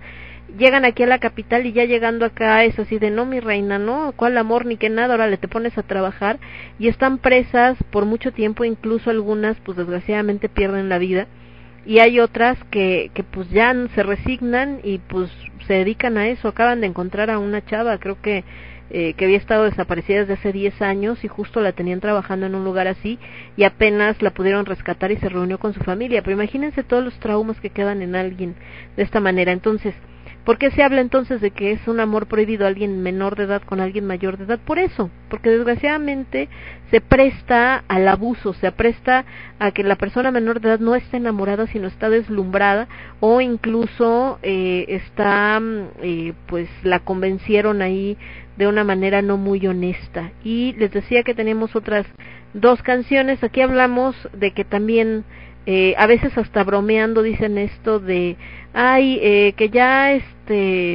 llegan aquí a la capital y ya llegando acá es así de no mi reina, no, cuál amor ni qué nada, ahora le te pones a trabajar y están presas por mucho tiempo, incluso algunas pues desgraciadamente pierden la vida y hay otras que, que pues ya se resignan y pues se dedican a eso, acaban de encontrar a una chava, creo que eh, que había estado desaparecida desde hace 10 años y justo la tenían trabajando en un lugar así y apenas la pudieron rescatar y se reunió con su familia. Pero imagínense todos los traumas que quedan en alguien de esta manera. Entonces, ¿Por qué se habla entonces de que es un amor prohibido alguien menor de edad con alguien mayor de edad? Por eso, porque desgraciadamente se presta al abuso, se presta a que la persona menor de edad no esté enamorada, sino está deslumbrada o incluso eh, está, mm, eh, pues la convencieron ahí de una manera no muy honesta. Y les decía que tenemos otras dos canciones. Aquí hablamos de que también eh, a veces hasta bromeando dicen esto de ay eh, que ya este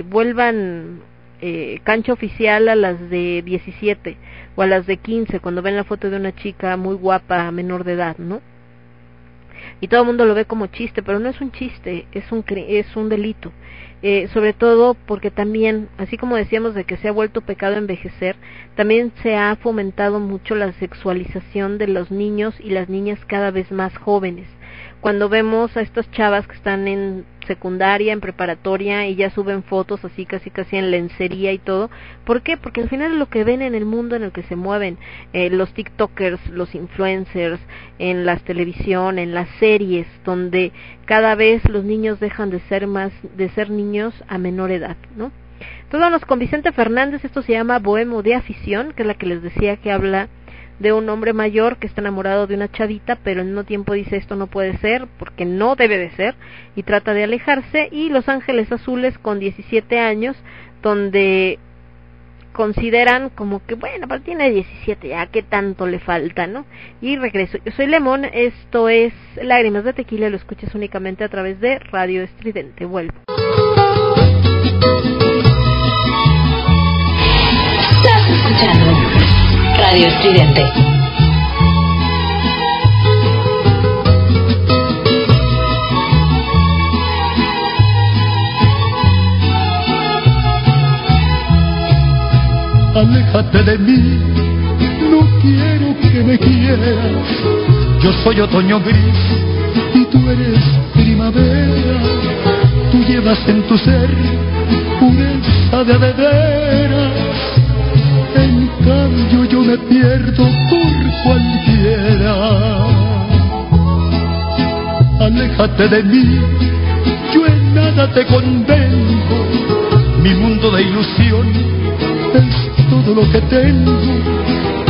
vuelvan eh, cancha oficial a las de 17 o a las de 15 cuando ven la foto de una chica muy guapa menor de edad no y todo el mundo lo ve como chiste pero no es un chiste es un es un delito. Eh, sobre todo porque también así como decíamos de que se ha vuelto pecado envejecer también se ha fomentado mucho la sexualización de los niños y las niñas cada vez más jóvenes cuando vemos a estas chavas que están en secundaria, en preparatoria y ya suben fotos así casi casi en lencería y todo. ¿Por qué? Porque al final es lo que ven en el mundo en el que se mueven eh, los TikTokers, los influencers, en las televisión, en las series, donde cada vez los niños dejan de ser más, de ser niños a menor edad, ¿no? Entonces vamos con Vicente Fernández, esto se llama Bohemo de Afición, que es la que les decía que habla de un hombre mayor que está enamorado de una chavita, pero al mismo tiempo dice esto no puede ser porque no debe de ser y trata de alejarse y Los Ángeles Azules con 17 años donde consideran como que bueno, pero tiene 17 ya, ¿qué tanto le falta, no? Y regreso. Yo soy Lemón, esto es Lágrimas de Tequila, lo escuchas únicamente a través de Radio Estridente. Vuelvo. Radio Estridente. Aléjate de mí, no quiero que me quieras. Yo soy otoño gris y tú eres primavera. Tú llevas en tu ser pureza de veras. Cambio yo me pierdo por cualquiera. Aléjate de mí, yo en nada te convengo. Mi mundo de ilusión es todo lo que tengo.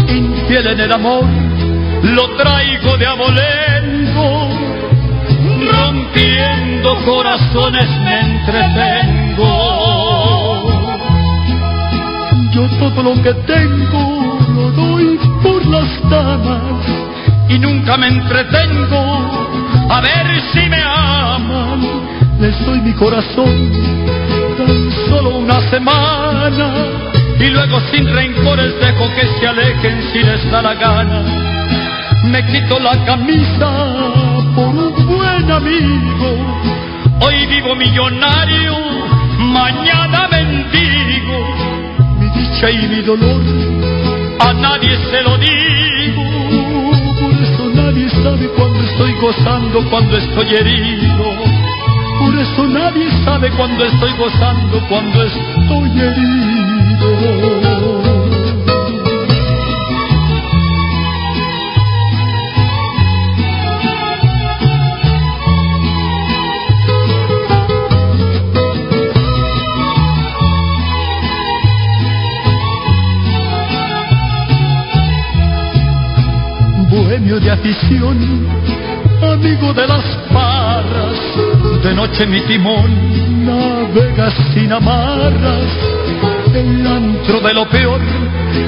Infiel en el amor, lo traigo de abolengo. Rompiendo corazones me entretengo. Yo todo lo que tengo lo doy por las damas y nunca me entretengo a ver si me aman. Les doy mi corazón tan solo una semana y luego sin rencores dejo que se alejen si les da la gana. Me quito la camisa por un buen amigo. Hoy vivo millonario, mañana mendigo. Y mi dolor a nadie se lo digo. Por eso nadie sabe cuando estoy gozando, cuando estoy herido. Por eso nadie sabe cuando estoy gozando, cuando estoy herido. De afición, amigo de las parras, de noche mi timón navega sin amarras, el antro de lo peor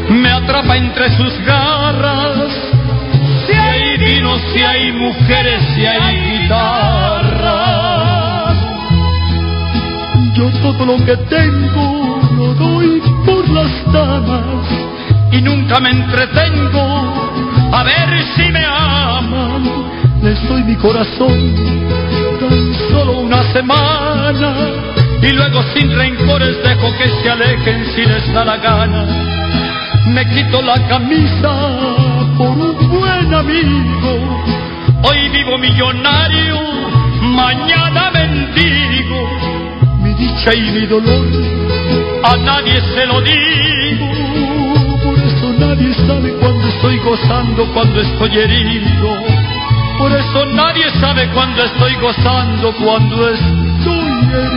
me atrapa entre sus garras, si hay vino, si hay mujeres, si hay guitarras, yo todo lo que tengo lo doy por las damas y nunca me entretengo a ver si me aman. Les doy mi corazón tan solo una semana y luego sin rencores dejo que se alejen si les da la gana. Me quito la camisa por un buen amigo. Hoy vivo millonario, mañana mendigo. Mi dicha y mi dolor a nadie se lo digo. Nadie sabe cuando estoy gozando, cuando estoy herido. Por eso nadie sabe cuando estoy gozando, cuando estoy herido.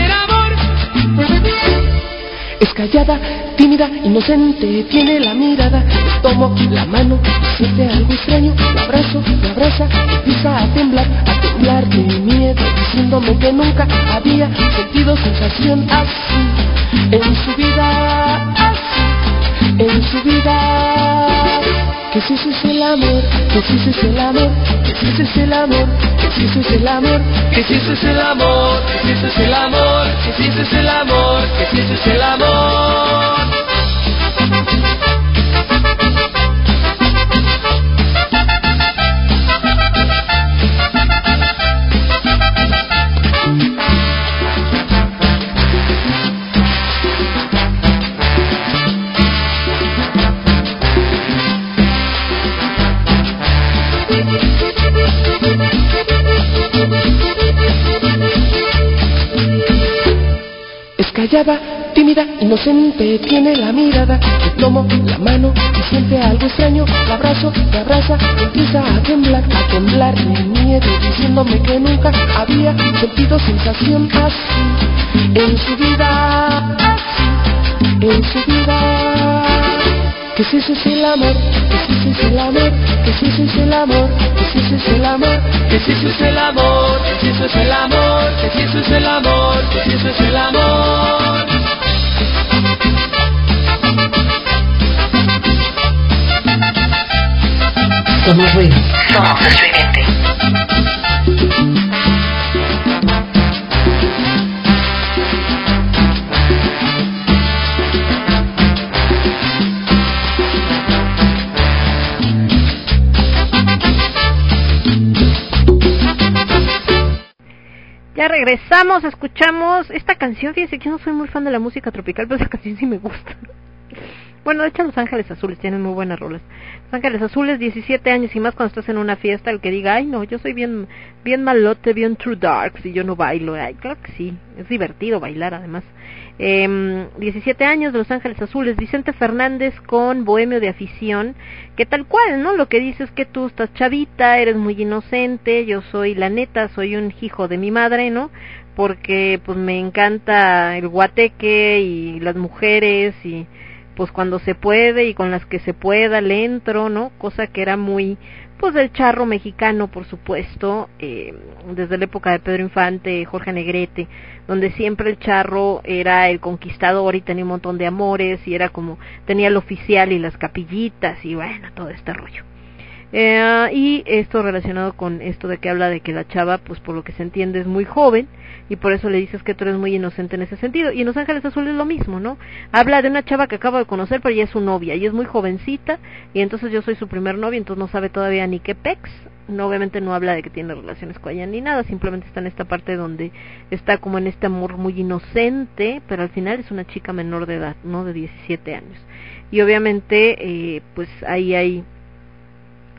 callada, tímida, inocente, tiene la mirada. Tomo la mano, siente algo extraño, la abrazo, me abraza, empieza a temblar, a temblar de miedo, diciéndome que nunca había sentido sensación así en su vida, así en su vida. Que si es el amor, que si es el amor, que si es el amor, que si es el amor, que si es el amor, que si es el amor, que si es el amor, que si es el amor. Tímida, inocente, tiene la mirada. Le tomo la mano y siente algo extraño. La abrazo, me abraza, empieza a temblar, a temblar de miedo, diciéndome que nunca había sentido sensación así en su vida, en su vida. Que si es el amor, que si es el amor, que si es el amor, que si es el amor, que si es el amor, que si es el amor, que si es el amor, que si es el amor. Somos ruido. Somos regresamos, escuchamos esta canción. Fíjense que yo no soy muy fan de la música tropical, pero esa canción sí me gusta. Bueno, de hecho, Los Ángeles Azules tienen muy buenas rolas. Los Ángeles Azules, 17 años y más cuando estás en una fiesta, el que diga, ay, no, yo soy bien, bien malote, bien true darks y yo no bailo. Ay, claro que sí, es divertido bailar además. Eh, 17 años de Los Ángeles Azules, Vicente Fernández con Bohemio de Afición, que tal cual, ¿no? Lo que dice es que tú estás chavita, eres muy inocente, yo soy, la neta, soy un hijo de mi madre, ¿no? Porque pues me encanta el guateque y las mujeres y pues cuando se puede y con las que se pueda le entro, ¿no? Cosa que era muy, pues del charro mexicano, por supuesto, eh, desde la época de Pedro Infante, Jorge Negrete, donde siempre el charro era el conquistador y tenía un montón de amores y era como, tenía el oficial y las capillitas y bueno, todo este rollo. Eh, y esto relacionado con esto de que habla de que la chava, pues por lo que se entiende, es muy joven y por eso le dices que tú eres muy inocente en ese sentido. Y en Los Ángeles Azules es lo mismo, ¿no? Habla de una chava que acabo de conocer, pero ella es su novia y es muy jovencita y entonces yo soy su primer novia, entonces no sabe todavía ni qué pex. No, obviamente no habla de que tiene relaciones con ella ni nada, simplemente está en esta parte donde está como en este amor muy inocente, pero al final es una chica menor de edad, ¿no? De 17 años. Y obviamente, eh, pues ahí hay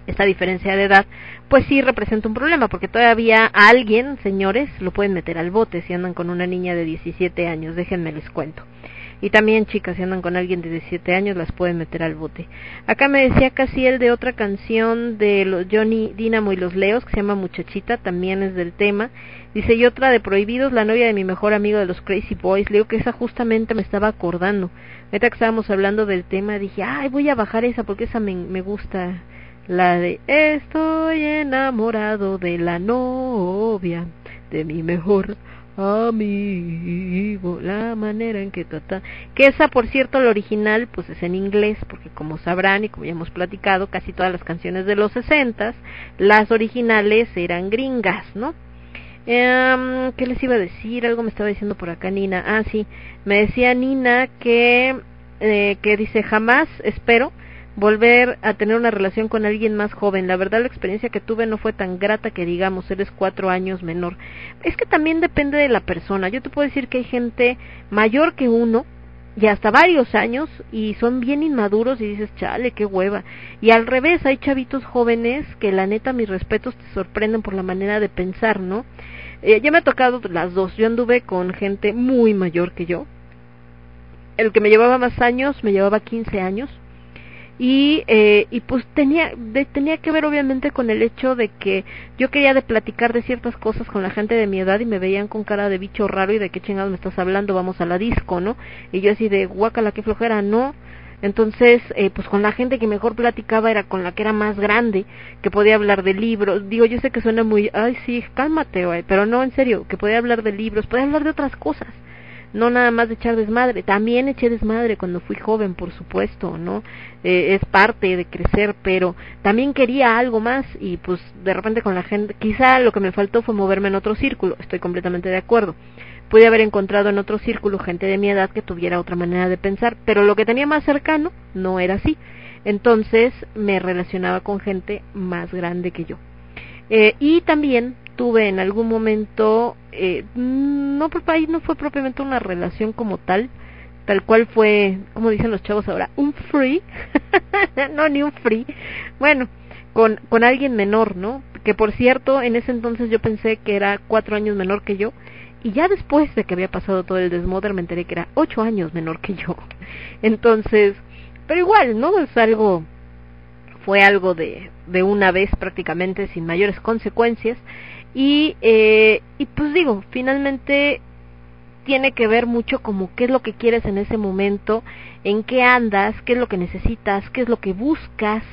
esta diferencia de edad, pues sí representa un problema, porque todavía alguien, señores, lo pueden meter al bote si andan con una niña de 17 años, déjenme les cuento. Y también chicas, si andan con alguien de 17 años, las pueden meter al bote. Acá me decía casi el de otra canción de los Johnny Dynamo y los Leos, que se llama Muchachita, también es del tema. Dice, y otra de Prohibidos, la novia de mi mejor amigo de los Crazy Boys. Le digo que esa justamente me estaba acordando. Ahorita que estábamos hablando del tema, dije, ay, voy a bajar esa porque esa me, me gusta. La de Estoy enamorado de la novia de mi mejor amigo. La manera en que trata. Que esa, por cierto, la original, pues es en inglés, porque como sabrán y como ya hemos platicado, casi todas las canciones de los sesentas, las originales eran gringas, ¿no? Eh, ¿Qué les iba a decir? Algo me estaba diciendo por acá Nina. Ah, sí. Me decía Nina que, eh, que dice jamás, espero, volver a tener una relación con alguien más joven. La verdad la experiencia que tuve no fue tan grata que digamos, eres cuatro años menor. Es que también depende de la persona. Yo te puedo decir que hay gente mayor que uno y hasta varios años y son bien inmaduros y dices, chale, qué hueva. Y al revés, hay chavitos jóvenes que la neta mis respetos te sorprenden por la manera de pensar, ¿no? Eh, ya me ha tocado las dos. Yo anduve con gente muy mayor que yo. El que me llevaba más años me llevaba 15 años y eh, y pues tenía de, tenía que ver obviamente con el hecho de que yo quería de platicar de ciertas cosas con la gente de mi edad y me veían con cara de bicho raro y de qué chingados me estás hablando vamos a la disco no y yo así de guacala qué flojera no entonces eh, pues con la gente que mejor platicaba era con la que era más grande que podía hablar de libros. Digo yo sé que suena muy ay sí cálmate pero no en serio que podía hablar de libros podía hablar de otras cosas no nada más de echar desmadre, también eché desmadre cuando fui joven, por supuesto, ¿no? Eh, es parte de crecer, pero también quería algo más y pues de repente con la gente, quizá lo que me faltó fue moverme en otro círculo, estoy completamente de acuerdo. Pude haber encontrado en otro círculo gente de mi edad que tuviera otra manera de pensar, pero lo que tenía más cercano no era así. Entonces me relacionaba con gente más grande que yo. Eh, y también tuve en algún momento, eh, no, ahí no fue propiamente una relación como tal, tal cual fue, como dicen los chavos ahora, un free, no ni un free, bueno, con, con alguien menor, ¿no? Que por cierto, en ese entonces yo pensé que era cuatro años menor que yo, y ya después de que había pasado todo el desmoder me enteré que era ocho años menor que yo. Entonces, pero igual, ¿no? Es algo, fue algo de, de una vez prácticamente sin mayores consecuencias. Y, eh, y pues digo, finalmente tiene que ver mucho como qué es lo que quieres en ese momento, en qué andas, qué es lo que necesitas, qué es lo que buscas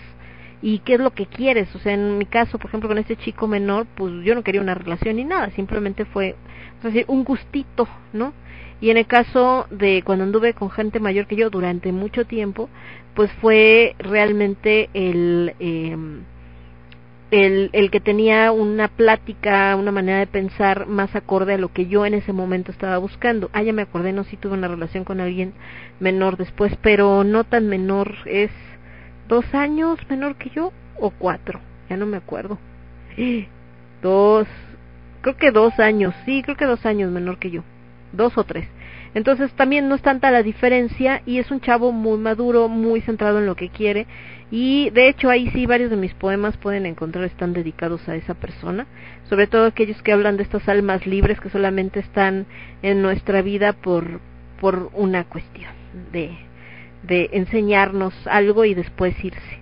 y qué es lo que quieres. O sea, en mi caso, por ejemplo, con este chico menor, pues yo no quería una relación ni nada, simplemente fue, es decir, un gustito, ¿no? Y en el caso de cuando anduve con gente mayor que yo durante mucho tiempo, pues fue realmente el, eh, el, el que tenía una plática, una manera de pensar más acorde a lo que yo en ese momento estaba buscando. Ah, ya me acordé, no, sí tuve una relación con alguien menor después, pero no tan menor, es dos años menor que yo o cuatro, ya no me acuerdo. Dos, creo que dos años, sí, creo que dos años menor que yo, dos o tres. Entonces también no es tanta la diferencia y es un chavo muy maduro, muy centrado en lo que quiere y de hecho ahí sí varios de mis poemas pueden encontrar están dedicados a esa persona, sobre todo aquellos que hablan de estas almas libres que solamente están en nuestra vida por por una cuestión de de enseñarnos algo y después irse.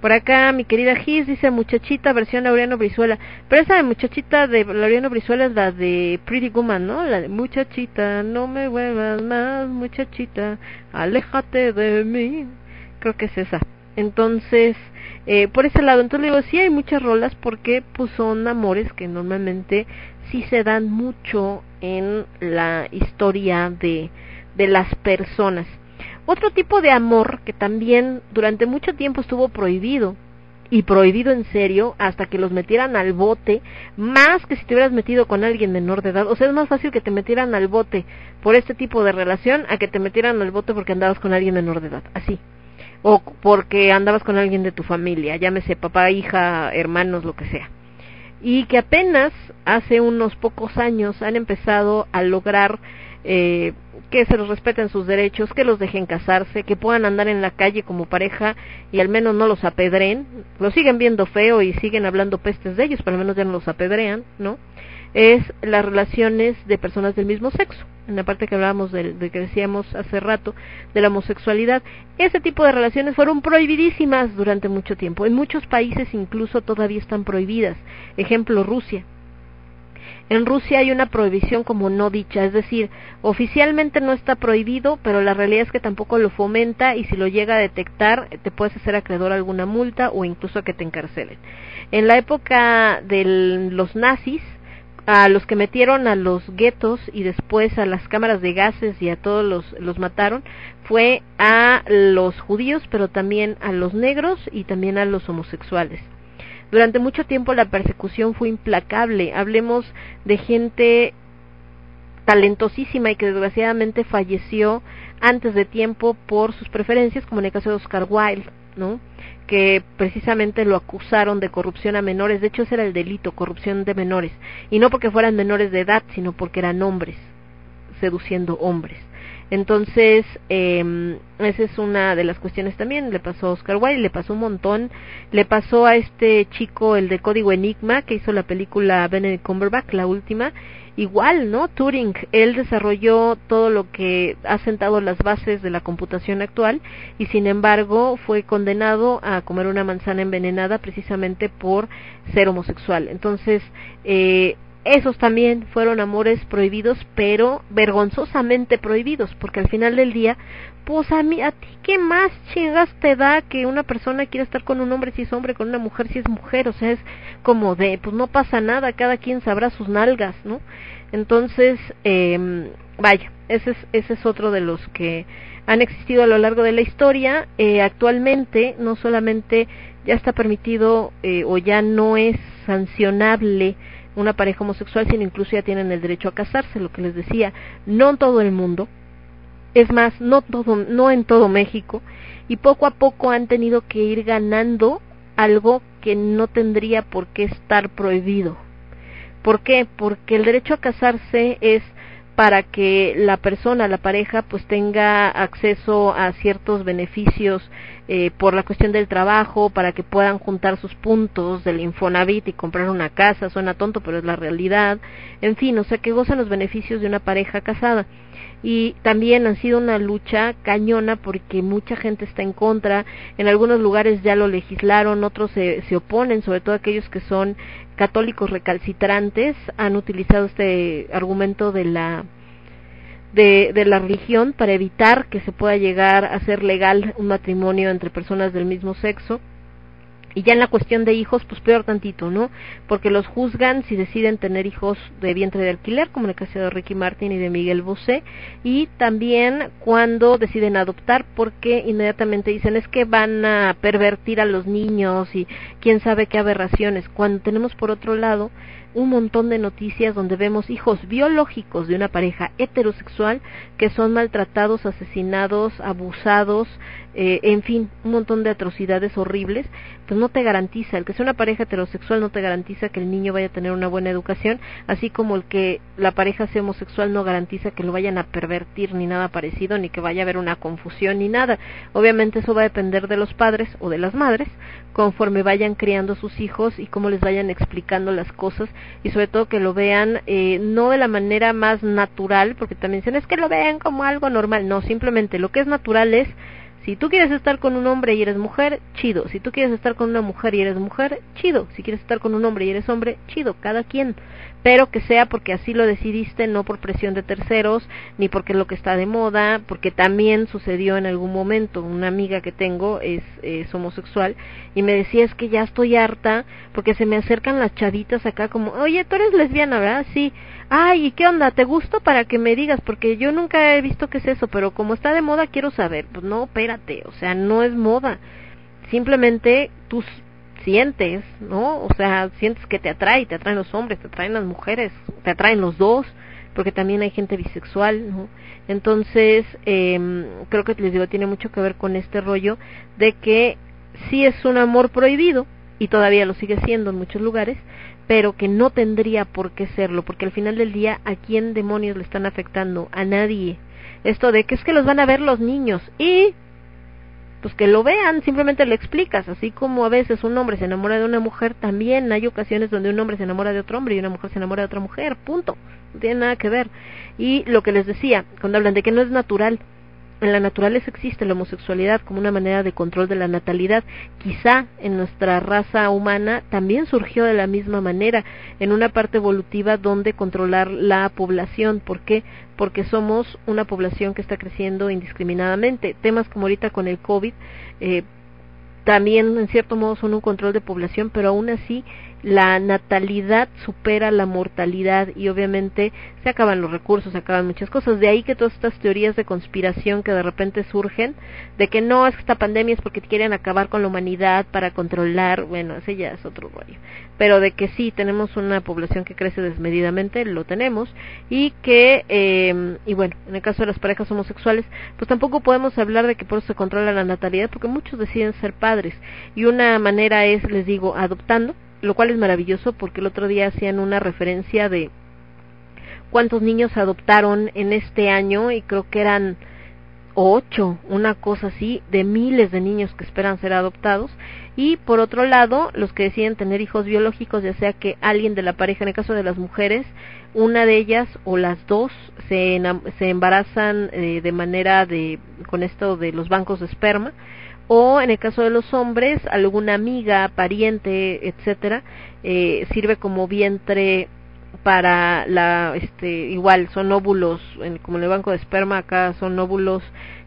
Por acá mi querida Gis dice muchachita versión Laureano Brizuela, pero esa de muchachita de Laureano Brizuela es la de Pretty Woman, ¿no? La de muchachita, no me vuelvas más, muchachita, aléjate de mí. Creo que es esa. Entonces, eh, por ese lado, entonces le digo, sí hay muchas rolas porque pues son amores que normalmente sí se dan mucho en la historia de, de las personas. Otro tipo de amor que también durante mucho tiempo estuvo prohibido, y prohibido en serio hasta que los metieran al bote, más que si te hubieras metido con alguien menor de edad. O sea, es más fácil que te metieran al bote por este tipo de relación a que te metieran al bote porque andabas con alguien menor de edad. Así o porque andabas con alguien de tu familia, llámese papá, hija, hermanos, lo que sea. Y que apenas hace unos pocos años han empezado a lograr eh, que se los respeten sus derechos, que los dejen casarse, que puedan andar en la calle como pareja y al menos no los apedreen. Los siguen viendo feo y siguen hablando pestes de ellos, pero al menos ya no los apedrean, ¿no? Es las relaciones de personas del mismo sexo, en la parte que hablábamos de, de, que decíamos hace rato, de la homosexualidad. Ese tipo de relaciones fueron prohibidísimas durante mucho tiempo. En muchos países incluso todavía están prohibidas. Ejemplo, Rusia. En Rusia hay una prohibición como no dicha, es decir, oficialmente no está prohibido, pero la realidad es que tampoco lo fomenta y si lo llega a detectar te puedes hacer acreedor a alguna multa o incluso a que te encarcelen. En la época de los nazis, a los que metieron a los guetos y después a las cámaras de gases y a todos los, los mataron fue a los judíos, pero también a los negros y también a los homosexuales. Durante mucho tiempo la persecución fue implacable. Hablemos de gente talentosísima y que desgraciadamente falleció antes de tiempo por sus preferencias, como en el caso de Oscar Wilde, ¿no? Que precisamente lo acusaron de corrupción a menores, de hecho ese era el delito, corrupción de menores, y no porque fueran menores de edad, sino porque eran hombres, seduciendo hombres. Entonces, eh, esa es una de las cuestiones también. Le pasó a Oscar Wilde, le pasó un montón. Le pasó a este chico, el de Código Enigma, que hizo la película Benedict Cumberbatch, la última, igual, ¿no? Turing, él desarrolló todo lo que ha sentado las bases de la computación actual y sin embargo fue condenado a comer una manzana envenenada precisamente por ser homosexual. Entonces, eh, esos también fueron amores prohibidos, pero vergonzosamente prohibidos, porque al final del día, pues a mí, a ti qué más chingas te da que una persona quiera estar con un hombre si es hombre, con una mujer si es mujer, o sea, es como de, pues no pasa nada, cada quien sabrá sus nalgas, ¿no? Entonces, eh, vaya, Ese es, ese es otro de los que han existido a lo largo de la historia. Eh, actualmente no solamente ya está permitido eh, o ya no es sancionable una pareja homosexual, sino incluso ya tienen el derecho a casarse, lo que les decía, no en todo el mundo, es más, no todo, no en todo México, y poco a poco han tenido que ir ganando algo que no tendría por qué estar prohibido. ¿Por qué? Porque el derecho a casarse es para que la persona, la pareja, pues tenga acceso a ciertos beneficios eh, por la cuestión del trabajo, para que puedan juntar sus puntos del Infonavit y comprar una casa, suena tonto, pero es la realidad, en fin, o sea, que gozan los beneficios de una pareja casada. Y también ha sido una lucha cañona porque mucha gente está en contra, en algunos lugares ya lo legislaron, otros se, se oponen, sobre todo aquellos que son católicos recalcitrantes, han utilizado este argumento de la de, de, la religión para evitar que se pueda llegar a ser legal un matrimonio entre personas del mismo sexo. Y ya en la cuestión de hijos, pues peor tantito, ¿no? Porque los juzgan si deciden tener hijos de vientre de alquiler, como en el caso de Ricky Martin y de Miguel Bosé, y también cuando deciden adoptar, porque inmediatamente dicen es que van a pervertir a los niños y quién sabe qué aberraciones. Cuando tenemos por otro lado un montón de noticias donde vemos hijos biológicos de una pareja heterosexual que son maltratados, asesinados, abusados, eh, en fin, un montón de atrocidades horribles, pues no te garantiza, el que sea una pareja heterosexual no te garantiza que el niño vaya a tener una buena educación, así como el que la pareja sea homosexual no garantiza que lo vayan a pervertir ni nada parecido, ni que vaya a haber una confusión ni nada. Obviamente eso va a depender de los padres o de las madres, conforme vayan criando sus hijos y cómo les vayan explicando las cosas y sobre todo que lo vean eh, no de la manera más natural, porque también dicen es que lo vean como algo normal, no, simplemente lo que es natural es si tú quieres estar con un hombre y eres mujer, chido. Si tú quieres estar con una mujer y eres mujer, chido. Si quieres estar con un hombre y eres hombre, chido, cada quien. Pero que sea porque así lo decidiste, no por presión de terceros, ni porque es lo que está de moda, porque también sucedió en algún momento. Una amiga que tengo es, es homosexual y me decía es que ya estoy harta porque se me acercan las chavitas acá como, oye, tú eres lesbiana, ¿verdad? Sí ay, ¿y qué onda? ¿Te gusto para que me digas? Porque yo nunca he visto qué es eso, pero como está de moda quiero saber. Pues no, espérate, o sea, no es moda. Simplemente tú sientes, ¿no? O sea, sientes que te atrae, te atraen los hombres, te atraen las mujeres, te atraen los dos, porque también hay gente bisexual, ¿no? Entonces, eh, creo que les digo, tiene mucho que ver con este rollo de que sí es un amor prohibido, y todavía lo sigue siendo en muchos lugares, pero que no tendría por qué serlo, porque al final del día, ¿a quién demonios le están afectando? A nadie. Esto de que es que los van a ver los niños y pues que lo vean, simplemente le explicas, así como a veces un hombre se enamora de una mujer, también hay ocasiones donde un hombre se enamora de otro hombre y una mujer se enamora de otra mujer, punto, no tiene nada que ver. Y lo que les decía, cuando hablan de que no es natural, en la naturaleza existe la homosexualidad como una manera de control de la natalidad. Quizá en nuestra raza humana también surgió de la misma manera, en una parte evolutiva donde controlar la población. ¿Por qué? Porque somos una población que está creciendo indiscriminadamente. Temas como ahorita con el COVID, eh, también en cierto modo son un control de población, pero aún así la natalidad supera la mortalidad y obviamente se acaban los recursos, se acaban muchas cosas. De ahí que todas estas teorías de conspiración que de repente surgen, de que no es que esta pandemia es porque quieren acabar con la humanidad para controlar, bueno, ese ya es otro rollo. Pero de que sí tenemos una población que crece desmedidamente, lo tenemos, y que, eh, y bueno, en el caso de las parejas homosexuales, pues tampoco podemos hablar de que por eso se controla la natalidad, porque muchos deciden ser padres. Y una manera es, les digo, adoptando, lo cual es maravilloso porque el otro día hacían una referencia de cuántos niños adoptaron en este año y creo que eran ocho, una cosa así, de miles de niños que esperan ser adoptados. Y por otro lado, los que deciden tener hijos biológicos, ya sea que alguien de la pareja, en el caso de las mujeres, una de ellas o las dos se, se embarazan eh, de manera de, con esto de los bancos de esperma, o en el caso de los hombres alguna amiga, pariente, etcétera, eh, sirve como vientre para la este igual son óvulos en, como en el banco de esperma acá son óvulos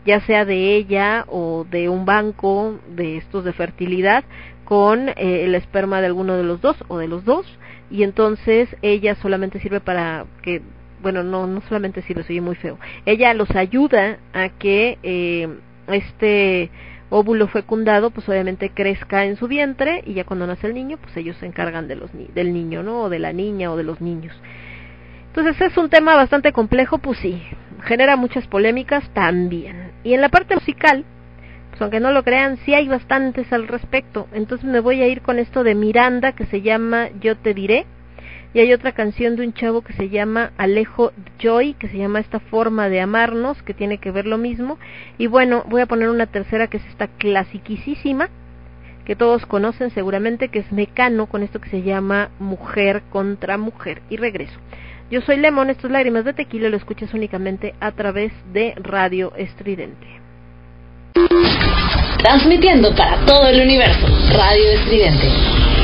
ya sea de ella o de un banco de estos de fertilidad con eh, el esperma de alguno de los dos o de los dos. Y entonces ella solamente sirve para que bueno, no, no solamente si los oye muy feo, ella los ayuda a que eh, este óvulo fecundado, pues obviamente crezca en su vientre y ya cuando nace el niño, pues ellos se encargan de los del niño, ¿no? O de la niña o de los niños. Entonces es un tema bastante complejo, pues sí, genera muchas polémicas también. Y en la parte musical, pues aunque no lo crean, sí hay bastantes al respecto. Entonces me voy a ir con esto de Miranda que se llama Yo te diré y hay otra canción de un chavo que se llama Alejo Joy, que se llama Esta forma de amarnos, que tiene que ver lo mismo. Y bueno, voy a poner una tercera que es esta clasiquísima, que todos conocen seguramente, que es Mecano, con esto que se llama Mujer contra Mujer. Y regreso. Yo soy Lemon, estos lágrimas de tequila lo escuchas únicamente a través de Radio Estridente. Transmitiendo para todo el universo, Radio Estridente.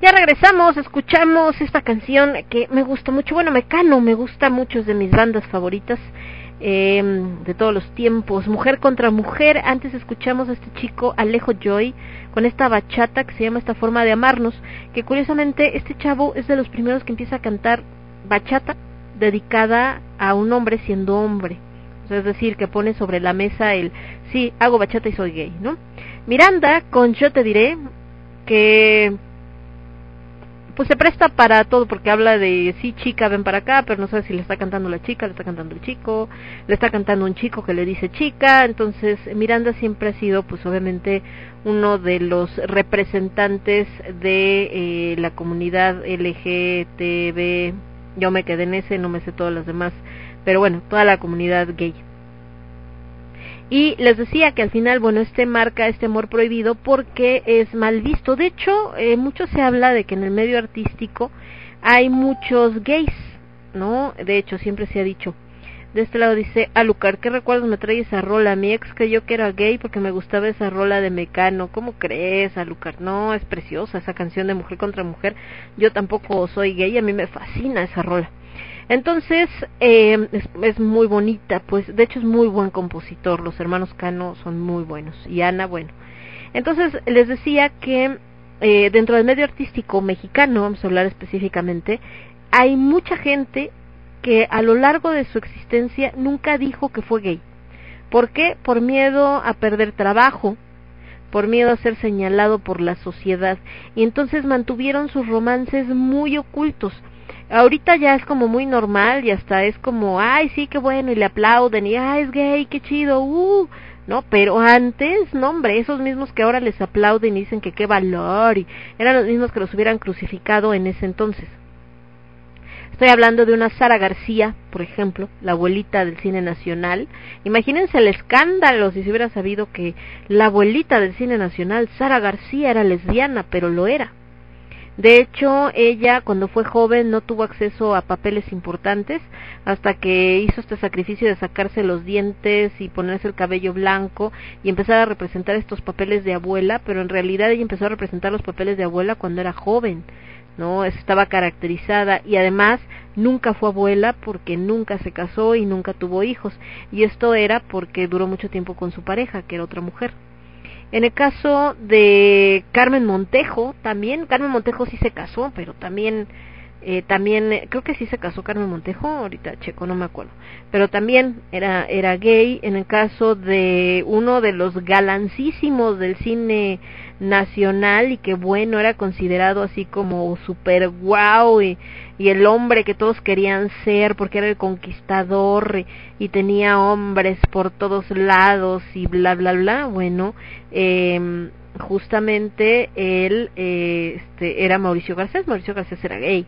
Ya regresamos, escuchamos esta canción que me gusta mucho. Bueno, Mecano me gusta mucho, es de mis bandas favoritas eh, de todos los tiempos. Mujer contra mujer. Antes escuchamos a este chico Alejo Joy con esta bachata que se llama Esta forma de amarnos. Que curiosamente este chavo es de los primeros que empieza a cantar bachata dedicada a un hombre siendo hombre. Es decir, que pone sobre la mesa el sí, hago bachata y soy gay, ¿no? Miranda con Yo te diré que pues se presta para todo porque habla de sí chica ven para acá pero no sabe si le está cantando la chica le está cantando el chico le está cantando un chico que le dice chica. Entonces Miranda siempre ha sido pues obviamente uno de los representantes de eh, la comunidad LGTB yo me quedé en ese no me sé todas las demás pero bueno toda la comunidad gay y les decía que al final, bueno, este marca este amor prohibido porque es mal visto. De hecho, eh, mucho se habla de que en el medio artístico hay muchos gays, ¿no? De hecho, siempre se ha dicho. De este lado dice, Alucar, ¿qué recuerdos me trae esa rola? Mi ex creyó que era gay porque me gustaba esa rola de Mecano. ¿Cómo crees, Alucar? No, es preciosa esa canción de mujer contra mujer. Yo tampoco soy gay, a mí me fascina esa rola. Entonces, eh, es, muy bonita, pues, de hecho es muy buen compositor, los hermanos Cano son muy buenos, y Ana, bueno. Entonces, les decía que eh, dentro del medio artístico mexicano, vamos a hablar específicamente, hay mucha gente que a lo largo de su existencia nunca dijo que fue gay. ¿Por qué? Por miedo a perder trabajo, por miedo a ser señalado por la sociedad, y entonces mantuvieron sus romances muy ocultos ahorita ya es como muy normal y hasta es como, ay, sí, qué bueno, y le aplauden, y ay, es gay, qué chido, uh, ¿no? Pero antes, no, hombre, esos mismos que ahora les aplauden y dicen que qué valor, y eran los mismos que los hubieran crucificado en ese entonces. Estoy hablando de una Sara García, por ejemplo, la abuelita del cine nacional. Imagínense el escándalo si se hubiera sabido que la abuelita del cine nacional, Sara García, era lesbiana, pero lo era. De hecho, ella cuando fue joven no tuvo acceso a papeles importantes hasta que hizo este sacrificio de sacarse los dientes y ponerse el cabello blanco y empezar a representar estos papeles de abuela, pero en realidad ella empezó a representar los papeles de abuela cuando era joven. ¿no? Estaba caracterizada y además nunca fue abuela porque nunca se casó y nunca tuvo hijos y esto era porque duró mucho tiempo con su pareja, que era otra mujer. En el caso de Carmen Montejo, también, Carmen Montejo sí se casó, pero también, eh, también, creo que sí se casó Carmen Montejo, ahorita checo, no me acuerdo, pero también era, era gay. En el caso de uno de los galancísimos del cine nacional y que bueno, era considerado así como super guau y, y el hombre que todos querían ser porque era el conquistador y, tenía hombres por todos lados y bla bla bla, bueno, eh, justamente él eh, este, era Mauricio Garcés, Mauricio Garcés era gay.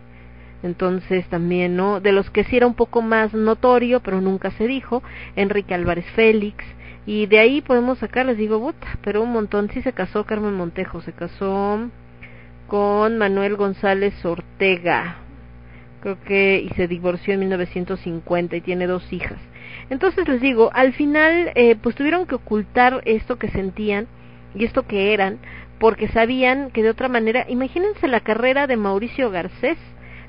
Entonces también, ¿no? De los que sí era un poco más notorio, pero nunca se dijo, Enrique Álvarez Félix, y de ahí podemos sacar, les digo, puta, pero un montón. Sí se casó Carmen Montejo, se casó con Manuel González Ortega, creo que, y se divorció en 1950 y tiene dos hijas. Entonces les digo, al final, eh, pues tuvieron que ocultar esto que sentían y esto que eran, porque sabían que de otra manera, imagínense la carrera de Mauricio Garcés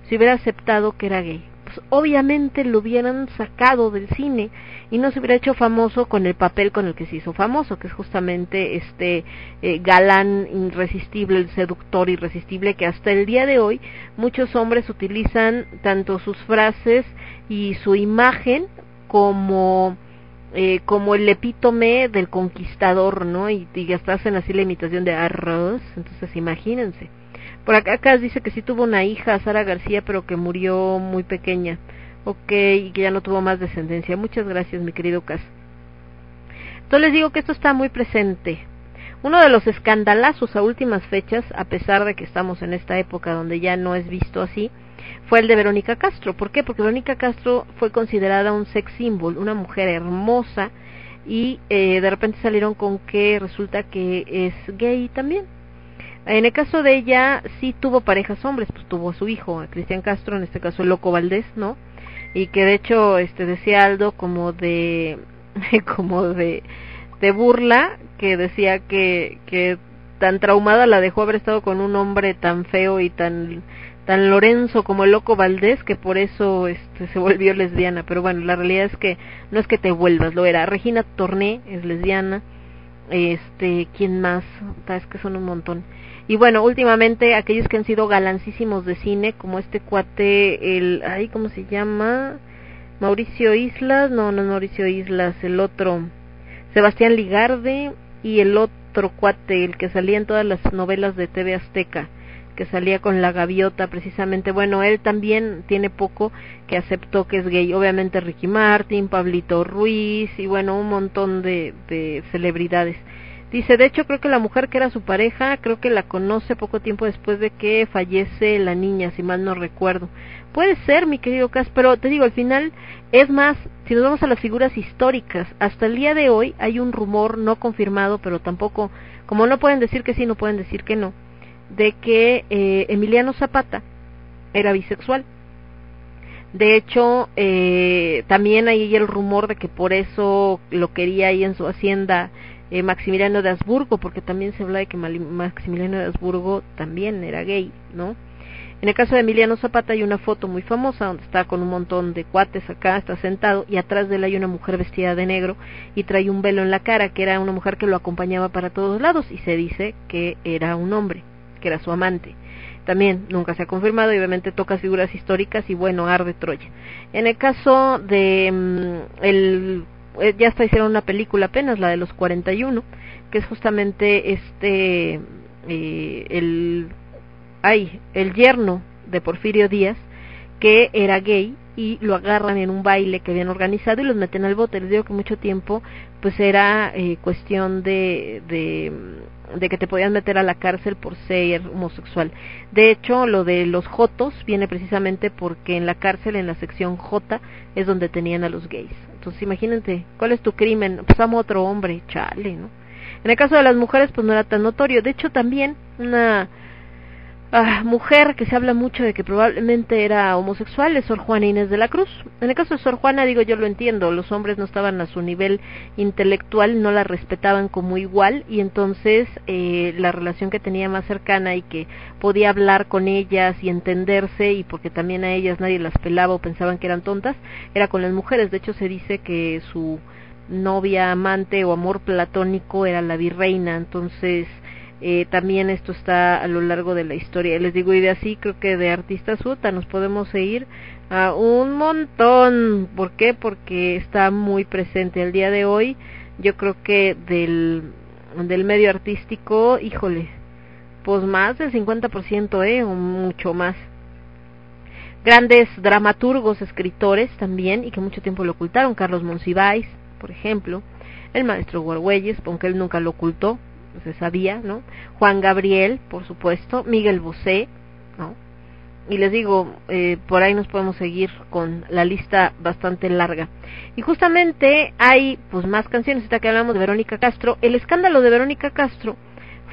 si hubiera aceptado que era gay. Pues obviamente lo hubieran sacado del cine y no se hubiera hecho famoso con el papel con el que se hizo famoso, que es justamente este eh, galán irresistible, el seductor irresistible, que hasta el día de hoy muchos hombres utilizan tanto sus frases y su imagen como eh, como el epítome del conquistador, ¿no? Y, y hasta hacen así la imitación de arroz, entonces imagínense. Por acá Cas dice que sí tuvo una hija, Sara García, pero que murió muy pequeña. Ok, y que ya no tuvo más descendencia. Muchas gracias, mi querido Cas. Entonces les digo que esto está muy presente. Uno de los escandalazos a últimas fechas, a pesar de que estamos en esta época donde ya no es visto así, fue el de Verónica Castro. ¿Por qué? Porque Verónica Castro fue considerada un sex symbol, una mujer hermosa, y eh, de repente salieron con que resulta que es gay también. En el caso de ella, sí tuvo parejas hombres, pues tuvo a su hijo, a Cristian Castro, en este caso el Loco Valdés, ¿no? Y que de hecho, este, decía Aldo como de, como de, de burla que decía que, que tan traumada la dejó haber estado con un hombre tan feo y tan tan Lorenzo como el loco Valdés que por eso este se volvió lesbiana. Pero bueno la realidad es que no es que te vuelvas lo era. Regina Torné es lesbiana. Este quién más es que son un montón y bueno últimamente aquellos que han sido galancísimos de cine como este cuate el ay cómo se llama Mauricio Islas no no es Mauricio Islas el otro Sebastián Ligarde y el otro cuate el que salía en todas las novelas de TV Azteca que salía con la gaviota precisamente. Bueno él también tiene poco que aceptó que es gay. Obviamente Ricky Martin Pablito Ruiz y bueno un montón de, de celebridades Dice, de hecho creo que la mujer que era su pareja, creo que la conoce poco tiempo después de que fallece la niña, si mal no recuerdo. Puede ser, mi querido Cas, pero te digo, al final es más, si nos vamos a las figuras históricas, hasta el día de hoy hay un rumor no confirmado, pero tampoco, como no pueden decir que sí, no pueden decir que no, de que eh, Emiliano Zapata era bisexual. De hecho, eh, también hay el rumor de que por eso lo quería ahí en su hacienda eh, Maximiliano de Habsburgo, porque también se habla de que Maximiliano de Habsburgo también era gay, ¿no? En el caso de Emiliano Zapata hay una foto muy famosa donde está con un montón de cuates acá, está sentado y atrás de él hay una mujer vestida de negro y trae un velo en la cara, que era una mujer que lo acompañaba para todos lados y se dice que era un hombre, que era su amante. También nunca se ha confirmado y obviamente toca figuras históricas y bueno, arde Troya. En el caso de mm, el ya está hicieron una película apenas, la de los 41, que es justamente este, eh, el, ay, el yerno de Porfirio Díaz, que era gay y lo agarran en un baile que habían organizado y los meten al bote. Les digo que mucho tiempo pues era eh, cuestión de, de, de, que te podían meter a la cárcel por ser homosexual. De hecho, lo de los jotos viene precisamente porque en la cárcel, en la sección J, es donde tenían a los gays. Entonces imagínate, ¿cuál es tu crimen? Pues amo a otro hombre, chale, ¿no? En el caso de las mujeres, pues no era tan notorio. De hecho, también una Ah, mujer que se habla mucho de que probablemente era homosexual es Sor Juana Inés de la Cruz. En el caso de Sor Juana, digo, yo lo entiendo, los hombres no estaban a su nivel intelectual, no la respetaban como igual y entonces eh, la relación que tenía más cercana y que podía hablar con ellas y entenderse y porque también a ellas nadie las pelaba o pensaban que eran tontas, era con las mujeres. De hecho, se dice que su novia, amante o amor platónico era la virreina, entonces eh, también esto está a lo largo de la historia. Les digo, y de así creo que de artistas suta nos podemos ir a un montón. ¿Por qué? Porque está muy presente el día de hoy. Yo creo que del, del medio artístico, híjole, pues más del 50%, ¿eh? O mucho más. Grandes dramaturgos, escritores también, y que mucho tiempo lo ocultaron. Carlos Monsiváis, por ejemplo. El maestro Guargüelles, aunque él nunca lo ocultó, se sabía, ¿no? Juan Gabriel, por supuesto, Miguel Bosé, ¿no? Y les digo, eh, por ahí nos podemos seguir con la lista bastante larga. Y justamente hay pues más canciones, ahorita que hablamos de Verónica Castro. El escándalo de Verónica Castro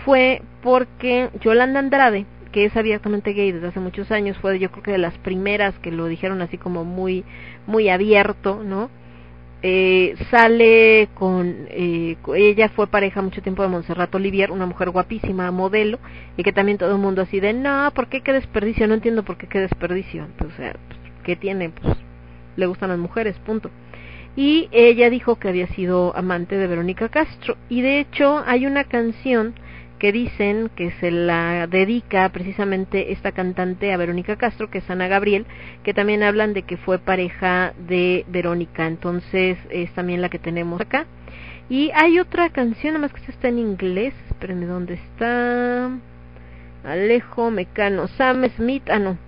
fue porque Yolanda Andrade, que es abiertamente gay desde hace muchos años, fue yo creo que de las primeras que lo dijeron así como muy, muy abierto, ¿no? Eh, sale con eh, ella fue pareja mucho tiempo de Montserrat Olivier una mujer guapísima modelo y que también todo el mundo así de no por qué desperdicio no entiendo por qué qué desperdicio pues, o sea pues, qué tiene pues le gustan las mujeres punto. Y ella dijo que había sido amante de Verónica Castro. Y de hecho hay una canción que dicen que se la dedica precisamente esta cantante a Verónica Castro, que es Ana Gabriel, que también hablan de que fue pareja de Verónica, entonces es también la que tenemos acá. Y hay otra canción, nada más que está en inglés, espérenme, ¿dónde está? Alejo Mecano, Sam Smith, ah no,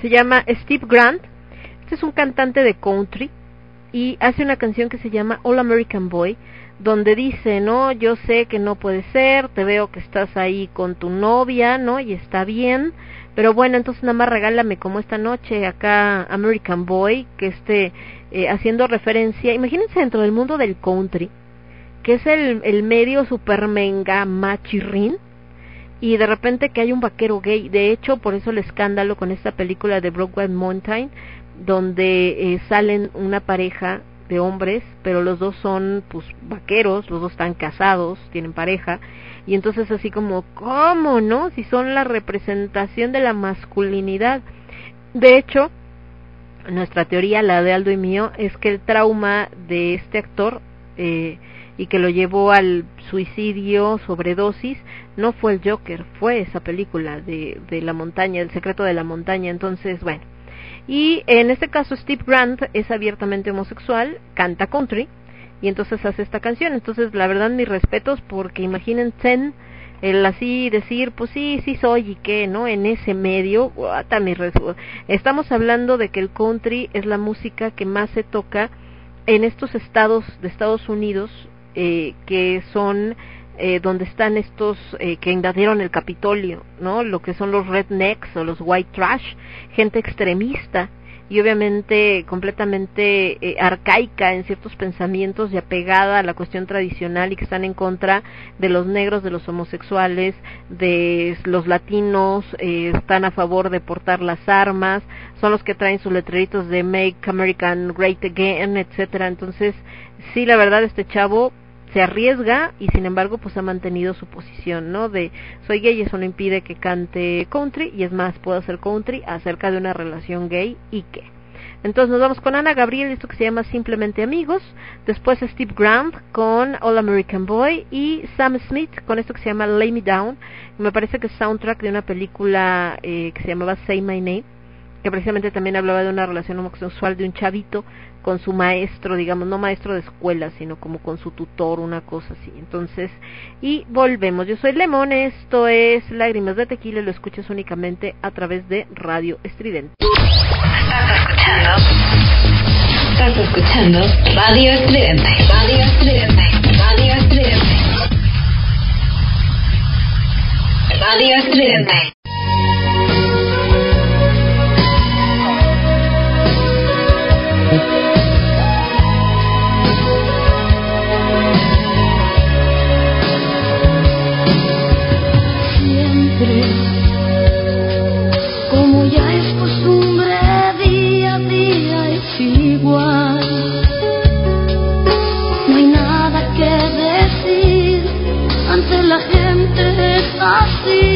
se llama Steve Grant, este es un cantante de country y hace una canción que se llama All American Boy, donde dice, no, yo sé que no puede ser, te veo que estás ahí con tu novia, ¿no? Y está bien, pero bueno, entonces nada más regálame como esta noche acá American Boy, que esté eh, haciendo referencia, imagínense dentro del mundo del country, que es el, el medio super mega machirrin, y de repente que hay un vaquero gay, de hecho por eso el escándalo con esta película de Brokeback Mountain, donde eh, salen una pareja de hombres, pero los dos son pues vaqueros, los dos están casados, tienen pareja, y entonces así como, ¿cómo no? Si son la representación de la masculinidad. De hecho, nuestra teoría, la de Aldo y mío, es que el trauma de este actor eh, y que lo llevó al suicidio, sobredosis, no fue el Joker, fue esa película de, de la montaña, el secreto de la montaña. Entonces, bueno. Y en este caso Steve Grant es abiertamente homosexual, canta country y entonces hace esta canción. Entonces, la verdad, mis respetos porque imagínense el así decir, pues sí, sí soy y qué, ¿no? En ese medio, guata, mi estamos hablando de que el country es la música que más se toca en estos estados de Estados Unidos eh, que son eh, donde están estos eh, que invadieron el Capitolio, ¿no? Lo que son los rednecks o los white trash, gente extremista y obviamente completamente eh, arcaica en ciertos pensamientos y apegada a la cuestión tradicional y que están en contra de los negros, de los homosexuales, de los latinos, eh, están a favor de portar las armas, son los que traen sus letreritos de Make American Great Again, etcétera. Entonces, sí, la verdad, este chavo se arriesga y sin embargo pues ha mantenido su posición, ¿no? De soy gay y eso no impide que cante country y es más, puedo hacer country acerca de una relación gay y qué. Entonces nos vamos con Ana Gabriel, esto que se llama Simplemente Amigos, después Steve Grant con All American Boy y Sam Smith con esto que se llama Lay Me Down, me parece que es soundtrack de una película eh, que se llamaba Say My Name, que precisamente también hablaba de una relación homosexual de un chavito con su maestro, digamos, no maestro de escuela, sino como con su tutor, una cosa así. Entonces, y volvemos. Yo soy Lemón, esto es Lágrimas de Tequila, lo escuchas únicamente a través de Radio Estridente. Radio Estridente, Radio Estridente. Radio Estridente. La gente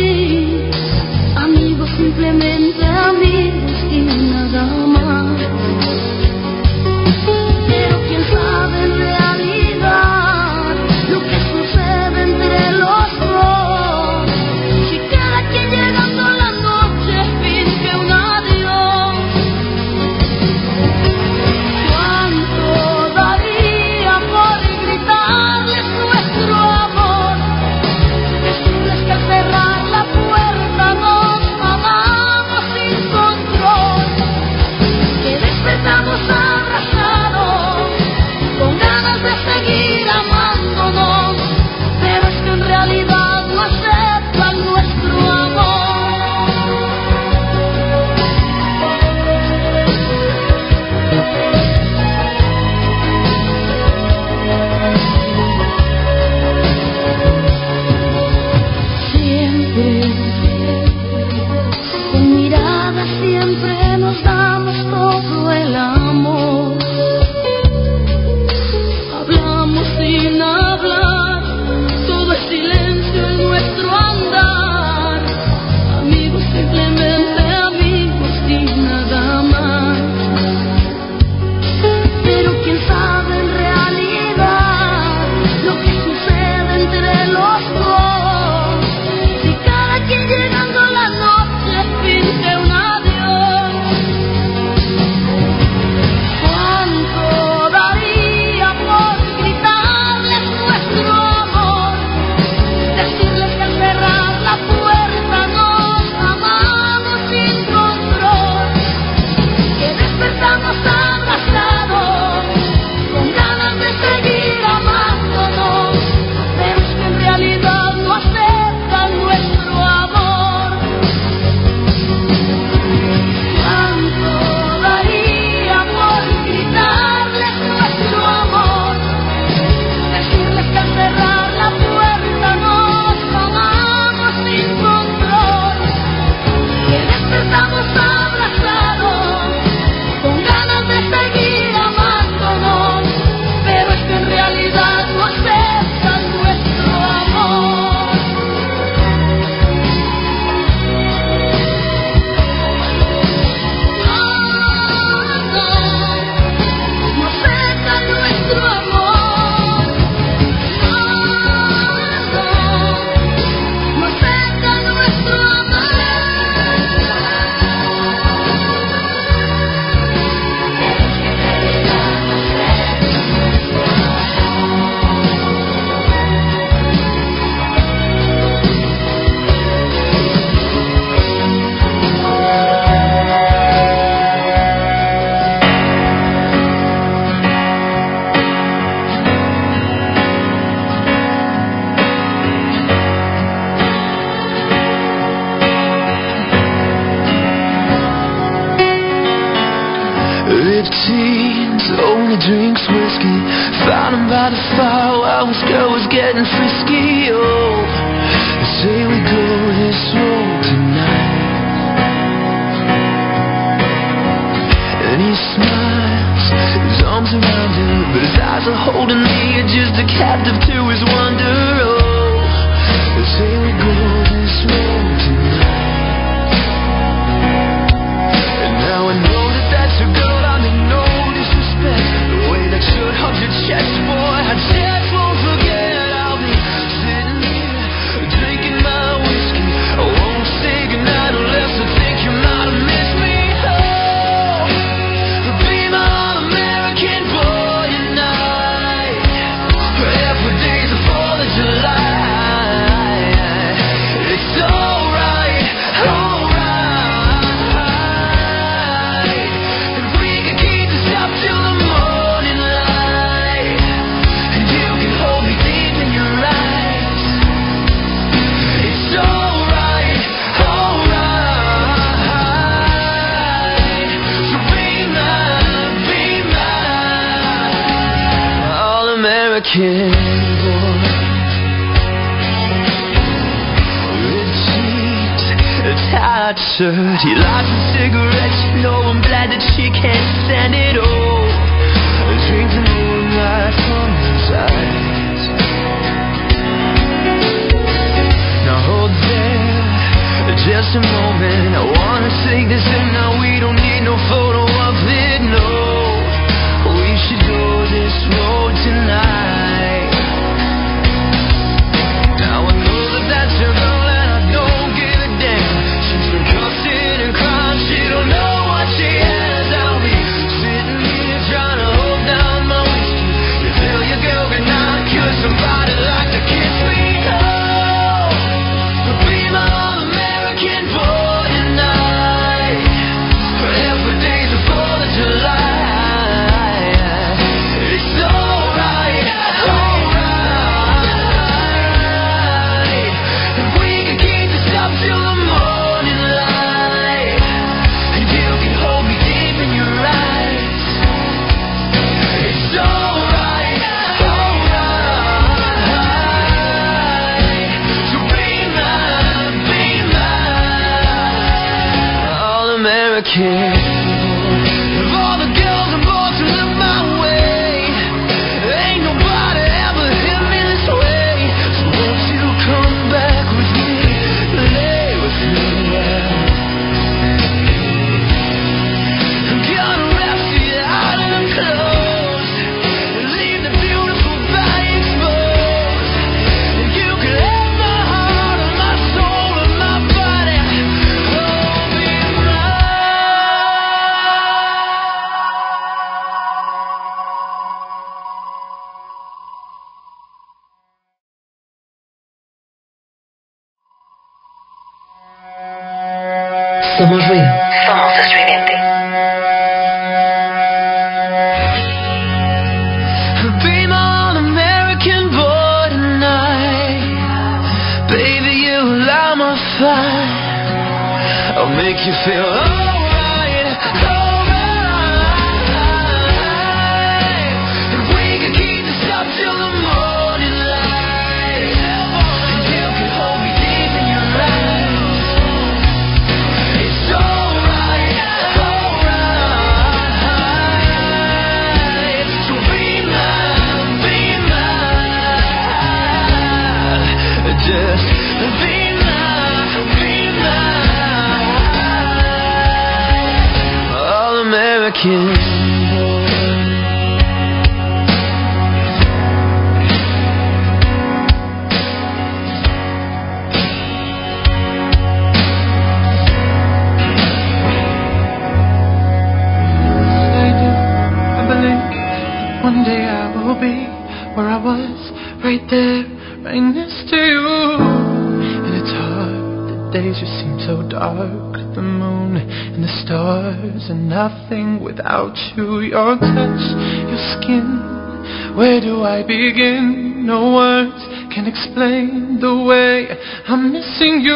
I begin? No words can explain the way I'm missing you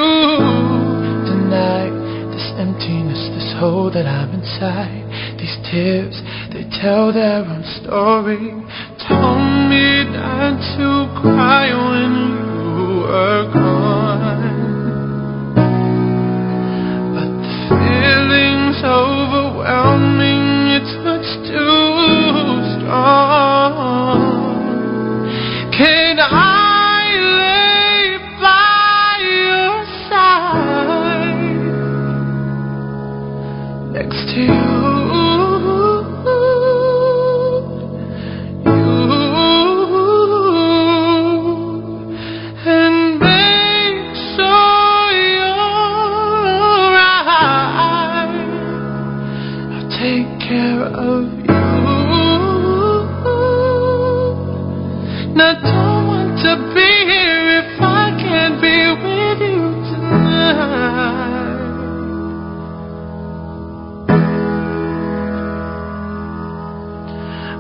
tonight. This emptiness, this hole that I'm inside, these tears, They tell their own story. Told me not to cry when you were gone. But the feeling's overwhelming, it's much too strong. Can I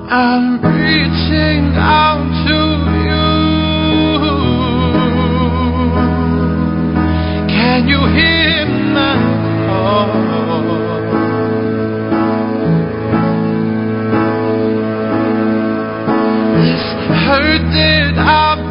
I'm reaching out to you. Can you hear my call? This hurt that I've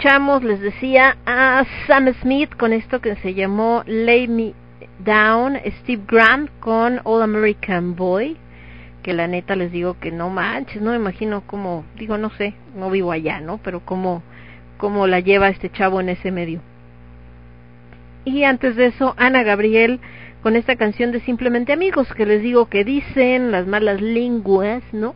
escuchamos, les decía, a Sam Smith con esto que se llamó Lay Me Down, Steve Grant con All American Boy, que la neta les digo que no manches, no me imagino cómo, digo, no sé, no vivo allá, ¿no? Pero cómo, cómo la lleva este chavo en ese medio. Y antes de eso, Ana Gabriel con esta canción de Simplemente Amigos, que les digo que dicen las malas lenguas, ¿no?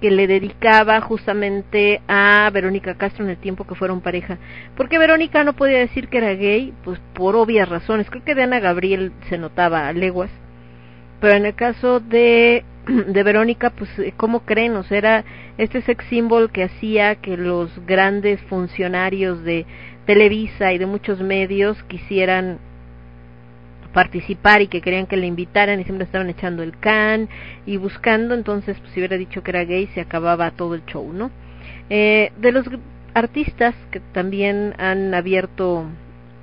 Que le dedicaba justamente a Verónica Castro en el tiempo que fueron pareja. porque Verónica no podía decir que era gay? Pues por obvias razones. Creo que de Ana Gabriel se notaba a leguas. Pero en el caso de, de Verónica, pues, ¿cómo creen? O sea, era este sex symbol que hacía que los grandes funcionarios de Televisa y de muchos medios quisieran participar y que querían que le invitaran y siempre estaban echando el can y buscando, entonces pues si hubiera dicho que era gay se acababa todo el show, ¿no? Eh, de los artistas que también han abierto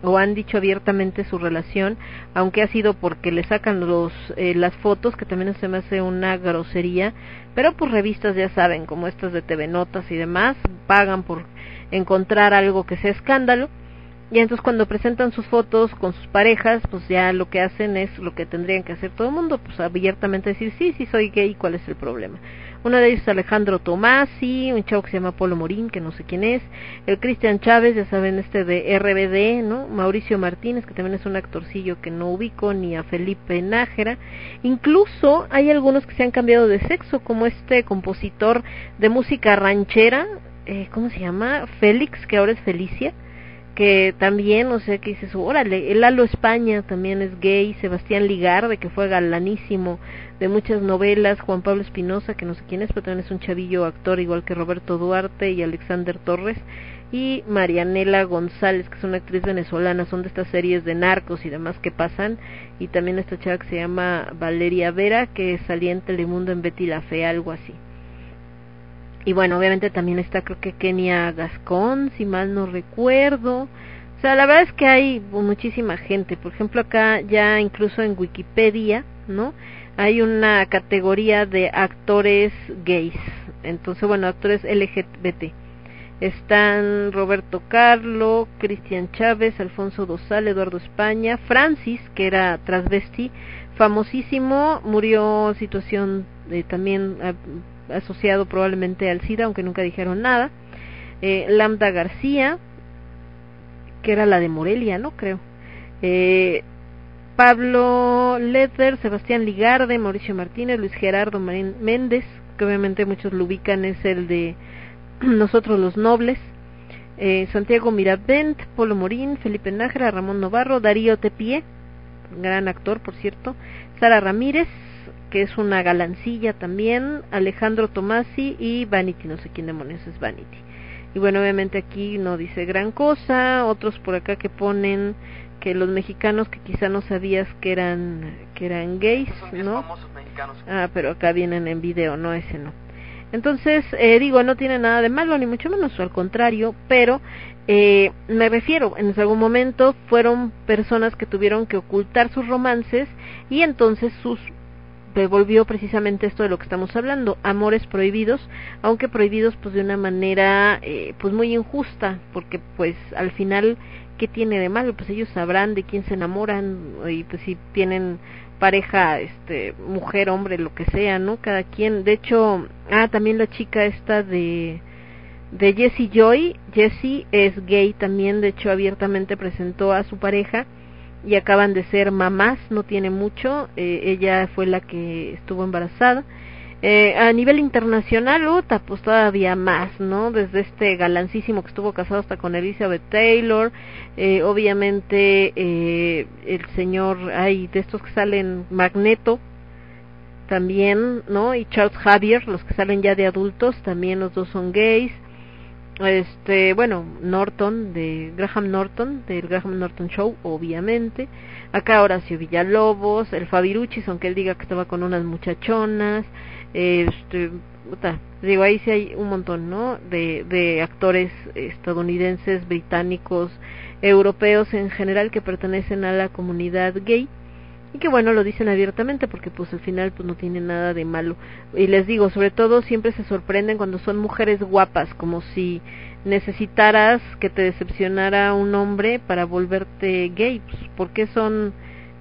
o han dicho abiertamente su relación, aunque ha sido porque le sacan los eh, las fotos, que también se me hace una grosería, pero pues revistas ya saben, como estas de TV Notas y demás, pagan por encontrar algo que sea escándalo. Y entonces cuando presentan sus fotos con sus parejas, pues ya lo que hacen es lo que tendrían que hacer todo el mundo, pues abiertamente decir, sí, sí soy gay, ¿cuál es el problema? Uno de ellos es Alejandro Tomasi, un chavo que se llama Polo Morín, que no sé quién es, el Cristian Chávez, ya saben, este de RBD, ¿no? Mauricio Martínez, que también es un actorcillo que no ubico, ni a Felipe Nájera. Incluso hay algunos que se han cambiado de sexo, como este compositor de música ranchera, eh, ¿cómo se llama? Félix, que ahora es Felicia que también, o sea, que dices, órale, el Lalo España también es gay, Sebastián Ligarde, que fue galanísimo de muchas novelas, Juan Pablo Espinosa, que no sé quién es, pero también es un chavillo actor, igual que Roberto Duarte y Alexander Torres, y Marianela González, que es una actriz venezolana, son de estas series de narcos y demás que pasan, y también esta chava que se llama Valeria Vera, que salía en Telemundo en Betty la Fe, algo así. Y bueno, obviamente también está creo que Kenia Gascón, si mal no recuerdo. O sea, la verdad es que hay muchísima gente. Por ejemplo, acá ya incluso en Wikipedia, ¿no? Hay una categoría de actores gays. Entonces, bueno, actores LGBT. Están Roberto Carlo, Cristian Chávez, Alfonso Dosal, Eduardo España, Francis, que era transvesti, famosísimo, murió situación de, también asociado probablemente al SIDA, aunque nunca dijeron nada. Eh, Lambda García, que era la de Morelia, ¿no? Creo. Eh, Pablo Leder, Sebastián Ligarde, Mauricio Martínez, Luis Gerardo Méndez, que obviamente muchos lo ubican, es el de Nosotros los Nobles. Eh, Santiago Miravent, Polo Morín, Felipe Nájera, Ramón Novarro, Darío Tepié, gran actor, por cierto, Sara Ramírez, que es una galancilla también, Alejandro Tomasi y Vanity, no sé quién demonios es Vanity. Y bueno, obviamente aquí no dice gran cosa, otros por acá que ponen que los mexicanos que quizá no sabías que eran que eran gays, ¿no? Ah, pero acá vienen en video, no ese no. Entonces, eh, digo, no tiene nada de malo, ni mucho menos, al contrario, pero eh, me refiero, en algún momento fueron personas que tuvieron que ocultar sus romances y entonces sus volvió precisamente esto de lo que estamos hablando, amores prohibidos, aunque prohibidos pues de una manera eh, pues muy injusta, porque pues al final qué tiene de malo, pues ellos sabrán de quién se enamoran y pues si tienen pareja, este, mujer, hombre, lo que sea, ¿no? Cada quien, de hecho, ah, también la chica esta de de Jessie Joy, Jessie es gay también, de hecho abiertamente presentó a su pareja y acaban de ser mamás, no tiene mucho, eh, ella fue la que estuvo embarazada. Eh, a nivel internacional, uta, pues todavía más, ¿no? Desde este galancísimo que estuvo casado hasta con Elizabeth Taylor, eh, obviamente eh, el señor, ay, de estos que salen Magneto, también, ¿no? Y Charles Javier, los que salen ya de adultos, también los dos son gays este bueno Norton de Graham Norton del Graham Norton Show obviamente. Acá Horacio Villalobos el Fabiruchis aunque él diga que estaba con unas muchachonas. Este digo ahí sí hay un montón no de de actores estadounidenses británicos europeos en general que pertenecen a la comunidad gay y que bueno lo dicen abiertamente porque pues al final pues no tiene nada de malo. Y les digo sobre todo siempre se sorprenden cuando son mujeres guapas como si necesitaras que te decepcionara un hombre para volverte gay. Pues, ¿por qué son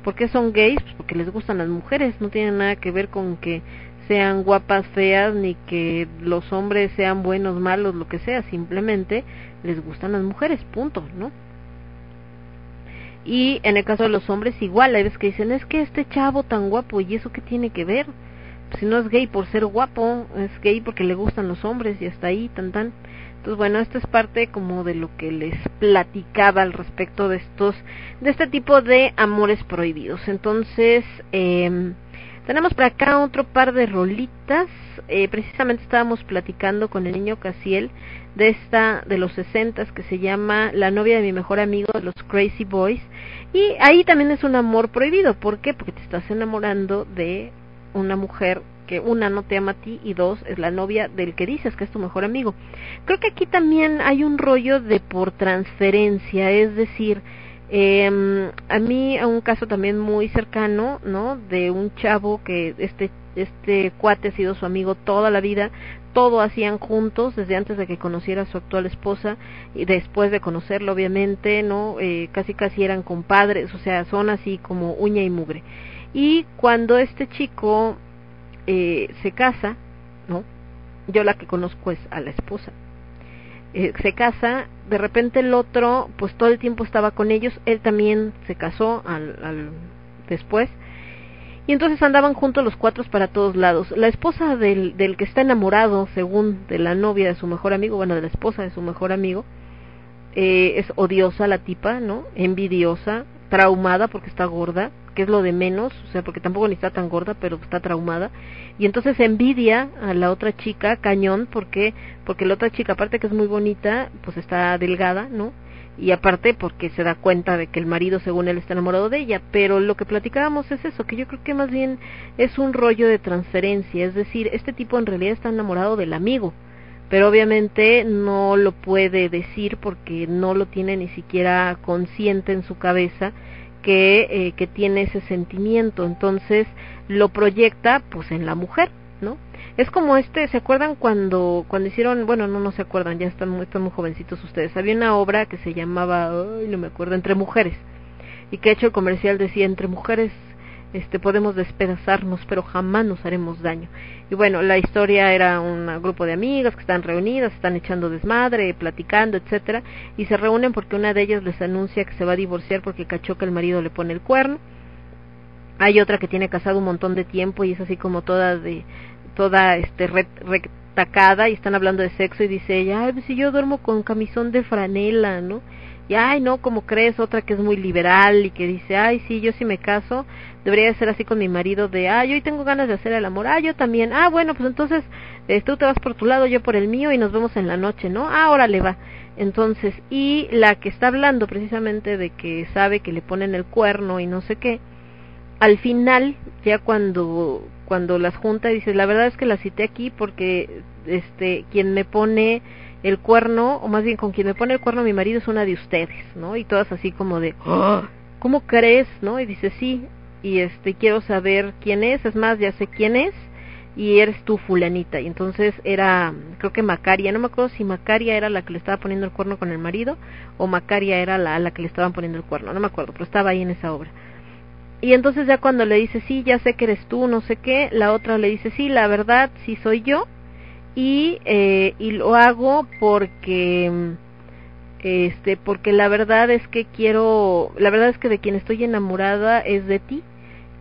por qué son gays? Pues porque les gustan las mujeres. No tiene nada que ver con que sean guapas feas ni que los hombres sean buenos malos lo que sea. Simplemente les gustan las mujeres punto no y en el caso de los hombres igual, hay veces que dicen, es que este chavo tan guapo, ¿y eso qué tiene que ver? si no es gay por ser guapo, es gay porque le gustan los hombres y hasta ahí, tan tan. Entonces, bueno, esto es parte como de lo que les platicaba al respecto de estos, de este tipo de amores prohibidos. Entonces, eh, tenemos por acá otro par de rolitas. Eh, precisamente estábamos platicando con el niño Casiel de esta de los sesentas que se llama La novia de mi mejor amigo de los Crazy Boys. Y ahí también es un amor prohibido. ¿Por qué? Porque te estás enamorando de una mujer que una no te ama a ti y dos es la novia del que dices que es tu mejor amigo. Creo que aquí también hay un rollo de por transferencia, es decir, Eh, a mí, a un caso también muy cercano, ¿no? De un chavo que este, este cuate ha sido su amigo toda la vida, todo hacían juntos desde antes de que conociera a su actual esposa y después de conocerlo, obviamente, ¿no? Eh, casi casi eran compadres, o sea, son así como uña y mugre. Y cuando este chico eh, se casa, ¿no? Yo la que conozco es a la esposa eh, se casa, de repente el otro, pues todo el tiempo estaba con ellos, él también se casó al, al después, y entonces andaban juntos los cuatro para todos lados. La esposa del, del que está enamorado, según de la novia de su mejor amigo, bueno, de la esposa de su mejor amigo, eh, es odiosa la tipa, ¿no? Envidiosa, traumada porque está gorda, que es lo de menos, o sea, porque tampoco ni está tan gorda, pero está traumada. Y entonces envidia a la otra chica, cañón, porque porque la otra chica, aparte que es muy bonita, pues está delgada, ¿no? Y aparte porque se da cuenta de que el marido, según él, está enamorado de ella. Pero lo que platicábamos es eso, que yo creo que más bien es un rollo de transferencia, es decir, este tipo en realidad está enamorado del amigo pero obviamente no lo puede decir porque no lo tiene ni siquiera consciente en su cabeza que, eh, que tiene ese sentimiento, entonces lo proyecta pues en la mujer, ¿no? Es como este, ¿se acuerdan cuando cuando hicieron, bueno, no no se acuerdan, ya están muy, están jovencitos ustedes, había una obra que se llamaba, ay, no me acuerdo, Entre Mujeres, y que hecho el comercial decía, Entre Mujeres este podemos despedazarnos pero jamás nos haremos daño. Y bueno la historia era un grupo de amigas que están reunidas están echando desmadre platicando etcétera y se reúnen porque una de ellas les anuncia que se va a divorciar porque cachó que el marido le pone el cuerno. Hay otra que tiene casado un montón de tiempo y es así como toda de toda este retacada y están hablando de sexo y dice ella ay pues si yo duermo con camisón de franela no y ay no como crees otra que es muy liberal y que dice ay sí yo sí me caso debería ser así con mi marido de yo hoy tengo ganas de hacer el amor ah yo también ah bueno pues entonces eh, tú te vas por tu lado yo por el mío y nos vemos en la noche no ah órale va entonces y la que está hablando precisamente de que sabe que le ponen el cuerno y no sé qué al final ya cuando cuando las junta dice la verdad es que la cité aquí porque este quien me pone el cuerno, o más bien con quien me pone el cuerno mi marido es una de ustedes, ¿no? Y todas así como de, "Ah, ¿cómo crees? ¿no? Y dice, sí, y este, quiero saber quién es, es más, ya sé quién es, y eres tú fulanita. Y entonces era, creo que Macaria, no me acuerdo si Macaria era la que le estaba poniendo el cuerno con el marido, o Macaria era la, la que le estaban poniendo el cuerno, no me acuerdo, pero estaba ahí en esa obra. Y entonces ya cuando le dice, sí, ya sé que eres tú, no sé qué, la otra le dice, sí, la verdad, sí soy yo, y eh, y lo hago porque este porque la verdad es que quiero la verdad es que de quien estoy enamorada es de ti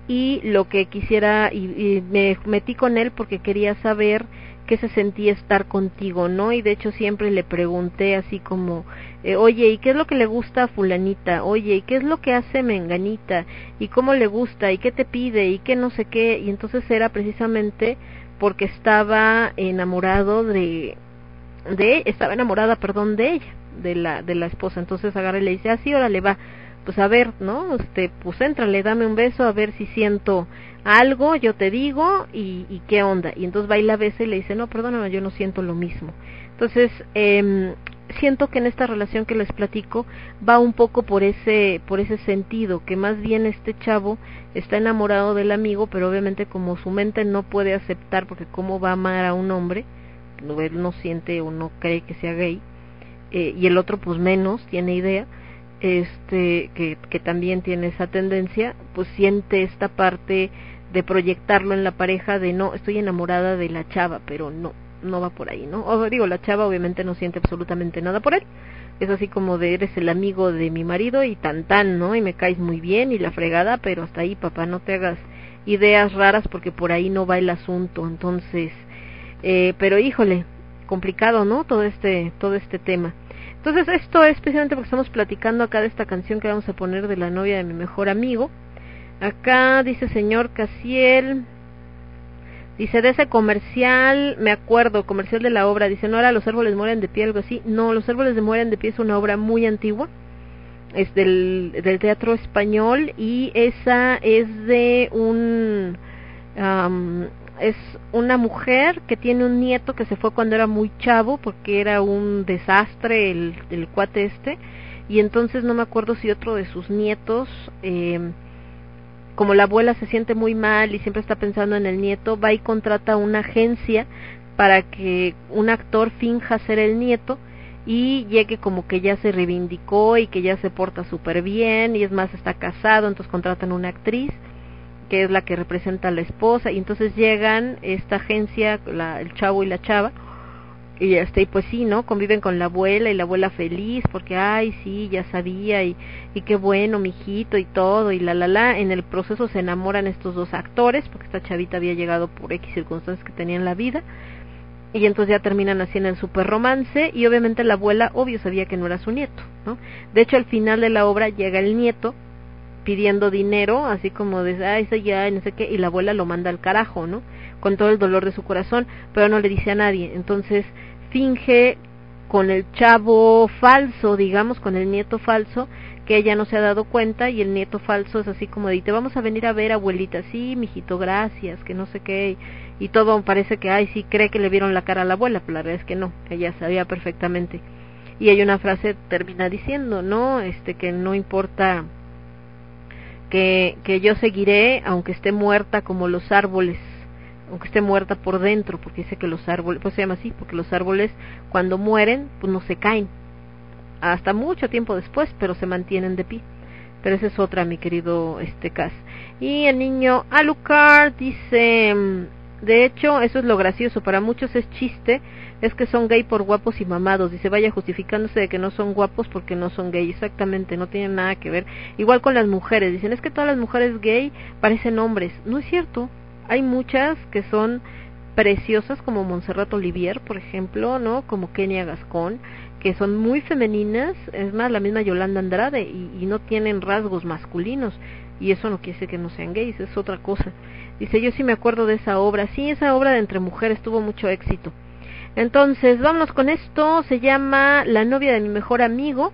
y lo que quisiera y, y me metí con él porque quería saber qué se sentía estar contigo, ¿no? Y de hecho siempre le pregunté así como, eh, oye, ¿y qué es lo que le gusta a fulanita? Oye, ¿y qué es lo que hace menganita? ¿Y cómo le gusta? ¿Y qué te pide? ¿Y qué no sé qué? Y entonces era precisamente porque estaba enamorado de de estaba enamorada perdón de ella de la de la esposa. Entonces agarra y le dice así ah, órale va pues a ver no este pues éntrale dame un beso a ver si siento algo yo te digo y, y qué onda y entonces va y la besa y le dice no perdóname yo no siento lo mismo entonces eh, siento que en esta relación que les platico va un poco por ese por ese sentido que más bien este chavo está enamorado del amigo pero obviamente como su mente no puede aceptar porque cómo va a amar a un hombre él no siente o no cree que sea gay eh, y el otro pues menos tiene idea este que, que también tiene esa tendencia pues siente esta parte de proyectarlo en la pareja de no estoy enamorada de la chava pero no no va por ahí, ¿no? O digo, la chava obviamente no siente absolutamente nada por él. Es así como de eres el amigo de mi marido y tan tan, ¿no? Y me caes muy bien y la fregada, pero hasta ahí, papá, no te hagas ideas raras porque por ahí no va el asunto. Entonces, eh, pero híjole, complicado, ¿no? Todo este, todo este tema. Entonces, esto es especialmente porque estamos platicando acá de esta canción que vamos a poner de la novia de mi mejor amigo. Acá dice señor Casiel, Dice, de ese comercial, me acuerdo, comercial de la obra, dice, no era Los árboles mueren de pie, algo así. No, Los árboles de mueren de pie es una obra muy antigua, es del, del teatro español y esa es de un... Es una mujer que tiene un nieto que se fue cuando era muy chavo porque era un desastre el, el cuate este y entonces no me acuerdo si otro de sus nietos eh, como la abuela se siente muy mal y siempre está pensando en el nieto, va y contrata una agencia para que un actor finja ser el nieto y llegue como que ya se reivindicó y que ya se porta súper bien y es más está casado, entonces contratan una actriz que es la que representa a la esposa y entonces llegan esta agencia, la, el chavo y la chava y este y pues sí no conviven con la abuela y la abuela feliz porque ay sí ya sabía y y qué bueno mijito y todo y la la la. En el proceso se enamoran estos dos actores porque esta chavita había llegado por x circunstancias que tenía en la vida y entonces ya terminan así en el super romance y obviamente la abuela obvio sabía que no era su nieto no de hecho al final de la obra llega el nieto pidiendo dinero así como de ay ese ya no sé qué y la abuela lo manda al carajo no con todo el dolor de su corazón pero no le dice a nadie. Entonces finge con el chavo falso, digamos, con el nieto falso, que ella no se ha dado cuenta y el nieto falso es así como de, te vamos a venir a ver, abuelita, sí, mijito, gracias, que no sé qué, y todo parece que, ay, sí, cree que le vieron la cara a la abuela, pero la verdad es que no, ella sabía perfectamente. Y hay una frase termina diciendo, ¿no? Este, que no importa que, que yo seguiré, aunque esté muerta como los árboles, aunque esté muerta por dentro, porque dice que los árboles, pues se llama así, porque los árboles cuando mueren, pues no se caen, hasta mucho tiempo después, pero se mantienen de pie. Pero esa es otra, mi querido este Cas. Y el niño Alucard dice, mm, de hecho, eso es lo gracioso, para muchos es chiste, es que son gay por guapos y mamados, dice, vaya justificándose de que no son guapos porque no son gay, exactamente, no tienen nada que ver. Igual con las mujeres, dicen, es que todas las mujeres gay parecen hombres, no es cierto, hay muchas que son preciosas como Montserrat Olivier, por ejemplo, ¿no? Como Kenia Gascón, que son muy femeninas, es más, la misma Yolanda Andrade, y, y no tienen rasgos masculinos, y eso no quiere decir que no sean gays, es otra cosa. Dice, yo sí me acuerdo de esa obra, sí, esa obra de Entre Mujeres tuvo mucho éxito. Entonces, vámonos con esto, se llama La novia de mi mejor amigo.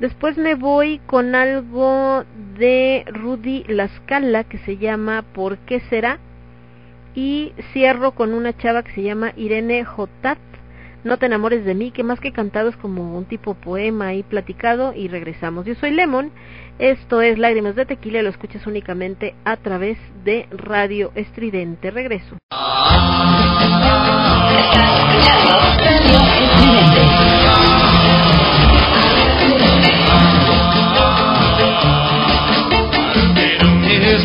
Después me voy con algo de Rudy Lascala que se llama ¿Por qué será? Y cierro con una chava que se llama Irene Jotat, No te enamores de mí, que más que cantado es como un tipo poema ahí platicado y regresamos. Yo soy Lemon, esto es Lágrimas de Tequila, lo escuchas únicamente a través de Radio Estridente. Regreso. Es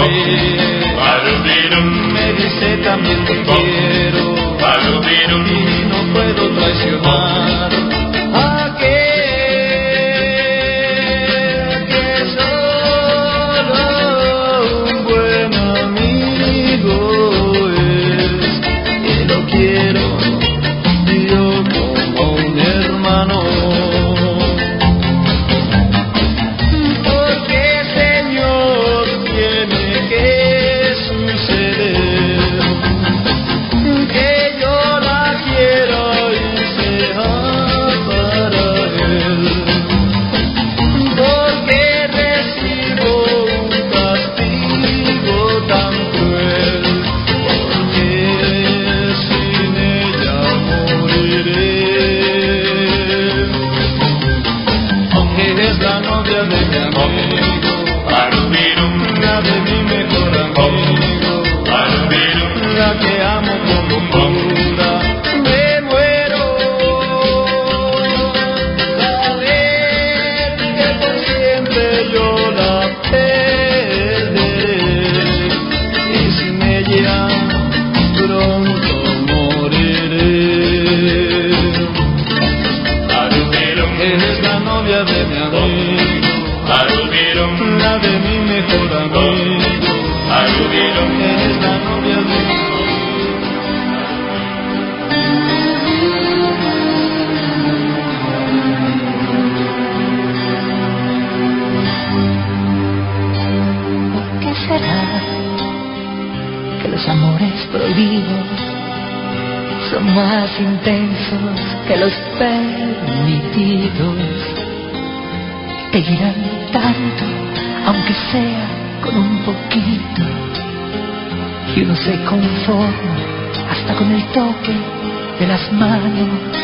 me sonríe. Me dice también te quiero. Te irán tanto, aunque sea con un poquito. Y uno se conforma hasta con el toque de las manos.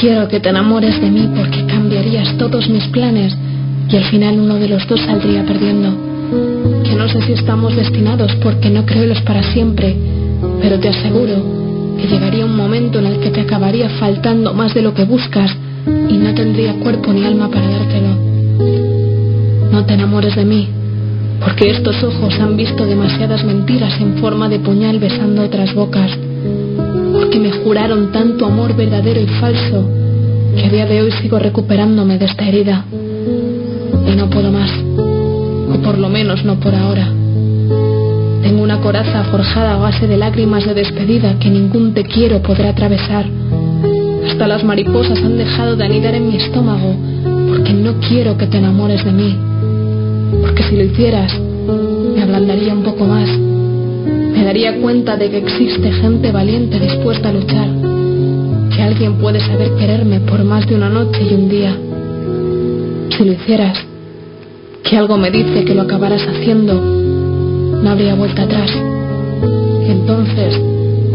Quiero que te enamores de mí porque cambiarías todos mis planes y al final uno de los dos saldría perdiendo. Que no sé si estamos destinados porque no creo los para siempre, pero te aseguro que llegaría un momento en el que te acabaría faltando más de lo que buscas y no tendría cuerpo ni alma para dártelo. No te enamores de mí, porque estos ojos han visto demasiadas mentiras en forma de puñal besando otras bocas, porque me juraron tanto amor verdadero y falso que a día de hoy sigo recuperándome de esta herida y no puedo más, o por lo menos no por ahora. Tengo una coraza forjada a base de lágrimas de despedida que ningún te quiero podrá atravesar. Hasta las mariposas han dejado de anidar en mi estómago porque no quiero que te enamores de mí. Porque si lo hicieras, me ablandaría un poco más. Me daría cuenta de que existe gente valiente dispuesta a luchar. Que alguien puede saber quererme por más de una noche y un día. Si lo hicieras, que algo me dice que lo acabarás haciendo, no habría vuelta atrás. Entonces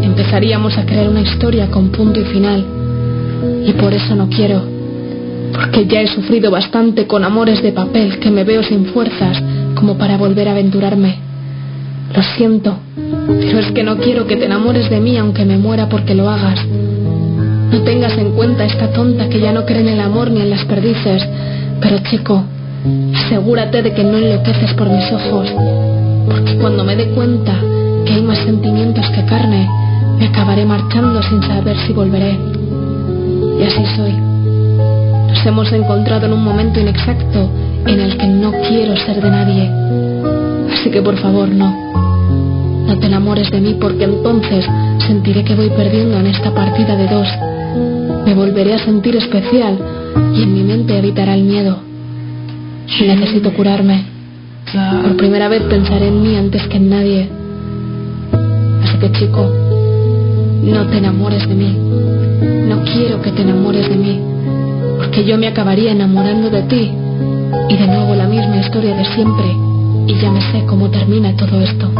empezaríamos a crear una historia con punto y final. Y por eso no quiero, porque ya he sufrido bastante con amores de papel que me veo sin fuerzas como para volver a aventurarme. Lo siento, pero es que no quiero que te enamores de mí aunque me muera porque lo hagas. No tengas en cuenta esta tonta que ya no cree en el amor ni en las perdices, pero chico, asegúrate de que no enloqueces por mis ojos, porque cuando me dé cuenta que hay más sentimientos que carne, me acabaré marchando sin saber si volveré. Y así soy. Nos hemos encontrado en un momento inexacto en el que no quiero ser de nadie. Así que por favor no. No te enamores de mí porque entonces sentiré que voy perdiendo en esta partida de dos. Me volveré a sentir especial y en mi mente habitará el miedo. Necesito curarme. Por primera vez pensaré en mí antes que en nadie. Así que chico, no te enamores de mí. No quiero que te enamores de mí. Porque yo me acabaría enamorando de ti. Y de nuevo la misma historia de siempre. Y ya me sé cómo termina todo esto.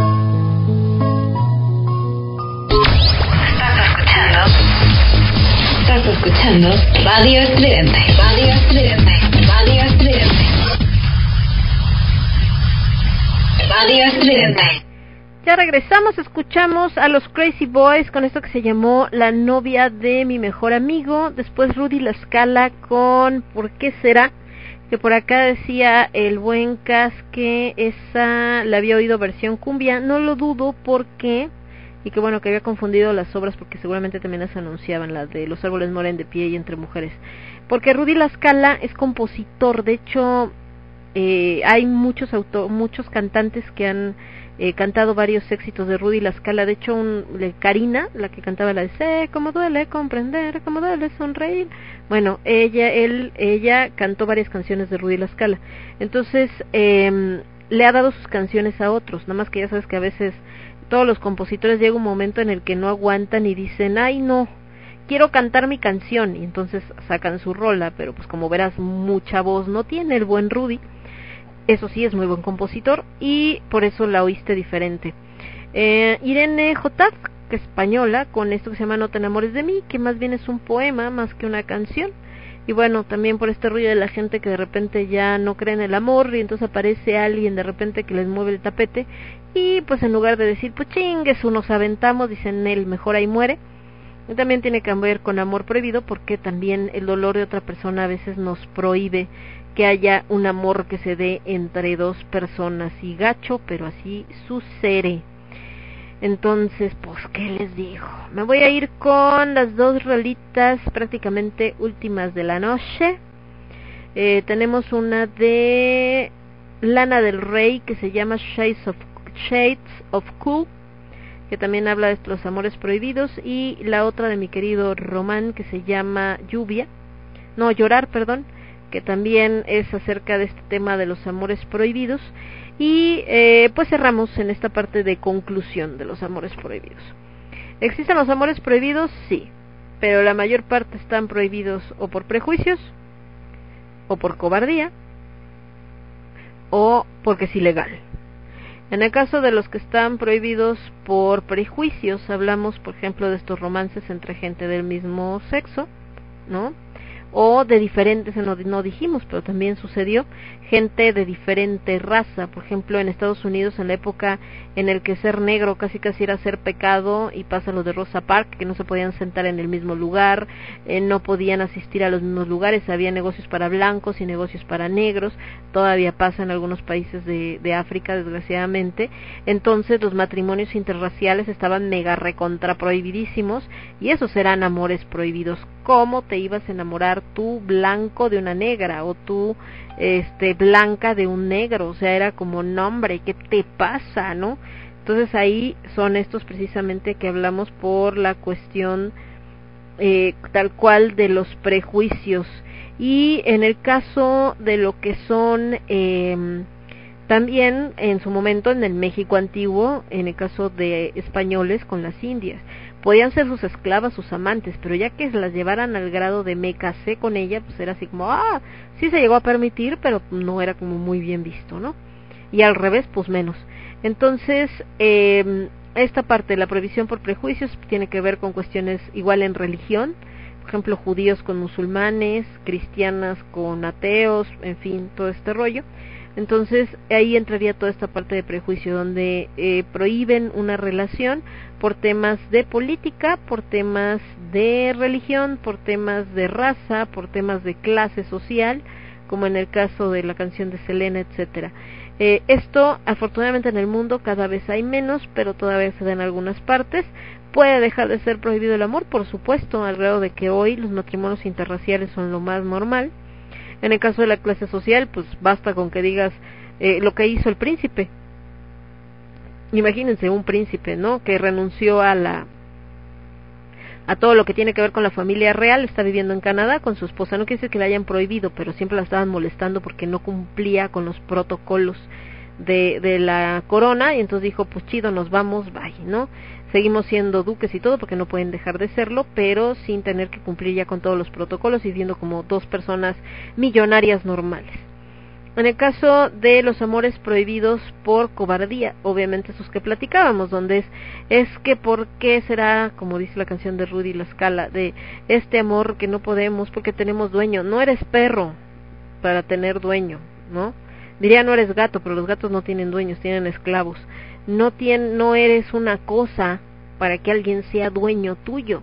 Escuchando Radio Estridente. Radio Estridente. Radio. Radio. Ya regresamos, escuchamos a los Crazy Boys con esto que se llamó La novia de mi mejor amigo. Después Rudy La Scala con ¿Por qué será? Que por acá decía el buen Cas que esa la había oído versión cumbia. No lo dudo porque y que bueno que había confundido las obras porque seguramente también las anunciaban las de los árboles moren de pie y entre mujeres. Porque Rudy Lascala es compositor de hecho eh, hay muchos auto muchos cantantes que han eh, cantado varios éxitos de Rudy Lascala. De hecho un, Karina la que cantaba la de sé cómo duele comprender cómo duele sonreír bueno ella él ella cantó varias canciones de Rudy Lascala. Entonces eh, le ha dado sus canciones a otros nada más que ya sabes que a veces todos los compositores llega un momento en el que no aguantan y dicen, ay no, quiero cantar mi canción y entonces sacan su rola, pero pues como verás mucha voz no tiene el buen Rudy, eso sí es muy buen compositor y por eso la oíste diferente. Eh, Irene J, que es española, con esto que se llama No te enamores de mí, que más bien es un poema más que una canción. Y bueno, también por este ruido de la gente que de repente ya no cree en el amor y entonces aparece alguien de repente que les mueve el tapete y pues en lugar de decir pues chingues, nos aventamos, dicen él, mejor ahí muere. También tiene que ver con amor prohibido porque también el dolor de otra persona a veces nos prohíbe que haya un amor que se dé entre dos personas y gacho, pero así sucede. Entonces, pues, ¿qué les digo? Me voy a ir con las dos rolitas prácticamente últimas de la noche. Eh, tenemos una de Lana del Rey que se llama Shades of, Shades of Cool, que también habla de los amores prohibidos. Y la otra de mi querido Román que se llama Lluvia. No, Llorar, perdón, que también es acerca de este tema de los amores prohibidos. Y eh, pues cerramos en esta parte de conclusión de los amores prohibidos. ¿Existen los amores prohibidos? Sí, pero la mayor parte están prohibidos o por prejuicios, o por cobardía, o porque es ilegal. En el caso de los que están prohibidos por prejuicios, hablamos, por ejemplo, de estos romances entre gente del mismo sexo, ¿no? o de diferentes, no, no dijimos, pero también sucedió, gente de diferente raza, por ejemplo en Estados Unidos en la época en el que ser negro casi casi era ser pecado y pasa lo de Rosa Parks, que no se podían sentar en el mismo lugar, eh, no podían asistir a los mismos lugares, había negocios para blancos y negocios para negros, todavía pasa en algunos países de, de África desgraciadamente, entonces los matrimonios interraciales estaban mega recontra prohibidísimos y esos eran amores prohibidos, ¿cómo te ibas a enamorar tú blanco de una negra o tú este blanca de un negro, o sea, era como nombre, ¿qué te pasa, no? Entonces ahí son estos precisamente que hablamos por la cuestión eh, tal cual de los prejuicios. Y en el caso de lo que son eh, también en su momento en el México antiguo, en el caso de españoles con las indias, podían ser sus esclavas, sus amantes, pero ya que las llevaran al grado de me casé con ella, pues era así como, ah, sí se llegó a permitir, pero no era como muy bien visto, ¿no? Y al revés, pues menos. Entonces, eh, esta parte de la prohibición por prejuicios tiene que ver con cuestiones igual en religión, por ejemplo, judíos con musulmanes, cristianas con ateos, en fin, todo este rollo. Entonces ahí entraría toda esta parte de prejuicio, donde eh, prohíben una relación por temas de política, por temas de religión, por temas de raza, por temas de clase social, como en el caso de la canción de Selena, etcétera. Eh, esto, afortunadamente en el mundo cada vez hay menos, pero todavía se da en algunas partes. Puede dejar de ser prohibido el amor, por supuesto, al grado de que hoy los matrimonios interraciales son lo más normal en el caso de la clase social, pues basta con que digas eh, lo que hizo el príncipe. Imagínense un príncipe, ¿no? Que renunció a la a todo lo que tiene que ver con la familia real, está viviendo en Canadá con su esposa. No quiere decir que la hayan prohibido, pero siempre la estaban molestando porque no cumplía con los protocolos de, de la corona y entonces dijo, pues chido, nos vamos, bye, ¿no? Seguimos siendo duques y todo porque no pueden dejar de serlo, pero sin tener que cumplir ya con todos los protocolos y siendo como dos personas millonarias normales. En el caso de los amores prohibidos por cobardía, obviamente esos que platicábamos, donde es, es que por qué será, como dice la canción de Rudy La Scala, de este amor que no podemos porque tenemos dueño. No eres perro para tener dueño, ¿no? Diría no eres gato, pero los gatos no tienen dueños, tienen esclavos no, tien, no eres una cosa para que alguien sea dueño tuyo.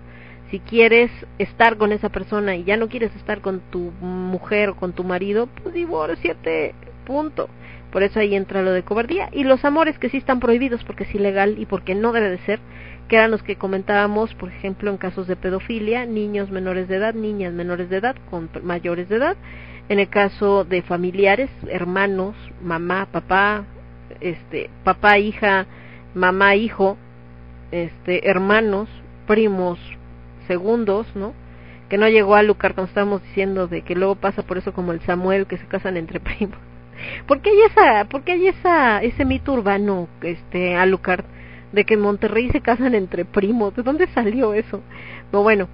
Si quieres estar con esa persona y ya no quieres estar con tu mujer o con tu marido, pues divórciate, punto. Por eso ahí entra lo de cobardía. Y los amores que sí están prohibidos porque es ilegal y porque no debe de ser, que eran los que comentábamos, por ejemplo, en casos de pedofilia, niños menores de edad, niñas menores de edad con mayores de edad. En el caso de familiares, hermanos, mamá, papá, este papá hija mamá hijo este hermanos primos segundos no que no llegó a Lucar cuando estábamos diciendo de que luego pasa por eso como el Samuel que se casan entre primos. ¿por qué hay esa por qué hay esa ese mito urbano este a de que en Monterrey se casan entre primos. De dónde salió eso no bueno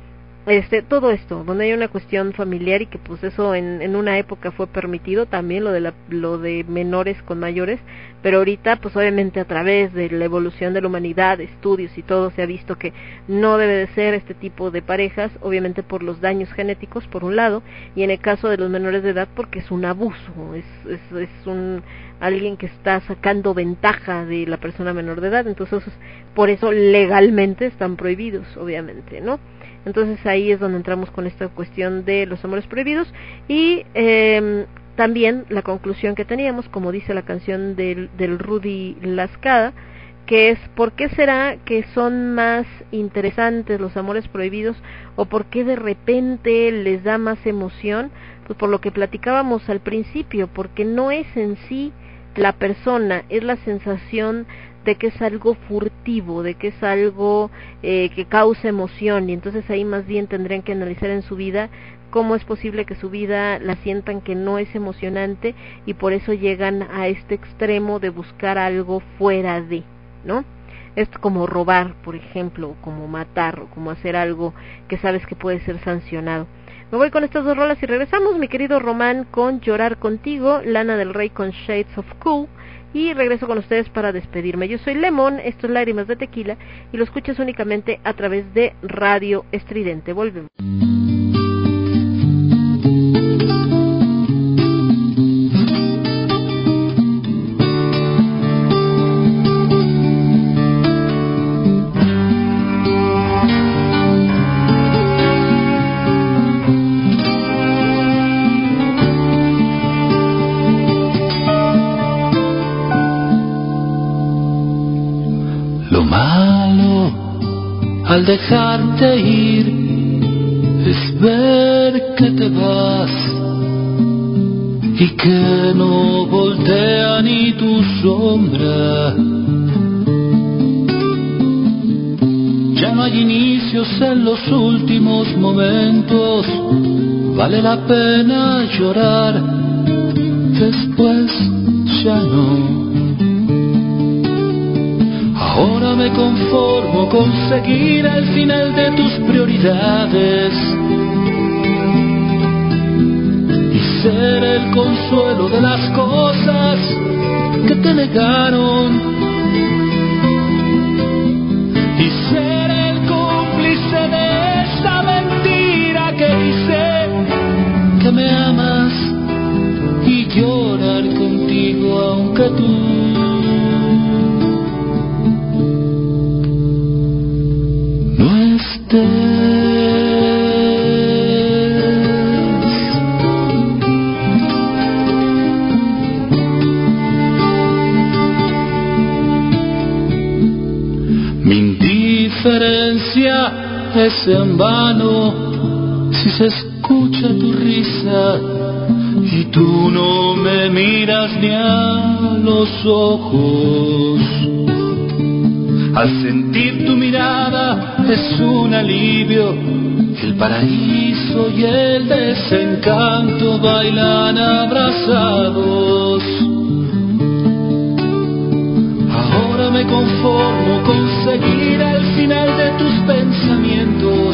este todo esto donde hay una cuestión familiar y que pues eso en, en una época fue permitido también lo de la, lo de menores con mayores pero ahorita pues obviamente a través de la evolución de la humanidad estudios y todo se ha visto que no debe de ser este tipo de parejas obviamente por los daños genéticos por un lado y en el caso de los menores de edad porque es un abuso es es, es un alguien que está sacando ventaja de la persona menor de edad. Entonces por eso legalmente están prohibidos obviamente no entonces ahí es donde entramos con esta cuestión de los amores prohibidos. Y eh, también la conclusión que teníamos, como dice la canción del, del Rudy Lascada, que es ¿por qué será que son más interesantes los amores prohibidos o por qué de repente les da más emoción? Pues por lo que platicábamos al principio, porque no es en sí la persona, es la sensación de que es algo furtivo, de que es algo eh, que causa emoción y entonces ahí más bien tendrían que analizar en su vida cómo es posible que su vida la sientan que no es emocionante y por eso llegan a este extremo de buscar algo fuera de, ¿no? Es como robar, por ejemplo, como matar, o como hacer algo que sabes que puede ser sancionado. Me voy con estas dos rolas y regresamos, mi querido Román, con Llorar contigo, Lana del Rey con Shades of Cool y regreso con ustedes para despedirme. Yo soy Lemon, esto es Lágrimas de Tequila y lo escuchas únicamente a través de Radio Estridente. Volvemos. dejarte ir es ver que te vas y que no voltea ni tu sombra. Ya no hay inicios en los últimos momentos, vale la pena llorar, después ya no. Ahora me conformo con seguir al final de tus prioridades y ser el consuelo de las cosas que te negaron. Y ser el cómplice de esa mentira que dice que me amas y llorar contigo aunque tú es en vano si se escucha tu risa y tú no me miras ni a los ojos. Al sentir tu mirada es un alivio, el paraíso y el desencanto bailan abrazados. Ahora me conformo con seguir al final de tus pensamientos.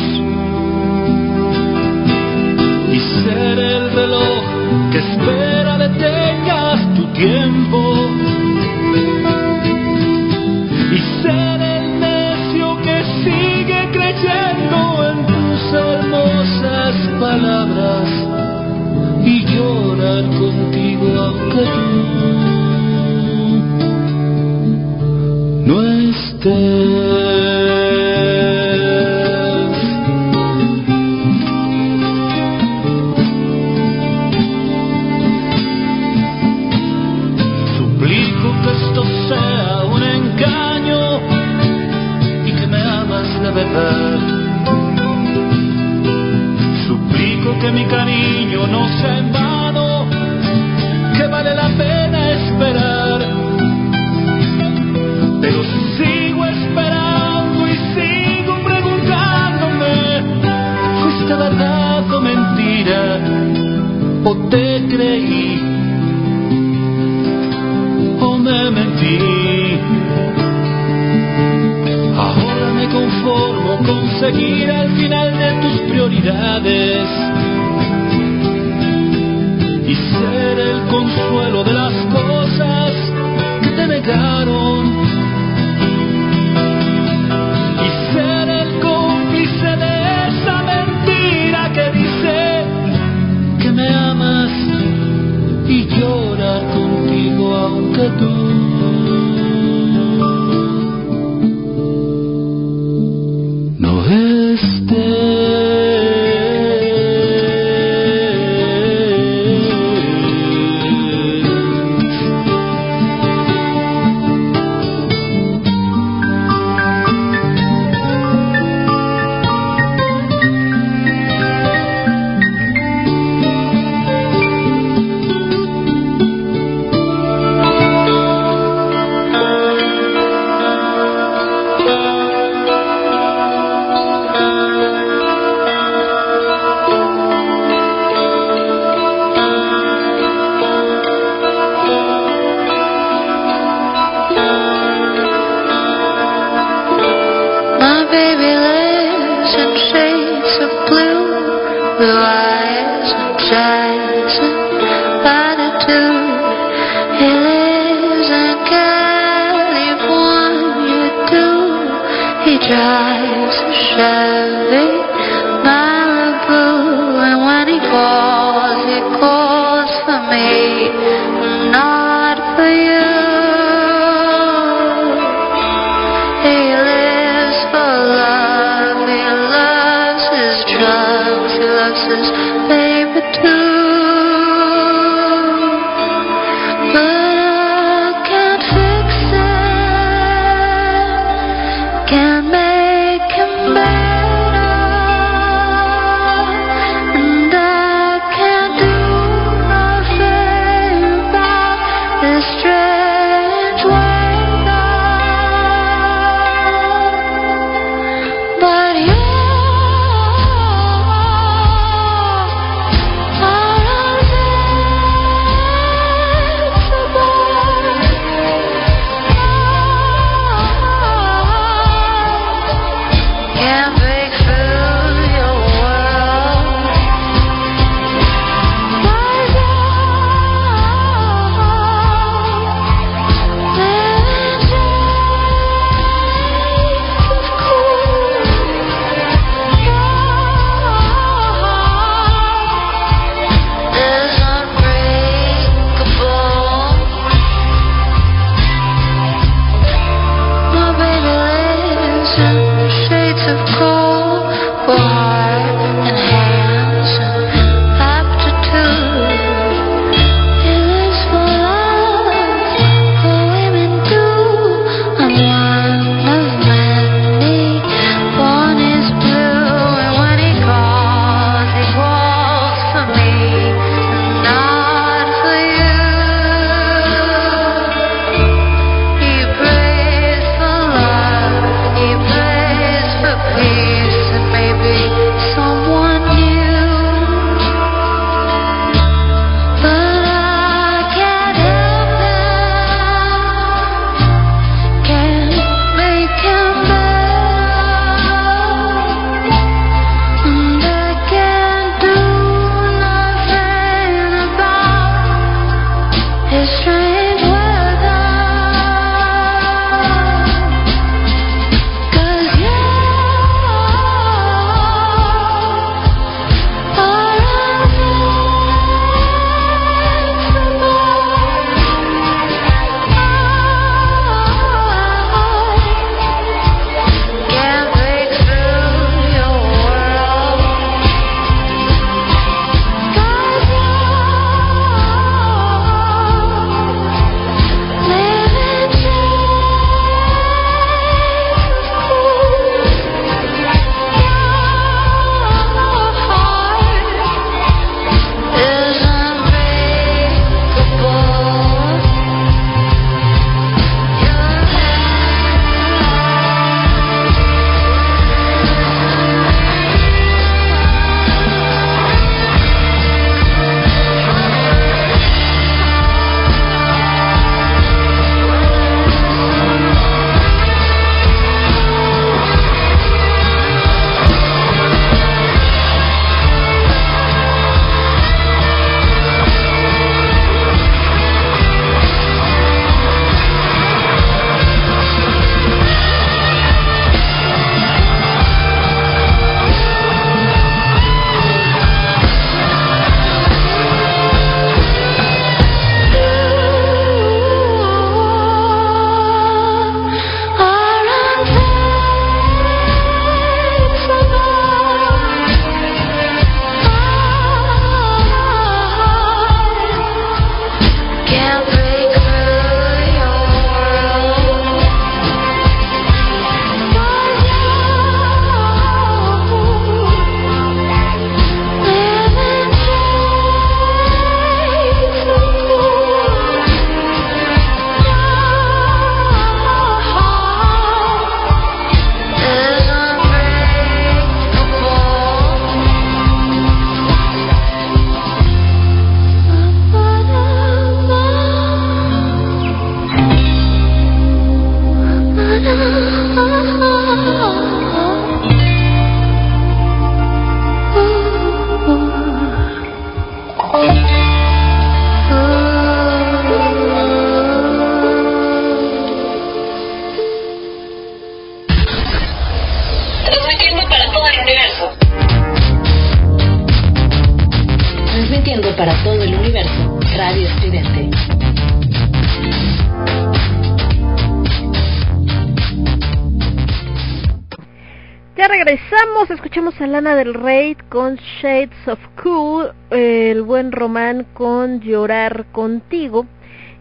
Lana del Rey con Shades of Cool, el buen Román con Llorar contigo.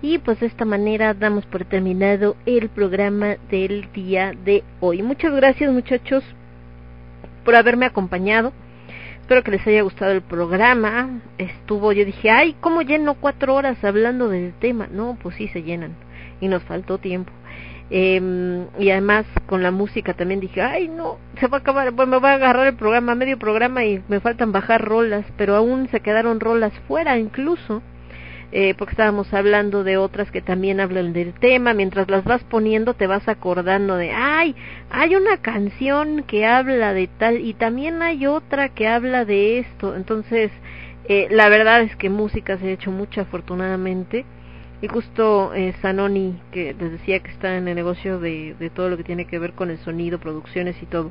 Y pues de esta manera damos por terminado el programa del día de hoy. Muchas gracias muchachos por haberme acompañado. Espero que les haya gustado el programa. Estuvo, yo dije, ay, ¿cómo lleno cuatro horas hablando del tema? No, pues sí se llenan. Y nos faltó tiempo. Eh, y además con la música también dije, ay no, se va a acabar, bueno, me va a agarrar el programa, medio programa y me faltan bajar rolas, pero aún se quedaron rolas fuera incluso, eh, porque estábamos hablando de otras que también hablan del tema, mientras las vas poniendo te vas acordando de, ay, hay una canción que habla de tal y también hay otra que habla de esto, entonces eh, la verdad es que música se ha hecho mucha afortunadamente y justo eh, Sanoni, que les decía que está en el negocio de, de todo lo que tiene que ver con el sonido, producciones y todo,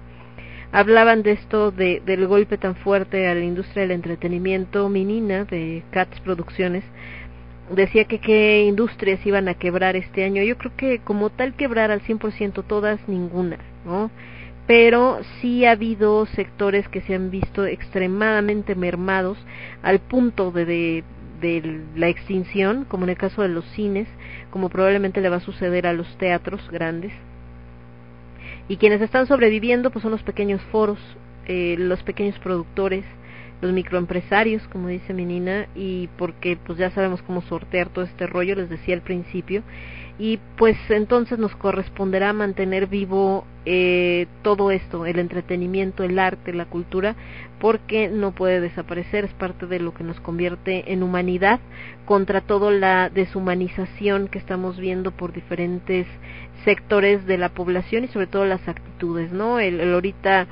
hablaban de esto, de, del golpe tan fuerte a la industria del entretenimiento, Minina, de Cats Producciones, decía que qué industrias iban a quebrar este año. Yo creo que como tal quebrar al 100% todas, ninguna, ¿no? Pero sí ha habido sectores que se han visto extremadamente mermados al punto de, de de la extinción, como en el caso de los cines, como probablemente le va a suceder a los teatros grandes. Y quienes están sobreviviendo pues son los pequeños foros, eh, los pequeños productores, los microempresarios, como dice mi nina, y porque pues ya sabemos cómo sortear todo este rollo, les decía al principio, y pues entonces nos corresponderá mantener vivo eh, todo esto, el entretenimiento, el arte, la cultura, porque no puede desaparecer, es parte de lo que nos convierte en humanidad contra toda la deshumanización que estamos viendo por diferentes sectores de la población y sobre todo las actitudes, ¿no? El, el ahorita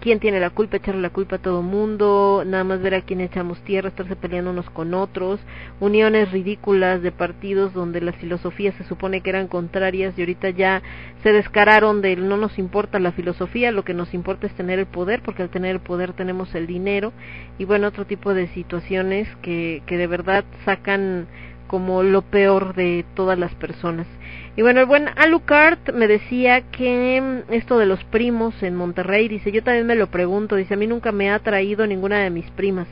quién tiene la culpa, echarle la culpa a todo mundo, nada más ver a quién echamos tierra, estarse peleando unos con otros, uniones ridículas de partidos donde las filosofías se supone que eran contrarias y ahorita ya se descararon de no nos importa la filosofía, lo que nos importa es tener el poder, porque al tener el poder tenemos el dinero y bueno, otro tipo de situaciones que, que de verdad sacan como lo peor de todas las personas. Y bueno, el buen Alucard me decía que mm, esto de los primos en Monterrey, dice, yo también me lo pregunto, dice, a mí nunca me ha traído ninguna de mis primas,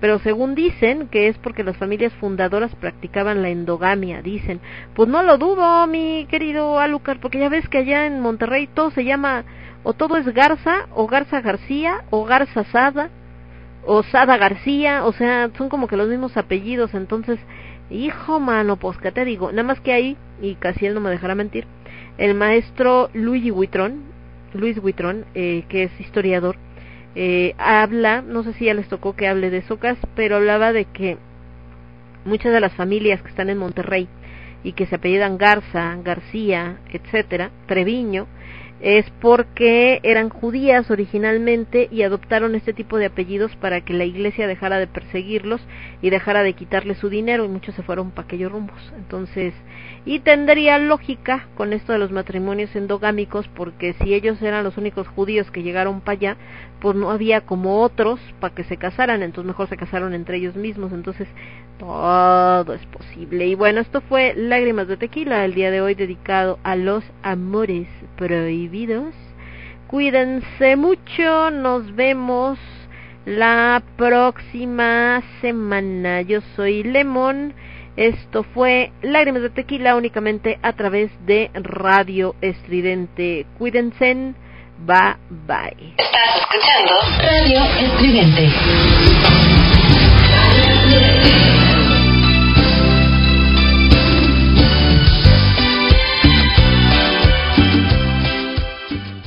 pero según dicen que es porque las familias fundadoras practicaban la endogamia, dicen, pues no lo dudo, mi querido Alucard, porque ya ves que allá en Monterrey todo se llama, o todo es Garza, o Garza García, o Garza Sada, o Sada García, o sea, son como que los mismos apellidos, entonces Hijo mano, pues que te digo, nada más que ahí, y casi él no me dejará mentir, el maestro Luigi Huitrón, Luis Huitrón, eh, que es historiador, eh, habla, no sé si ya les tocó que hable de Socas, pero hablaba de que muchas de las familias que están en Monterrey y que se apellidan Garza, García, etcétera, Treviño, es porque eran judías originalmente y adoptaron este tipo de apellidos para que la iglesia dejara de perseguirlos y dejara de quitarle su dinero y muchos se fueron para aquellos rumbos. Entonces, y tendría lógica con esto de los matrimonios endogámicos porque si ellos eran los únicos judíos que llegaron para allá, pues no había como otros para que se casaran, entonces mejor se casaron entre ellos mismos. Entonces, todo es posible. Y bueno, esto fue Lágrimas de Tequila, el día de hoy dedicado a los amores prohibidos. Cuídense mucho, nos vemos la próxima semana. Yo soy Lemon. Esto fue Lágrimas de Tequila únicamente a través de Radio Estridente. Cuídense. Bye bye. Estás escuchando Radio Estridente.